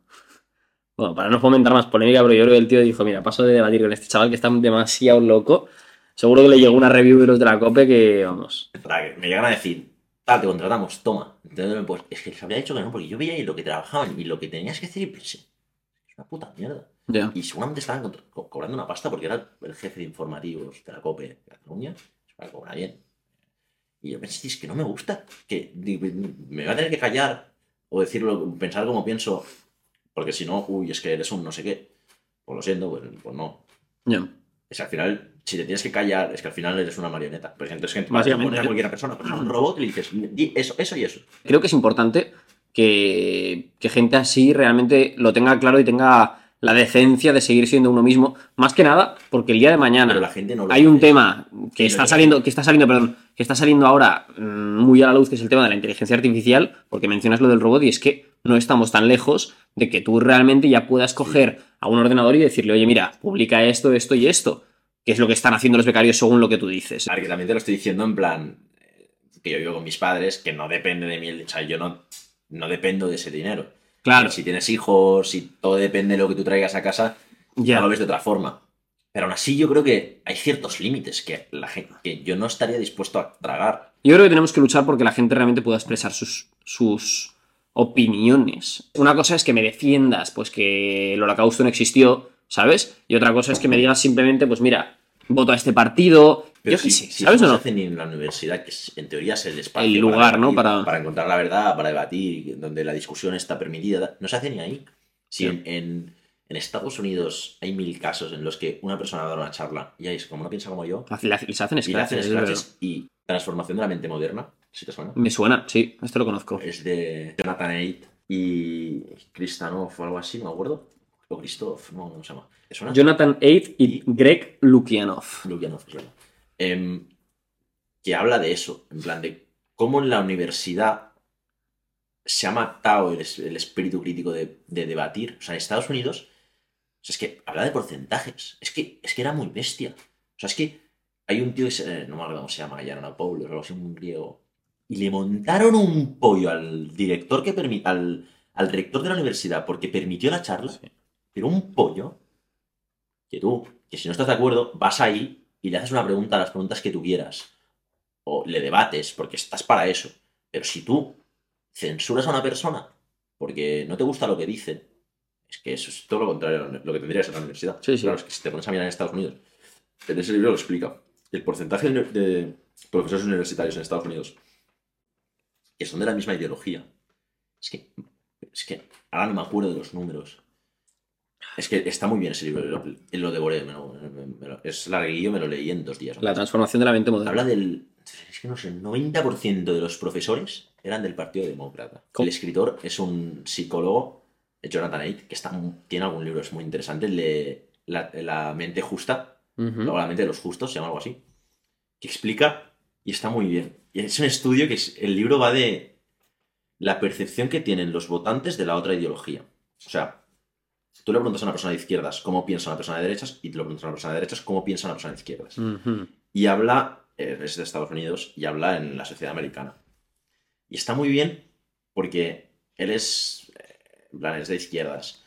[SPEAKER 3] Bueno, para no fomentar más polémica, pero yo creo que el tío dijo, mira, paso de debatir con este chaval que está demasiado loco. Seguro que le llegó una review de los de la COPE que, vamos...
[SPEAKER 2] Me llegan a decir, tal, te contratamos, toma. Entonces, pues, es que les habría dicho que no, porque yo veía ahí lo que trabajaban y lo que tenías que hacer y pensé, es una puta mierda. Y seguramente estaban co- cobrando una pasta porque era el jefe de informativos de la COPE de Cataluña. Se va a cobrar bien. Y yo pensé, es que no me gusta. Que me voy a tener que callar o decirlo, pensar como pienso. Porque si no, uy, es que eres un no sé qué. Pues lo siento, pues, pues no.
[SPEAKER 3] Ya.
[SPEAKER 2] Es que al final, si te tienes que callar, es que al final eres una marioneta. Pues entonces, que
[SPEAKER 3] Básicamente.
[SPEAKER 2] a cualquier persona, a un robot y le dices, di eso, eso y eso.
[SPEAKER 3] Creo que es importante que, que gente así realmente lo tenga claro y tenga la decencia de seguir siendo uno mismo. Más que nada, porque el día de mañana
[SPEAKER 2] Pero la gente no lo
[SPEAKER 3] hay un tema que está saliendo, que está saliendo, perdón, que está saliendo ahora mm, muy a la luz, que es el tema de la inteligencia artificial, porque mencionas lo del robot y es que no estamos tan lejos de que tú realmente ya puedas coger a un ordenador y decirle, oye, mira, publica esto, esto y esto, que es lo que están haciendo los becarios según lo que tú dices.
[SPEAKER 2] Ver, que también te lo estoy diciendo en plan eh, que yo vivo con mis padres, que no depende de mí, el- o sea, yo no, no dependo de ese dinero.
[SPEAKER 3] Claro,
[SPEAKER 2] Si tienes hijos, si todo depende de lo que tú traigas a casa, ya lo ves de otra forma. Pero aún así yo creo que hay ciertos límites que, la gente, que yo no estaría dispuesto a tragar.
[SPEAKER 3] Yo creo que tenemos que luchar porque la gente realmente pueda expresar sus, sus opiniones. Una cosa es que me defiendas, pues que el holocausto no existió, ¿sabes? Y otra cosa es que me digas simplemente, pues mira, voto a este partido,
[SPEAKER 2] Pero
[SPEAKER 3] yo
[SPEAKER 2] si,
[SPEAKER 3] sé,
[SPEAKER 2] si
[SPEAKER 3] ¿sabes
[SPEAKER 2] eso
[SPEAKER 3] o
[SPEAKER 2] no
[SPEAKER 3] no?
[SPEAKER 2] se hace ni en la universidad, que es- en teoría es el espacio.
[SPEAKER 3] El
[SPEAKER 2] para
[SPEAKER 3] lugar, ¿no?
[SPEAKER 2] debatir,
[SPEAKER 3] Para-
[SPEAKER 2] encontrar la verdad, para debatir, donde la discusión está permitida. No se hace ni ahí. Si
[SPEAKER 3] Sí.
[SPEAKER 2] en, en- en Estados Unidos hay mil casos en los que una persona da una charla y ahí es como no piensa como yo,
[SPEAKER 3] Hace- Les hacen
[SPEAKER 2] y le hacen
[SPEAKER 3] scratches,
[SPEAKER 2] scratches y transformación de la mente moderna, si te suena.
[SPEAKER 3] Me suena, sí, este lo conozco.
[SPEAKER 2] Es de Jonathan Haidt y Kristanov o algo así, no me acuerdo. O Christoph, no, no se llama. ¿Te suena?
[SPEAKER 3] Jonathan Aid y Greg Lukianov.
[SPEAKER 2] Lukianov, es verdad. Em, que habla de eso, en plan de cómo en la universidad se ha matado el, es- el espíritu crítico de, de debatir. O sea, en Estados Unidos, o sea, es que habla de porcentajes. Es que, es que era muy bestia. O sea, es que hay un tío que se- no me acuerdo cómo se llama, Yananopoulos o algo así, un griego. Y le montaron un pollo al director que permi- al, al rector de la universidad porque permitió la charla.
[SPEAKER 3] Sí.
[SPEAKER 2] Pero un pollo que tú, que si no estás de acuerdo, vas ahí y le haces una pregunta a las preguntas que tú quieras. O le debates, porque estás para eso. Pero si tú censuras a una persona porque no te gusta lo que dice, es que eso es todo lo contrario a lo que tendrías en la universidad.
[SPEAKER 3] Sí, sí.
[SPEAKER 2] Claro, es que si te pones a mirar en Estados Unidos, en ese libro lo explica. El porcentaje de de profesores universitarios en Estados Unidos que son de la misma ideología. Es que, es que ahora no me acuerdo de los números. Es que está muy bien ese libro, lo, lo devoré, me lo, me lo- es larguillo, me lo leí en dos días.
[SPEAKER 3] La transformación de la mente moderna.
[SPEAKER 2] Habla del. Es que no sé, el 90% de los profesores eran del Partido Demócrata.
[SPEAKER 3] ¿Cómo?
[SPEAKER 2] El escritor es un psicólogo, Jonathan Haidt, que está, tiene algún libro, es muy interesante, el de La, la mente justa,
[SPEAKER 3] Ujú.
[SPEAKER 2] o La mente de los justos, se llama algo así, que explica y está muy bien. Y es un estudio que es- el libro va de la percepción que tienen los votantes de la otra ideología. O sea, tú le preguntas a una persona de izquierdas cómo piensa una persona de derechas y te lo preguntas a una persona de derechas cómo piensa una persona de izquierdas y habla, eh, es de Estados Unidos, y habla en la sociedad americana. Y está muy bien porque él es, en plan, es de izquierdas,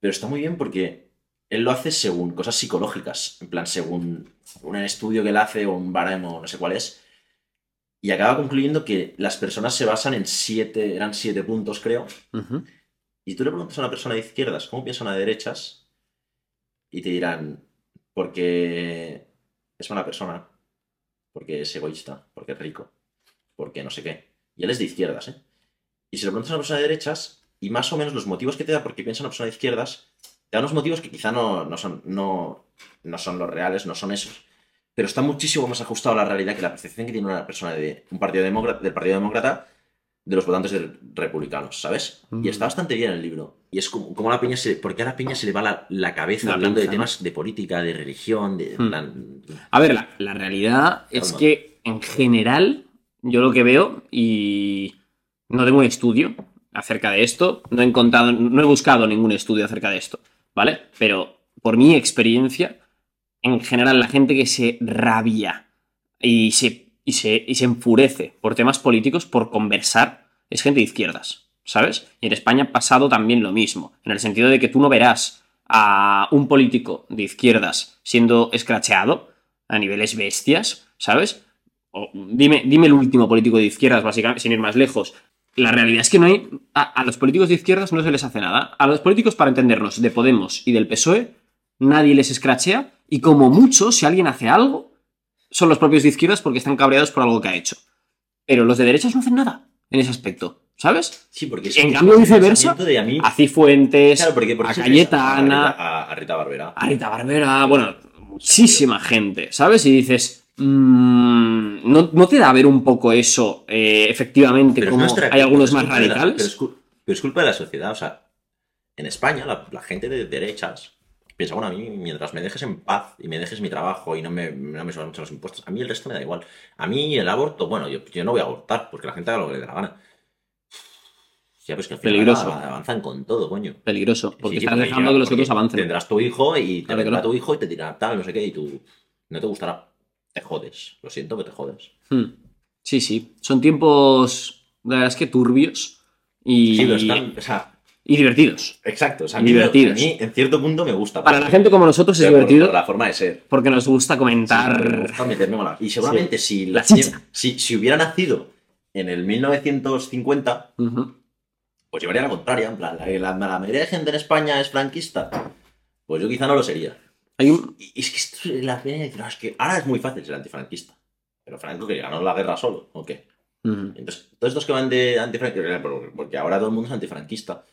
[SPEAKER 2] pero está muy bien porque él lo hace según cosas psicológicas, en plan, según un estudio que él hace o un baremo, no sé cuál es, y acaba concluyendo que las personas se basan en siete, eran siete puntos, creo,
[SPEAKER 3] Ujú.
[SPEAKER 2] Y tú le preguntas a una persona de izquierdas cómo piensa una de derechas y te dirán, porque es una persona, porque es egoísta, porque es rico, porque no sé qué. Y él es de izquierdas, ¿eh? Y si le preguntas a una persona de derechas y más o menos los motivos que te da porque piensa una persona de izquierdas, te da unos motivos que quizá no, no son, no, no son los reales, no son esos, pero está muchísimo más ajustado a la realidad que la percepción que tiene una persona de un partido del Partido Demócrata de los votantes de republicanos, ¿sabes?
[SPEAKER 3] Mm.
[SPEAKER 2] Y está bastante bien el libro. Y es como, como a la peña se, porque a la peña se le va la, la cabeza
[SPEAKER 3] La
[SPEAKER 2] hablando de temas de política, de religión, de
[SPEAKER 3] Mm.
[SPEAKER 2] plan,
[SPEAKER 3] A ver, la, la realidad es que en general, yo lo que veo, y no tengo un estudio acerca de esto, no he encontrado, no he buscado ningún estudio acerca de esto, ¿vale? Pero por mi experiencia, en general, la gente que se rabia y se, y se, enfurece por temas políticos, por conversar, es gente de izquierdas, ¿sabes? Y en España ha pasado también lo mismo, en el sentido de que tú no verás a un político de izquierdas siendo escracheado a niveles bestias, ¿sabes? O, dime, dime el último político de izquierdas, básicamente, sin ir más lejos. La realidad es que no hay. A, a los políticos de izquierdas no se les hace nada. A los políticos, para entendernos, de Podemos y del PSOE, nadie les escrachea. Y como mucho, si alguien hace algo, son los propios de izquierdas porque están cabreados por algo que ha hecho. Pero los de derechas no hacen nada en ese aspecto, ¿sabes?
[SPEAKER 2] Sí, porque
[SPEAKER 3] En
[SPEAKER 2] es
[SPEAKER 3] cambio, viceversa,
[SPEAKER 2] de a mí,
[SPEAKER 3] A Cifuentes,
[SPEAKER 2] claro, porque, porque
[SPEAKER 3] a Cayetana,
[SPEAKER 2] A Rita, a- Rita Barbera.
[SPEAKER 3] a Rita Barbera, bueno, muchísima gente, ¿sabes? Y dices, mm, ¿no, ¿no te da a ver un poco eso, eh, efectivamente,
[SPEAKER 2] Pero
[SPEAKER 3] como hay algunos más
[SPEAKER 2] la-
[SPEAKER 3] radicales?
[SPEAKER 2] pero, es, cul- pero es culpa de la sociedad. O sea, en España, la, la gente de derechas piensa, bueno, a mí, mientras me dejes en paz y me dejes mi trabajo y no me, no me suban mucho los impuestos, a mí el resto me da igual. A mí el aborto, bueno, yo, yo no voy a abortar porque la gente haga lo que le dé la gana. Ya, pues que al final
[SPEAKER 3] Peligroso.
[SPEAKER 2] avanzan con todo, coño.
[SPEAKER 3] Peligroso, porque
[SPEAKER 2] Sí,
[SPEAKER 3] estás dejando que los otros avancen.
[SPEAKER 2] Tendrás tu hijo y te vendrá tu hijo y te dirá tal, no sé qué, y tú no te gustará. Te jodes. Lo siento que te jodes.
[SPEAKER 3] Hmm. Sí, sí, son tiempos, la verdad es que turbios y,
[SPEAKER 2] Sí, pero están. O sea,
[SPEAKER 3] y divertidos.
[SPEAKER 2] exacto. O sea, a mí, me-
[SPEAKER 3] divertidos.
[SPEAKER 2] a mí, en cierto punto me gusta.
[SPEAKER 3] Para la gente como nosotros es
[SPEAKER 2] pero por-
[SPEAKER 3] divertido
[SPEAKER 2] por la forma de ser.
[SPEAKER 3] porque nos gusta
[SPEAKER 2] Sí, me
[SPEAKER 3] comentar.
[SPEAKER 2] gusta meterme la- Y seguramente si,
[SPEAKER 3] La chicha.
[SPEAKER 2] si, si hubiera nacido en el 1950,
[SPEAKER 3] Ujú.
[SPEAKER 2] pues llevaría la contraria. En plan, la, la- la mayoría de gente en España es franquista. Pues yo quizá no lo sería.
[SPEAKER 3] Hay un,
[SPEAKER 2] Y y es que esto es la pena de decir, "No, es que ahora es muy fácil ser antifranquista. Pero Franco que ganó la guerra solo, ¿o qué?
[SPEAKER 3] Ujú.
[SPEAKER 2] Entonces, todos estos que van de antifranquista, porque ahora todo el mundo es antifranquista.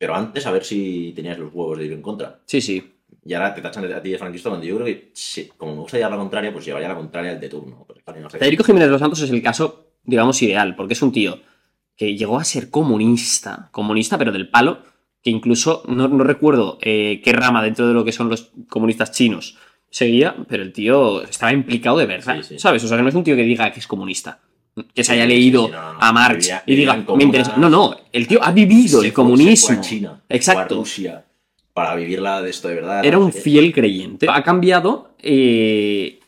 [SPEAKER 2] Pero antes a ver si tenías los huevos de ir en contra.
[SPEAKER 3] Sí, sí.
[SPEAKER 2] Y ahora te tachan a ti de franquista cuando yo creo que, sí, como me gusta llevar la contraria, pues llevaría la contraria al de turno. No sé.
[SPEAKER 3] Federico Jiménez de los Santos es el caso, digamos, ideal, porque es un tío que llegó a ser comunista, comunista, pero del palo, que incluso no, no recuerdo eh, qué rama dentro de lo que son los comunistas chinos seguía, pero el tío estaba implicado de verdad,
[SPEAKER 2] Sí, sí.
[SPEAKER 3] ¿sabes? O sea, que no es un tío que diga que es comunista, que se haya leído
[SPEAKER 2] sí, no, no,
[SPEAKER 3] a Marx
[SPEAKER 2] vivía-
[SPEAKER 3] y diga, me interesa. No, no, el tío ha vivido el
[SPEAKER 2] se fue
[SPEAKER 3] comunismo.
[SPEAKER 2] a China,
[SPEAKER 3] Exacto.
[SPEAKER 2] a Rusia, para vivirla de esto de verdad.
[SPEAKER 3] Era un fiel creyente. Ha cambiado eh,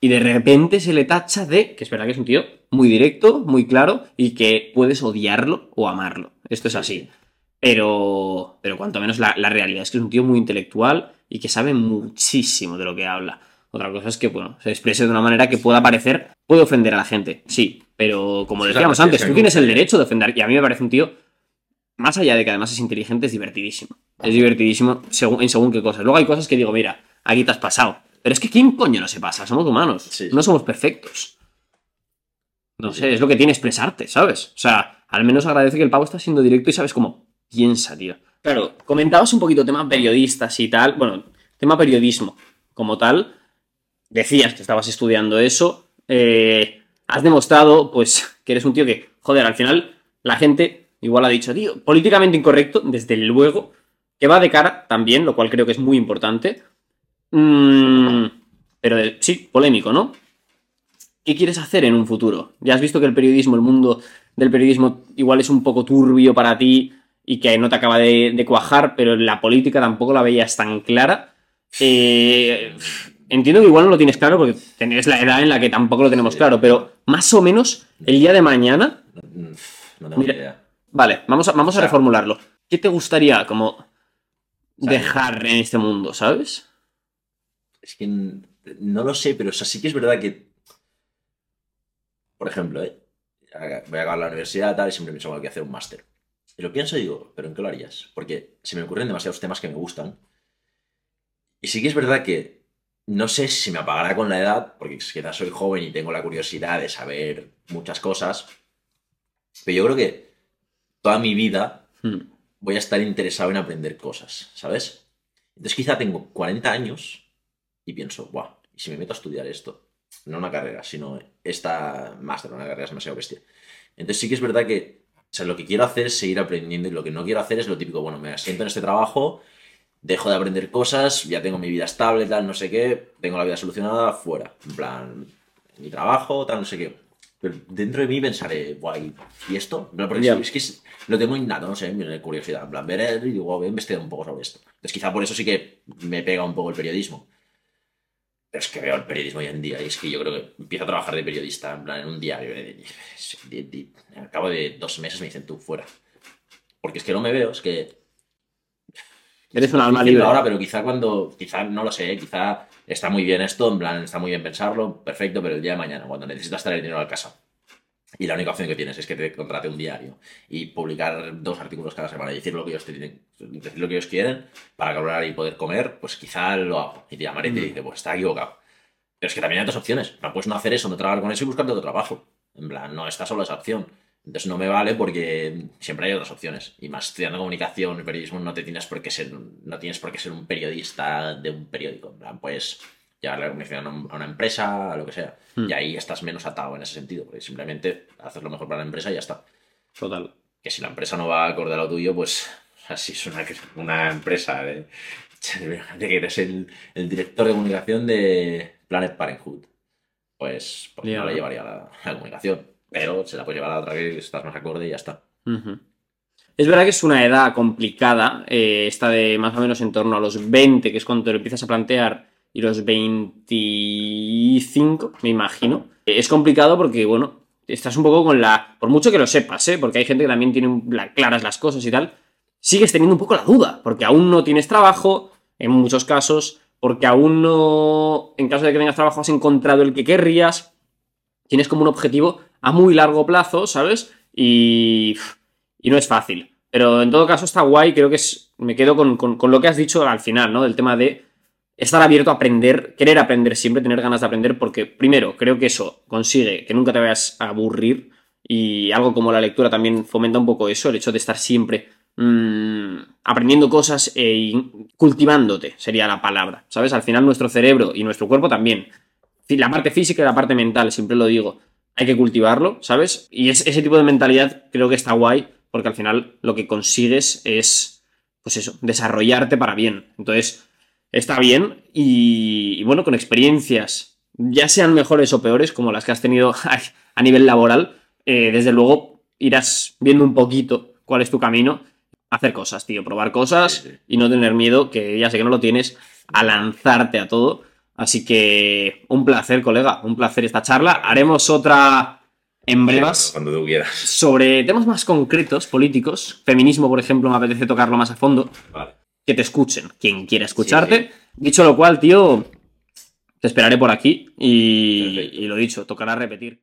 [SPEAKER 3] y de repente se le tacha de que es verdad que es un tío muy directo, muy claro y que puedes odiarlo o amarlo. Esto es
[SPEAKER 2] Sí,
[SPEAKER 3] así.
[SPEAKER 2] sí.
[SPEAKER 3] Pero, pero cuanto menos la, la realidad es que es un tío muy intelectual y que sabe muchísimo de lo que habla. Otra cosa es que, bueno, se exprese de una manera que pueda parecer, puede ofender a la gente, sí, pero como
[SPEAKER 2] Sí,
[SPEAKER 3] decíamos
[SPEAKER 2] claro,
[SPEAKER 3] antes,
[SPEAKER 2] sí,
[SPEAKER 3] tú tienes el derecho de ofender y a mí me parece un tío, más allá de que además es inteligente, es divertidísimo. Es divertidísimo según, en según qué cosas. Luego hay cosas que digo, mira, aquí te has pasado. Pero es que ¿quién coño no se pasa? Somos humanos,
[SPEAKER 2] sí.
[SPEAKER 3] no somos perfectos. No sé, es lo que tiene expresarte, ¿sabes? O sea, al menos agradece que el pavo está siendo directo y sabes cómo piensa, tío. Claro, comentabas un poquito tema periodistas y tal. Bueno, tema periodismo como tal. Decías que estabas estudiando eso. Eh, has demostrado, pues, que eres un tío que, joder, al final la gente igual ha dicho, tío, políticamente incorrecto, desde luego, que va de cara también, lo cual creo que es muy importante. Mm, pero sí, polémico, ¿no? ¿Qué quieres hacer en un futuro? Ya has visto que el periodismo, el mundo del periodismo igual es un poco turbio para ti y que no te acaba de, cuajar, pero la política tampoco la veías tan clara. Eh, entiendo que igual no lo tienes claro porque tenés la edad en la que tampoco lo tenemos claro, pero más o menos el día de mañana...
[SPEAKER 2] No tengo idea.
[SPEAKER 3] Vale, vamos a, vamos a reformularlo. ¿Qué te gustaría como dejar en este mundo, sabes?
[SPEAKER 2] Es que no lo sé, pero sí que es verdad que por ejemplo, ¿eh? voy a acabar la universidad tal, y siempre me tengo que hacer un máster. Y lo pienso y digo, ¿pero en qué lo harías? Porque se me ocurren demasiados temas que me gustan. Y sí que es verdad que no sé si me apagará con la edad, porque quizás soy joven y tengo la curiosidad de saber muchas cosas. Pero yo creo que toda mi vida hmm. voy a estar interesado en aprender cosas, ¿sabes? Entonces quizá tengo 40 años y pienso, guau, ¿y si me meto a estudiar esto? no una carrera, sino esta máster, una carrera es demasiado bestia. Entonces sí que es verdad que o sea, lo que quiero hacer es seguir aprendiendo y lo que no quiero hacer es lo típico, bueno, me asiento en este trabajo, dejo de aprender cosas, ya tengo mi vida estable, tal, no sé qué, tengo la vida solucionada, fuera. En plan, mi trabajo, tal, no sé qué. Pero dentro de mí pensaré, guay, ¿y esto? Porque es que lo tengo innato, no sé, mi curiosidad. En plan, ver y digo, voy a investigar un poco sobre esto. Entonces quizá por eso sí que me pega un poco el periodismo es que veo el periodismo hoy en día y es que yo creo que empiezo a trabajar de periodista en plan en un diario. al cabo de dos meses me dicen tú fuera. Porque es que no me veo, es que.
[SPEAKER 3] Eres un alma libre.
[SPEAKER 2] Ahora, pero quizá cuando. Quizá no lo sé, quizá está muy bien esto, en plan, está muy bien pensarlo, perfecto, pero el día de mañana, cuando necesitas traer el dinero a casa y la única opción que tienes es que te contrate un diario y publicar dos artículos cada semana y decir lo que ellos, decir lo que ellos quieren para cobrar y poder comer, pues quizá lo hago. Y te llamaré y te mm. dice, pues está equivocado. Pero es que también hay otras opciones. No puedes no hacer eso, no trabajar con eso y buscarte otro trabajo. En plan, no está solo esa opción. Entonces no me vale porque siempre hay otras opciones. Y más estudiando comunicación y periodismo no te tienes por qué ser, no tienes por qué ser un periodista de un periódico. En plan, pues llevar la comunicación a una empresa, a lo que sea. Hmm. Y ahí estás menos atado en ese sentido, porque simplemente haces lo mejor para la empresa y ya está.
[SPEAKER 3] Total.
[SPEAKER 2] Que si la empresa no va a acordar a lo tuyo, pues así es una, una empresa de, [laughs] de que eres el, el, director de comunicación de Planet Parenthood. Pues, pues no le llevaría la, la, comunicación. Pero se la puede llevar a otra que estás más acorde y ya está.
[SPEAKER 3] Es verdad que es una edad complicada, eh, esta de más o menos en torno a los 20, que es cuando te lo empiezas a plantear y los 25, me imagino. Es complicado porque, bueno, estás un poco con la... Por mucho que lo sepas, ¿eh? Porque hay gente que también tiene claras las cosas y tal. Sigues teniendo un poco la duda, porque aún no tienes trabajo, en muchos casos, porque aún no, en caso de que tengas trabajo, has encontrado el que querrías. Tienes como un objetivo a muy largo plazo, ¿sabes? Y, y no es fácil. Pero en todo caso está guay, creo que es, me quedo con, con lo que has dicho al final, ¿no? Del tema de estar abierto a aprender, querer aprender siempre, tener ganas de aprender, porque primero, creo que eso consigue que nunca te vayas a aburrir y algo como la lectura también fomenta un poco eso, el hecho de estar siempre mmm, aprendiendo cosas e cultivándote, sería la palabra, ¿sabes? Al final nuestro cerebro y nuestro cuerpo también, la parte física y la parte mental, siempre lo digo, hay que cultivarlo, ¿sabes? Y es, ese tipo de mentalidad creo que está guay, porque al final lo que consigues es, pues eso, desarrollarte para bien. Entonces, está bien y, bueno, con experiencias, ya sean mejores o peores, como las que has tenido [laughs] a nivel laboral, eh, desde luego irás viendo un poquito cuál es tu camino, hacer cosas, tío, probar cosas y no tener miedo, que ya sé que no lo tienes, a lanzarte a todo. Así que un placer, colega, un placer esta charla. Haremos otra en brevas.
[SPEAKER 2] Cuando tú quieras.
[SPEAKER 3] Sobre temas más concretos, políticos. Feminismo, por ejemplo, me apetece tocarlo más a fondo.
[SPEAKER 2] Vale
[SPEAKER 3] que te escuchen, quien quiera escucharte. Dicho lo cual, tío, te esperaré por aquí y, y lo dicho, tocará repetir.